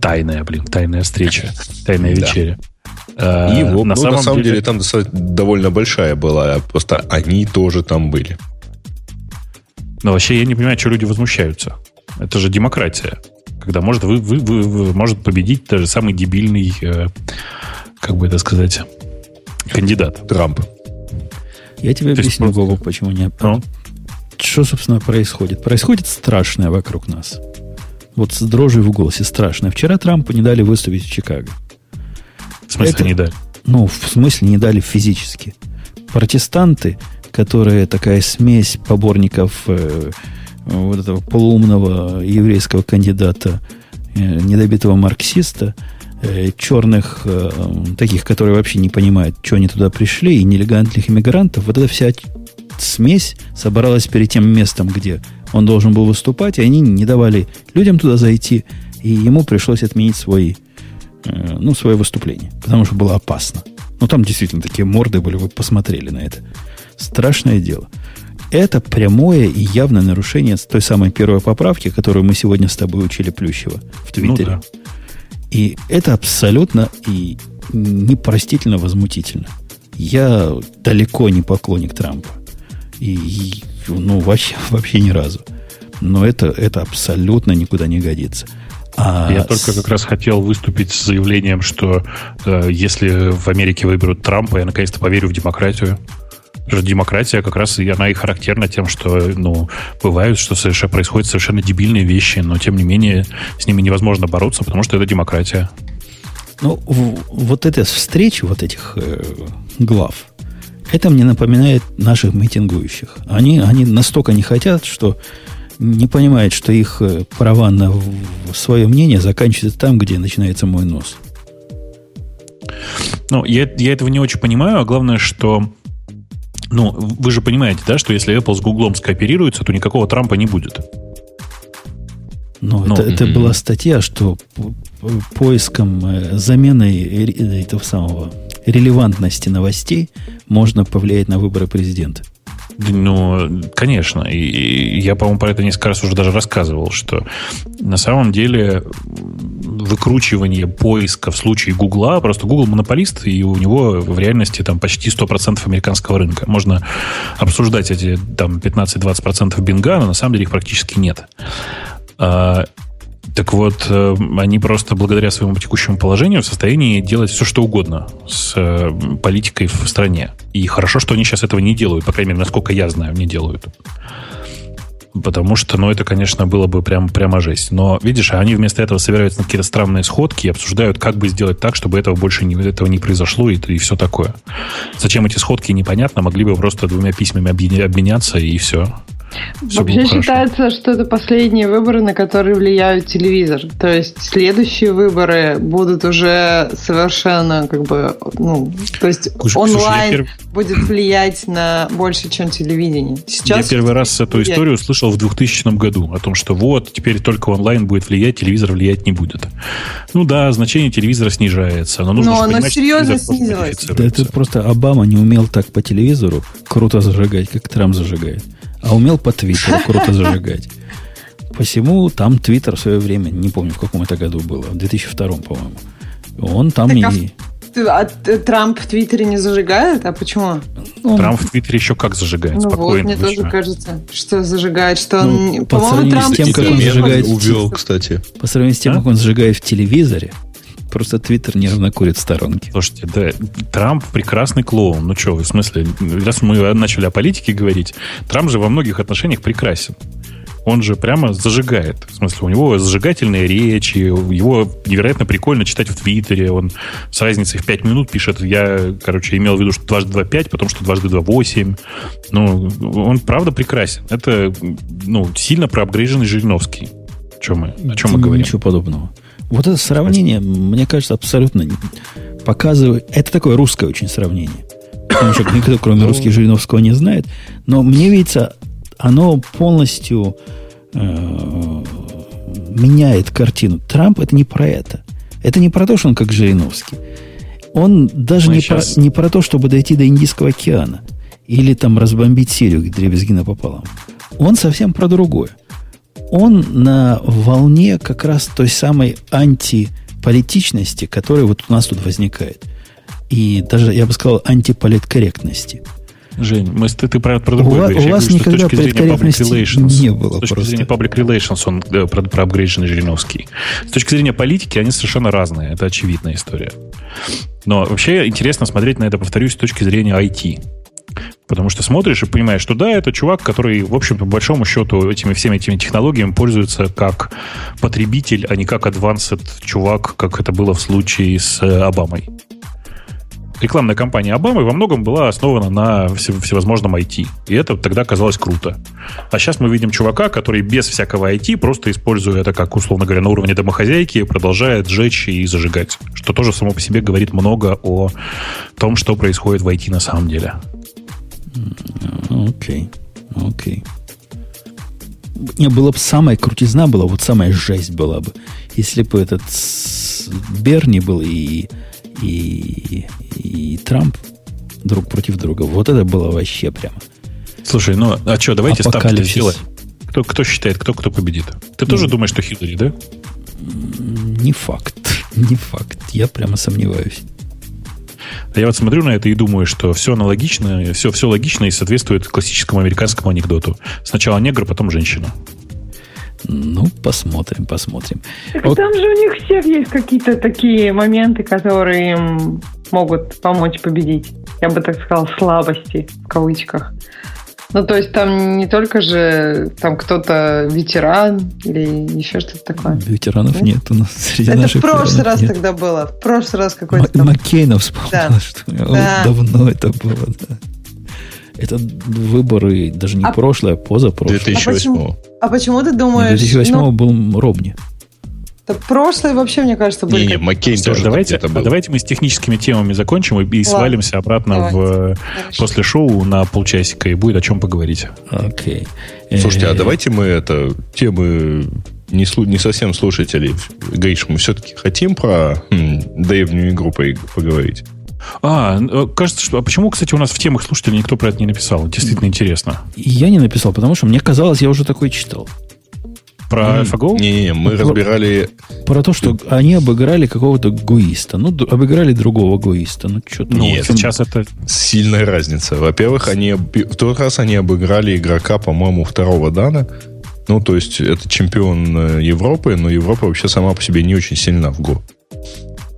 Тайная, блин, тайная встреча, тайная вечеря. Э, и вот, на, ну, самом, на самом деле, деле там довольно большая была, просто они тоже там были. Но вообще я не понимаю, что люди возмущаются. Это же демократия. Когда может, вы, вы, вы, вы, может победить даже самый дебильный, э, как бы это сказать, кандидат. Трамп. Я тебе То объясню, просто... Бобок, почему не... Ну? Что, собственно, происходит? Происходит страшное вокруг нас. Вот с дрожью в голосе страшное. Вчера Трампу не дали выступить в Чикаго. В смысле это, не дали? Ну, в смысле не дали физически. Протестанты, которые такая смесь поборников э, вот этого полуумного еврейского кандидата, э, недобитого марксиста, э, черных, э, таких, которые вообще не понимают, что они туда пришли, и нелегальных иммигрантов, вот эта вся смесь собралась перед тем местом, где он должен был выступать, и они не давали людям туда зайти, и ему пришлось отменить свой ну, свое выступление, потому что было опасно. Ну, там действительно такие морды были, вы посмотрели на это. Страшное дело. Это прямое и явное нарушение той самой первой поправки, которую мы сегодня с тобой учили Плющева в Твиттере. Ну, да. И это абсолютно и непростительно возмутительно. Я далеко не поклонник Трампа. И, и ну, вообще, вообще ни разу. Но это, это абсолютно никуда не годится. А Я только как раз хотел выступить с заявлением, что э, если в Америке выберут Трампа, я наконец-то поверю в демократию. Потому что демократия как раз и она и характерна тем, что ну, бывают, что совершенно, происходят совершенно дебильные вещи, но тем не менее с ними невозможно бороться, потому что это демократия. Ну, вот эта встреча вот этих э, глав Это мне напоминает наших митингующих. Они, они настолько не хотят, что не понимают, что их э, права на свое мнение заканчиваются там, где начинается мой нос. Ну, я, я этого не очень понимаю, а главное, что ну, вы же понимаете, да, что если Apple с Google скооперируется, то никакого Трампа не будет. Ну, это, это была статья, что поиском э, замены этого самого релевантности новостей можно повлиять на выборы президента. Ну, конечно. И я, по-моему, про это несколько раз уже даже рассказывал, что на самом деле выкручивание поиска в случае Гугла, просто Google монополист, и у него в реальности там почти 100% американского рынка. Можно обсуждать эти там 15-20% бинга, но на самом деле их практически нет. Так вот, э, они просто благодаря своему текущему положению в состоянии делать все, что угодно с э, политикой в стране. И хорошо, что они сейчас этого не делают, по крайней мере, насколько я знаю, не делают. Потому что, ну, это, конечно, было бы прям, прямо жесть. Но, видишь, они вместо этого собираются на какие-то странные сходки и обсуждают, как бы сделать так, чтобы этого больше не, этого не произошло и, и все такое. Зачем эти сходки, непонятно. Могли бы просто двумя письмами обменяться и все. Вообще считается, что это последние выборы, на которые влияют телевизор. То есть следующие выборы будут уже совершенно как бы, ну, то есть слушай, онлайн перв... будет влиять на больше, чем телевидение. Сейчас я первый раз эту историю услышал в 2000 году о том, что вот теперь только онлайн будет влиять, телевизор влиять не будет. Ну да, значение телевизора снижается, но нужно но оно понимать, серьезно снизилось. Да это просто Обама не умел так по телевизору круто зажигать, как Трамп зажигает а умел по Твиттеру круто зажигать. Посему там Твиттер в свое время, не помню, в каком это году было, в 2002, по-моему. Он там так, и... А, а Трамп в Твиттере не зажигает? А почему? Ну, Трамп в Твиттере еще как зажигает, ну спокойно. Вот, мне тоже кажется, что зажигает, что ну, он... По сравнению Трамп с тем, как он зажигает... Увел, кстати. По сравнению с тем, а? как он зажигает в телевизоре, Просто Твиттер нервно курит в сторонке. Слушайте, да, Трамп прекрасный клоун. Ну что, в смысле, раз мы начали о политике говорить, Трамп же во многих отношениях прекрасен. Он же прямо зажигает. В смысле, у него зажигательные речи, его невероятно прикольно читать в Твиттере. Он с разницей в 5 минут пишет, я, короче, имел в виду, что дважды 2 5, потом что дважды 2 8. Ну, он правда прекрасен. Это, ну, сильно проапгрейженный Жириновский. О чем мы, о чем мы говорим? Ничего подобного. Вот это сравнение, мне кажется, абсолютно показывает... Это такое русское очень сравнение. Потому что никто, кроме ну. русских, Жириновского не знает. Но мне видится, оно полностью э, меняет картину. Трамп это не про это. Это не про то, что он как Жириновский. Он даже не, сейчас... про, не про то, чтобы дойти до Индийского океана. Или там разбомбить Сирию, где дребезги напополам. Он совсем про другое он на волне как раз той самой антиполитичности, которая вот у нас тут возникает. И даже, я бы сказал, антиполиткорректности. Жень, мы, ты, ты про, про другое говоришь. У вас никогда с точки зрения public relations, не было С точки просто. зрения public relations он э, про, про апгрейдженный Жириновский. С точки зрения политики они совершенно разные. Это очевидная история. Но вообще интересно смотреть на это, повторюсь, с точки зрения IT. Потому что смотришь и понимаешь, что да, это чувак, который, в общем, по большому счету, этими всеми этими технологиями пользуется как потребитель, а не как advanced чувак, как это было в случае с э, Обамой. Рекламная кампания Обамы во многом была основана на всевозможном IT. И это тогда казалось круто. А сейчас мы видим чувака, который без всякого IT, просто используя это как, условно говоря, на уровне домохозяйки, продолжает сжечь и зажигать. Что тоже само по себе говорит много о том, что происходит в IT на самом деле. Окей, окей. Не, было бы самая крутизна была, вот самая жесть была бы, если бы этот Берни был и, и, и Трамп друг против друга. Вот это было вообще прямо. Слушай, ну а что, давайте ставки сделать. Кто, кто считает, кто кто победит? Ты mm. тоже думаешь, что Хиллари, да? Не факт. Не факт. Я прямо сомневаюсь. А я вот смотрю на это и думаю, что все аналогично, все, все логично и соответствует классическому американскому анекдоту. Сначала негр, потом женщина. Ну, посмотрим, посмотрим. Так вот. Там же у них всех есть какие-то такие моменты, которые им могут помочь победить. Я бы так сказал, слабости в кавычках. Ну, то есть там не только же там кто-то ветеран или еще что-то такое. Ветеранов нет, нет у нас среди Это наших в прошлый раз нет. тогда было. В прошлый раз какой-то там... Маккейна вспомнила, да. что да. давно это было, да. Это выборы даже не А- прошлое, а позапрошлое. 2008 А почему ты Не, думаешь... 2008 ну, был Робни. да прошлые вообще, мне кажется, были... Не-не, Маккейн тоже давайте, где-то был. давайте мы с техническими темами закончим и, и свалимся обратно в, Давайте. после шоу на полчасика, и будет о чем поговорить. Окей. Слушайте, а Э, давайте мы это темы не, слу- не совсем слушателей. Гриш, мы все-таки хотим про м, древнюю игру по- поговорить. А, э, кажется, что... А почему, кстати, у нас в темах слушателей никто про это не написал? Действительно интересно. Я не написал, потому что мне казалось, я уже такой читал. Про AlphaGo? Не-не-не, мы Про- разбирали... Про то, что они обыграли какого-то гуиста. Ну, д- обыграли другого гуиста. Ну, что-то... Ну, Нет. сейчас это... Сильная разница. Во-первых, они в тот раз они обыграли игрока, по-моему, второго дана. Ну, то есть, это чемпион э, Европы, но Европа вообще сама по себе не очень сильна в Го.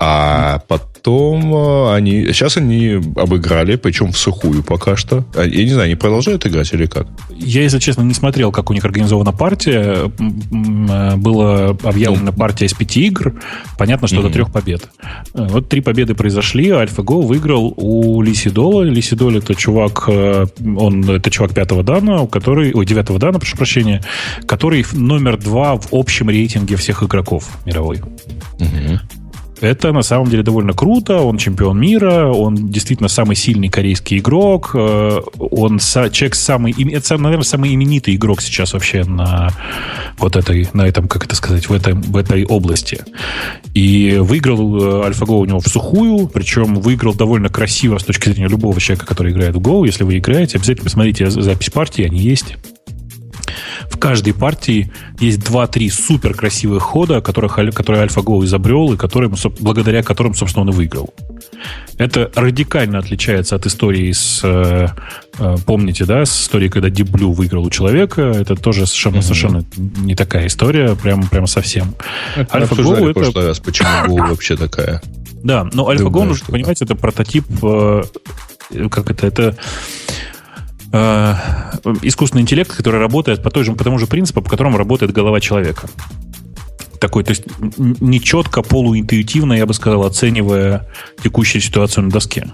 А потом э, они... Сейчас они обыграли, причем в сухую пока что. А, Я не знаю, они продолжают играть или как? Я, если честно, не смотрел, как у них организована партия. Э, Была объявлена партия из пяти игр. Понятно, что Мгм. до трех побед. Э, Вот три победы произошли. AlphaGo выиграл у Лисидола. Лисидол это чувак, он это чувак пятого дана, который, ой, девятого дана, прошу прощения, который номер два в общем рейтинге всех игроков мировой. Это на самом деле довольно круто. Он чемпион мира, он действительно самый сильный корейский игрок. э, Он человек самый, это, наверное, самый именитый игрок сейчас вообще на вот этой, на этом, как это сказать, в, этом, в этой области. И выиграл э, AlphaGo у него в сухую, причем выиграл довольно красиво с точки зрения любого человека, который играет в Go. Если вы играете, обязательно посмотрите за- запись партии, они есть. Каждой партии есть 2-3 супер красивых хода, которых, которые AlphaGo изобрел и которым, благодаря которым, собственно, он и выиграл. Это радикально отличается от истории с... э, э, помните, да, с историей, когда Deep Blue выиграл у человека. Это тоже совершенно, совершенно не такая история, прям, прям совсем. AlphaGo это- прошлый раз, почему Go вообще такая. Да, но AlphaGo, нужно понимать, это прототип, э, как это, это э, искусственный интеллект, который работает по, той же, по тому же принципу, по которому работает голова человека. Такой, то есть нечетко, полуинтуитивно, я бы сказал, оценивая текущую ситуацию на доске.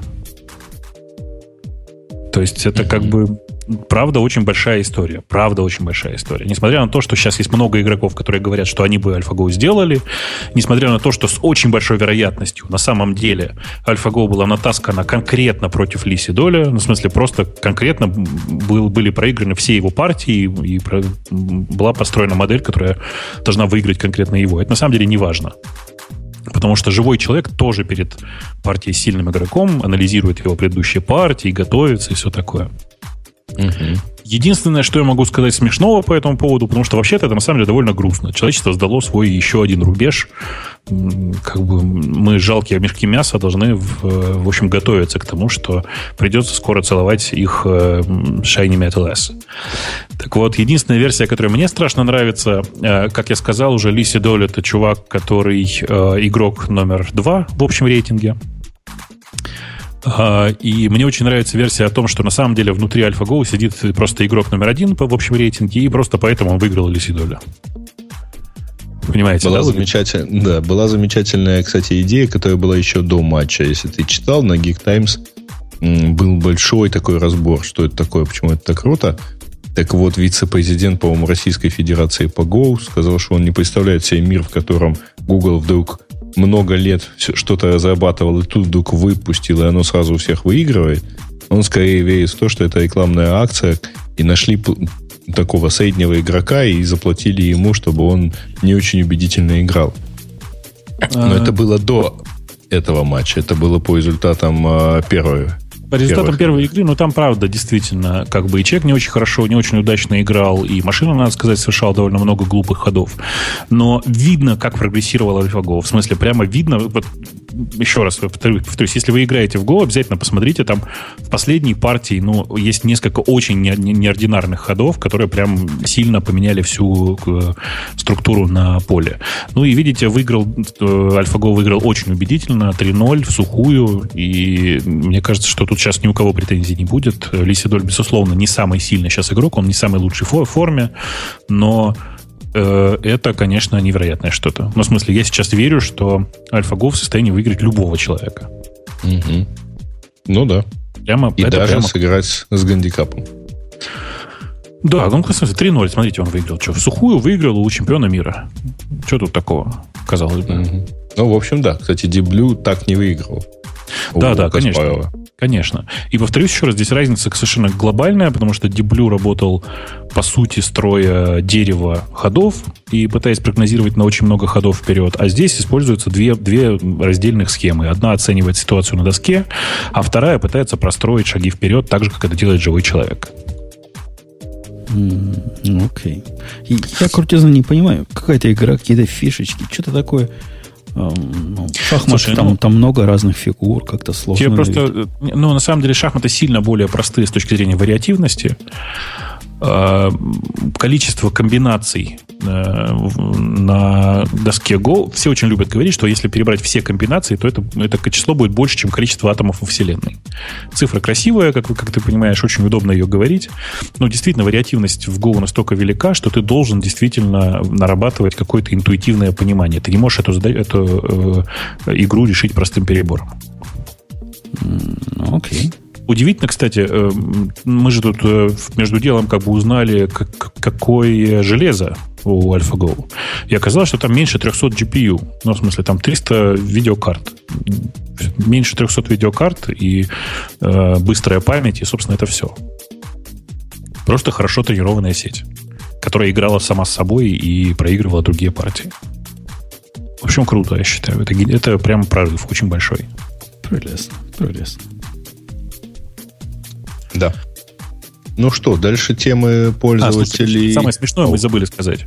То есть это как бы правда очень большая история. Правда очень большая история. Несмотря на то, что сейчас есть много игроков, которые говорят, что они бы AlphaGo сделали, несмотря на то, что с очень большой вероятностью на самом деле AlphaGo была натаскана конкретно против Лиси Доля, ну, в смысле просто конкретно был, были проиграны все его партии, и про- была построена модель, которая должна выиграть конкретно его. Это на самом деле не важно. Потому что живой человек тоже перед партией сильным игроком анализирует его предыдущие партии, готовится и все такое. Единственное, что я могу сказать смешного по этому поводу, потому что вообще-то это на самом деле довольно грустно. Человечество сдало свой еще один рубеж. Как бы мы, жалкие мешки мяса, должны, в, э, в общем, готовиться к тому, что придется скоро целовать их э, Shiny Metal S. Так вот, единственная версия, которая мне страшно нравится, э, как я сказал уже, Лиси Доль это чувак, который игрок номер два в общем рейтинге. А, И мне очень нравится версия о том, что на самом деле внутри AlphaGo сидит просто игрок номер один в общем рейтинге, и просто поэтому он выиграл Лисидоля. Понимаете, Была, да? замечатель... да, была замечательная, кстати, идея, которая была еще до матча. Если ты читал, на Geek Times был большой такой разбор, что это такое, почему это так круто. Так вот, вице-президент, по-моему, Российской Федерации по Go сказал, что он не представляет себе мир, в котором Google вдруг много лет что-то разрабатывал, и тут вдруг выпустил, и оно сразу у всех выигрывает. Он скорее верит в то, что это рекламная акция, и нашли такого среднего игрока и заплатили ему, чтобы он не очень убедительно играл. Но А, это было до этого матча. Это было по результатам э, первой. По результатам первых. первой игры, ну там правда, действительно, как бы и человек не очень хорошо, не очень удачно играл, и машина, надо сказать, совершала довольно много глупых ходов. Но видно, как прогрессировал AlphaGo. В смысле, прямо видно, вот, еще раз повторю- повторюсь, если вы играете в Go, обязательно посмотрите, там в последней партии, ну, есть несколько очень не- не- неординарных ходов, которые прям сильно поменяли всю э, структуру на поле. Ну и видите, выиграл, э, AlphaGo выиграл очень убедительно, 3-0 в сухую, и мне кажется, что тут сейчас ни у кого претензий не будет. Лисидоль, безусловно, не самый сильный сейчас игрок, он не самый лучший фо- форме, но э, это, конечно, невероятное что-то. Ну, в смысле, я сейчас верю, что AlphaGo в состоянии выиграть любого человека. Мгм. Ну да. Прямо, И даже прямо сыграть с гандикапом. Да, ну, в смысле, 3-0, смотрите, он выиграл. Что, в сухую выиграл у чемпиона мира. Что тут такого, казалось бы? Мгм. Ну, в общем, да. Кстати, Деблю так не выиграл. Да, да, конечно. Каспарова. Конечно. И повторюсь еще раз, здесь разница совершенно глобальная, потому что Деблю работал, по сути, строя дерево ходов и пытаясь прогнозировать на очень много ходов вперед. А здесь используются две, две раздельных схемы. Одна оценивает ситуацию на доске, а вторая пытается простроить шаги вперед так же, как это делает живой человек. Ну, Окей. И я крутизну не понимаю. Какая-то игра, какие-то фишечки, что-то такое. Эм, ну, шахматы, Слушай, там, ну- там много разных фигур, как-то сложно. Тебе просто, э, ну, на самом деле, шахматы сильно более простые с точки зрения вариативности. Э, Количество комбинаций э, на доске Go. Все очень любят говорить, что если перебрать все комбинации, то это, это число будет больше, чем количество атомов во Вселенной. Цифра красивая, как, как ты понимаешь, очень удобно ее говорить. Но действительно, вариативность в Go настолько велика, что ты должен действительно нарабатывать какое-то интуитивное понимание. Ты не можешь эту, эту э, игру решить простым перебором. Ну, окей. Удивительно, кстати, э, мы же тут э, между делом как бы узнали, как- какое железо у AlphaGo. И оказалось, что там меньше 300 GPU. Ну, в смысле, там 300 видеокарт. Меньше 300 видеокарт и э, быстрая память, и, собственно, это все. Просто хорошо тренированная сеть, которая играла сама с собой и проигрывала другие партии. В общем, круто, я считаю. Это, это прям прорыв очень большой. Прелестно, прелестно. Да. Ну что, дальше темы А, пользователей. слушай, самое смешное мы забыли сказать.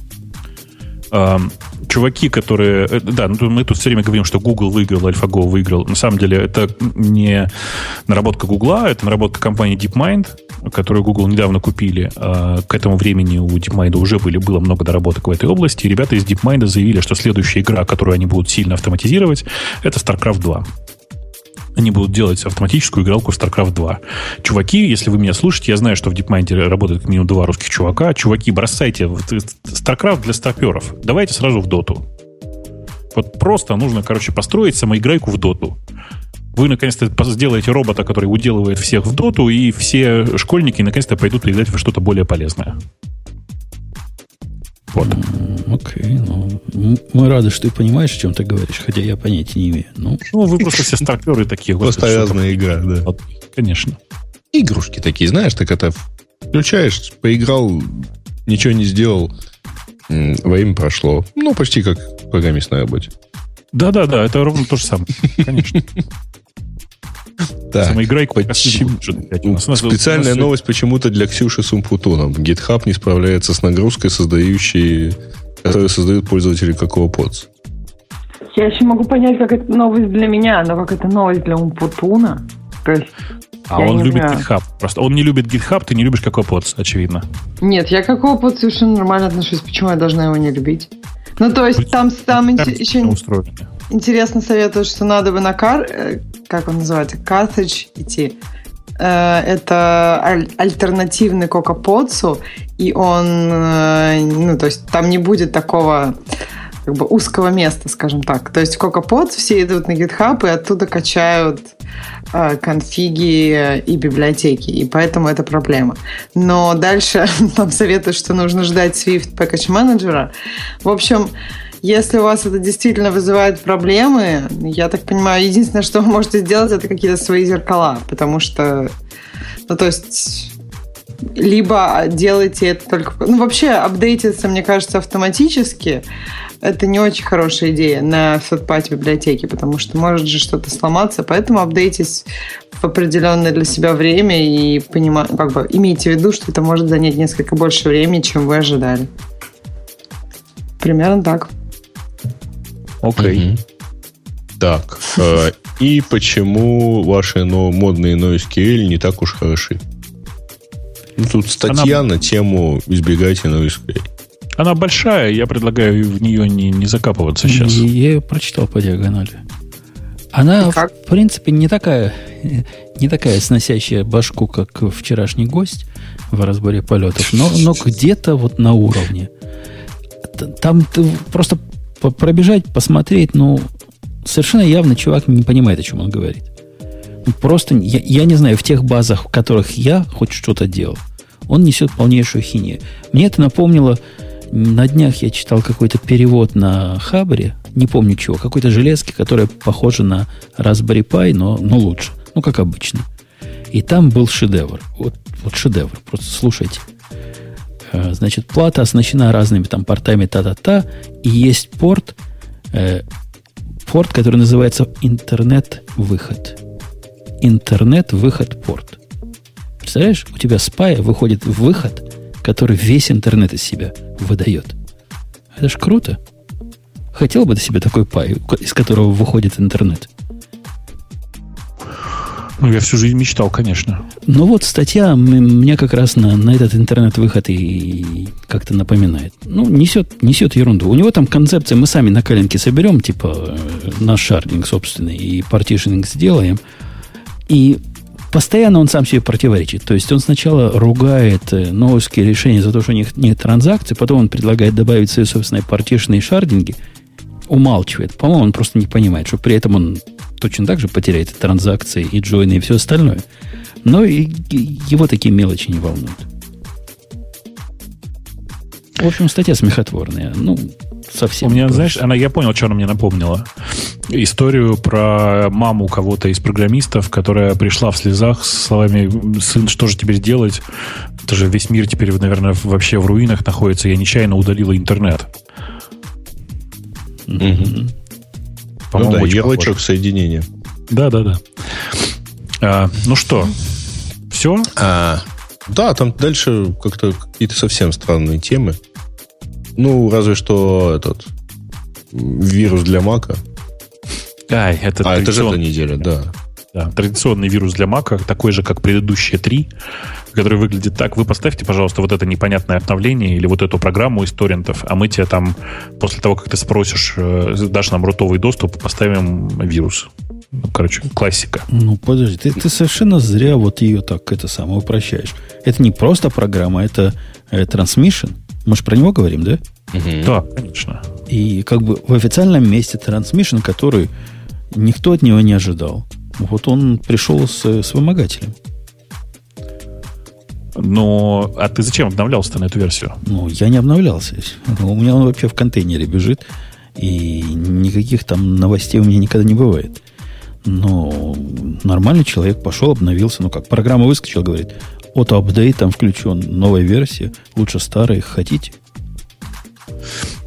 Чуваки, которые... э, Да, ну, мы тут все время говорим, что Google выиграл, AlphaGo выиграл. На самом деле это не наработка Google, это наработка компании DeepMind, которую Google недавно купили. А, К этому времени у DeepMind уже были, было много доработок в этой области. И ребята из DeepMind заявили, что следующая игра, которую они будут сильно автоматизировать, это StarCraft 2 они будут делать автоматическую игралку в StarCraft 2. Чуваки, если вы меня слушаете, я знаю, что в DeepMind работает как минимум два русских чувака. Чуваки, бросайте в- StarCraft для старперов. Давайте сразу в доту. Вот просто нужно, короче, построить самоиграйку в доту. Вы, наконец-то, сделаете робота, который уделывает всех в доту, и все школьники, наконец-то, пойдут играть во что-то более полезное. Вот. Окей, ну, мы рады, что ты понимаешь, о чем ты говоришь, хотя я понятия не имею. Ну, Ну, вы просто все старперы такие. Просто разная игра, да. Вот, Конечно. Игрушки такие, знаешь, так это включаешь, поиграл, ничего не сделал, время прошло. Ну, почти как программист на работе. Да-да-да, это ровно то же самое. Конечно. Так, Самоиграйку почему- Специальная новость почему-то для Ксюши с Умпутуном. GitHub не справляется с нагрузкой, создающей, которую создают пользователи какого подс. Я еще могу понять, как это новость для меня, но как это новость для Умпутуна. То есть, А я он любит знаю. GitHub. Просто он не любит GitHub, ты не любишь Какоподс, очевидно. Нет, я к Опыту совершенно нормально отношусь. Почему я должна его не любить? Ну, то есть, там, там Там еще устроено. Интересно советуют, что надо бы на кар... э, Как он называется? Carthage идти. Э, Это аль- альтернативный Кокоподсу, и он, э, ну, то есть там не будет такого как бы узкого места, скажем так. То есть Кокоподс все идут на GitHub и оттуда качают конфиги и библиотеки, и поэтому это проблема. Но дальше там советуют, что нужно ждать Swift Package Manager. В общем, если у вас это действительно вызывает проблемы, я так понимаю, единственное, что вы можете сделать, это какие-то свои зеркала, потому что, ну, то есть, либо делайте это только... Ну, вообще, апдейтиться, мне кажется, автоматически, это не очень хорошая идея на third библиотеке, потому что может же что-то сломаться, поэтому апдейтесь в определенное для себя время и понима... как бы имейте в виду, что это может занять несколько больше времени, чем вы ожидали. Примерно так. Окей. Мгм. Так, э, и почему ваши но, модные NoSQL не так уж хороши? Ну, тут статья на тему «Избегайте NoSQL». Она большая, я предлагаю в нее не, не закапываться сейчас. я ее прочитал по диагонали. Она, как? в принципе, не такая, не такая сносящая башку, как вчерашний гость в разборе полетов, но, но где-то вот на уровне. Там ты просто пробежать, посмотреть, ну, совершенно явно чувак не понимает, о чем он говорит. Ну, просто, я, я не знаю, в тех базах, в которых я хоть что-то делал, он несет полнейшую хинею. Мне это напомнило, на днях я читал какой-то перевод на Хабре, не помню чего, какой-то железки, которая похожа на Raspberry Pi, но, но лучше. Ну, как обычно. И там был шедевр. Вот, вот шедевр. Просто слушайте. Э, значит, плата оснащена разными там портами та-та-та, и есть порт, э, порт, который называется интернет-выход. Интернет-выход-порт. Представляешь, у тебя с пая выходит выход, который весь интернет из себя выдает. Это ж круто. Хотел бы ты себе такой пай, из которого выходит интернет? Ну, я всю жизнь мечтал, конечно. Ну вот статья мне как раз на, на этот интернет-выход и как-то напоминает. Ну, несет, несет ерунду. У него там концепция, мы сами на коленке соберем, типа э, наш шардинг собственный, и партишинг сделаем. И постоянно он сам себе противоречит. То есть он сначала ругает э, новости решения за то, что у них нет транзакций, потом он предлагает добавить свои собственные партишные и шардинги, умалчивает. По-моему, он просто не понимает, что при этом он точно так же потеряет транзакции, и джойны, и все остальное. Но и, и его такие мелочи не волнуют. В общем, статья смехотворная. Ну, совсем. У меня, знаешь, она, я понял, что она мне напомнила. Историю про маму кого-то из программистов, которая пришла в слезах с словами «Сын, что же теперь делать? Это же весь мир теперь, наверное, вообще в руинах находится. Я нечаянно удалила интернет». Угу. Ну да, ярлычок похож. соединения. Да, да, да. А, ну что, все? А, да, там дальше как-то какие-то совсем странные темы. Ну, разве что этот вирус для Мака. Ай, это а, это же эта неделя, да. Да, традиционный вирус для Мака, такой же, как предыдущие три, который выглядит так. Вы поставьте, пожалуйста, вот это непонятное обновление или вот эту программу из торрентов, а мы тебе там, после того, как ты спросишь, э, дашь нам рутовый доступ, поставим вирус. Ну, короче, классика. Ну, подожди, ты, ты совершенно зря вот ее так это самое упрощаешь. Это не просто программа, это э, transmission. Мы же про него говорим, да? Угу. Да, конечно. И как бы в официальном месте transmission, который никто от него не ожидал. Вот он пришел с, с вымогателем. Но, а ты зачем обновлялся на эту версию? Ну, я не обновлялся. У меня он вообще в контейнере бежит, и никаких там новостей у меня никогда не бывает. Но нормальный человек пошел, обновился. Ну как, программа выскочила, говорит, ото-апдейт там включен, новая версия, лучше старая, хотите?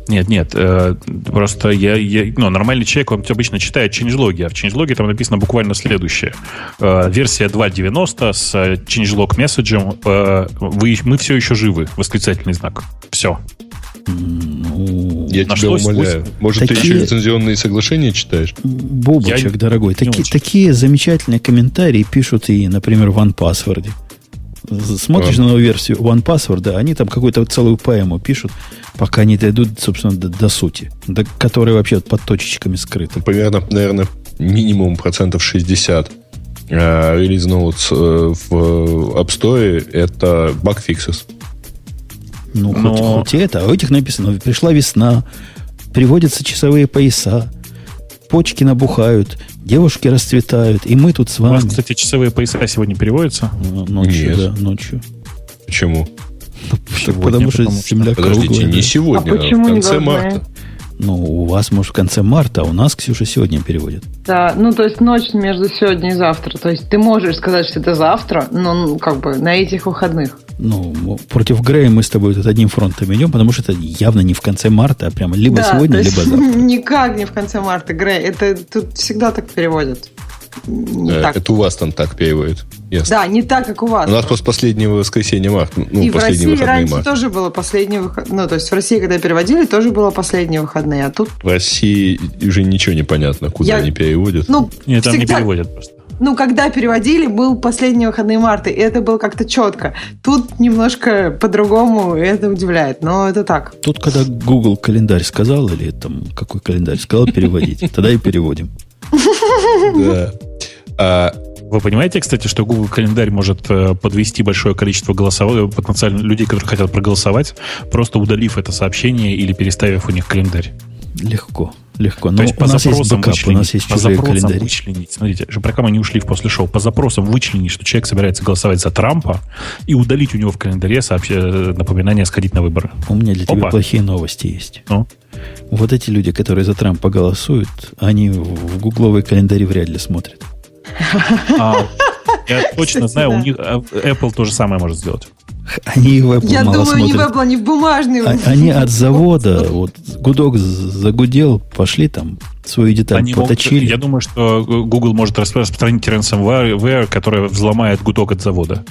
Нет, нет, э, просто я, я, ну, нормальный человек, он обычно читает changelog, а в changelog там написано буквально следующее. Э, версия 2.90 с changelog месседжем, э, вы, мы все еще живы, восклицательный знак. Все. Я тебя умоляю. Может, такие... ты еще лицензионные соглашения читаешь? Бобочек, я... дорогой, таки, такие замечательные комментарии пишут и, например, в OnePassword. Смотришь на новую версию OnePassword, да, они там какую-то целую поэму пишут, пока не дойдут, собственно, до, до сути, до которой вообще под точечками скрыты. Примерно, наверное, минимум процентов 60 э, релиз ноутс э, в App Store это багфиксис. Ну, Но... хоть, хоть это, а у этих написано, пришла весна, приводятся часовые пояса, почки набухают, девушки расцветают, и мы тут с вами. У вас, кстати, часовые пояса сегодня переводятся? Ночью, Нет. да, ночью. Почему? Ну, сегодня, потому, что потому земля Подождите, круглая. не сегодня, а, а в конце марта. Ну, у вас, может, в конце марта, а у нас, Ксюша, сегодня переводит. Да, ну, то есть ночь между сегодня и завтра. То есть ты можешь сказать, что это завтра, но, ну, как бы, на этих выходных. Ну, против Грея мы с тобой тут одним фронтом идем, потому что это явно не в конце марта, а прямо либо да, сегодня, либо завтра. Никак не в конце марта, Грей. Это тут всегда так переводят. Не э, так. Это у вас там так переводят. Ясно. Да, не так, как у вас. У нас просто последнего воскресенья марта. Ну, и в России раньше марта. тоже было последние выходные. Ну, то есть в России, когда переводили, тоже было последние выходные. А тут... В России уже ничего не понятно, куда Я... они переводят. Ну, Нет, там всегда... не переводят просто. Ну, когда переводили, был последние выходные марта, и это было как-то четко. Тут немножко по-другому, и это удивляет, но это так. Тут, когда Google календарь сказал, или там какой календарь сказал переводить, тогда и переводим. Да. А вы понимаете, кстати, что Google календарь может э, подвести большое количество голосовых, потенциально людей, которые хотят проголосовать, просто удалив это сообщение или переставив у них календарь? Легко. Легко. Но То есть у по нас есть запросам бэкап, у вычленить, нас есть по запросам календари. вычленить. Смотрите, же пока мы не ушли в после шоу, по запросам вычленить, что человек собирается голосовать за Трампа и удалить у него в календаре сообще напоминание сходить на выборы. У меня для тебя Опа. плохие новости есть. Ну, Вот эти люди, которые за Трампа голосуют, они в гугловые календари вряд ли смотрят. Я точно знаю, у да. них а, Apple то же самое может сделать. Они в Apple Я мало думаю, не в смотрят. Apple, они в бумажный. А- Они от завода, вот гудок загудел, пошли там свою деталь Они могут- поточили. я думаю, что Google может расп- распространить ransomware, который взломает гудок от завода.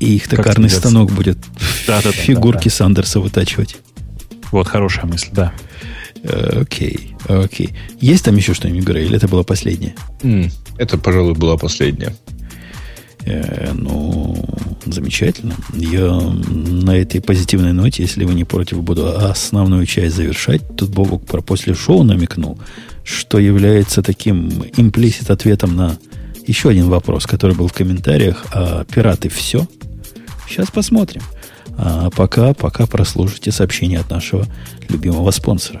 И их токарный станок будет Да-да-да, фигурки Сандерса вытачивать. Вот, хорошая мысль, да. Э, Окей, окей. Есть там еще что-нибудь, Грей, или это было последнее? М, Это, пожалуй, была последняя. Э, ну, замечательно. Я на этой позитивной ноте, если вы не против, буду основную часть завершать. Тут Бобок про после шоу намекнул, что является таким имплисит ответом на еще один вопрос, который был в комментариях. А пираты все? Сейчас посмотрим. А пока, пока прослушайте сообщение от нашего любимого спонсора.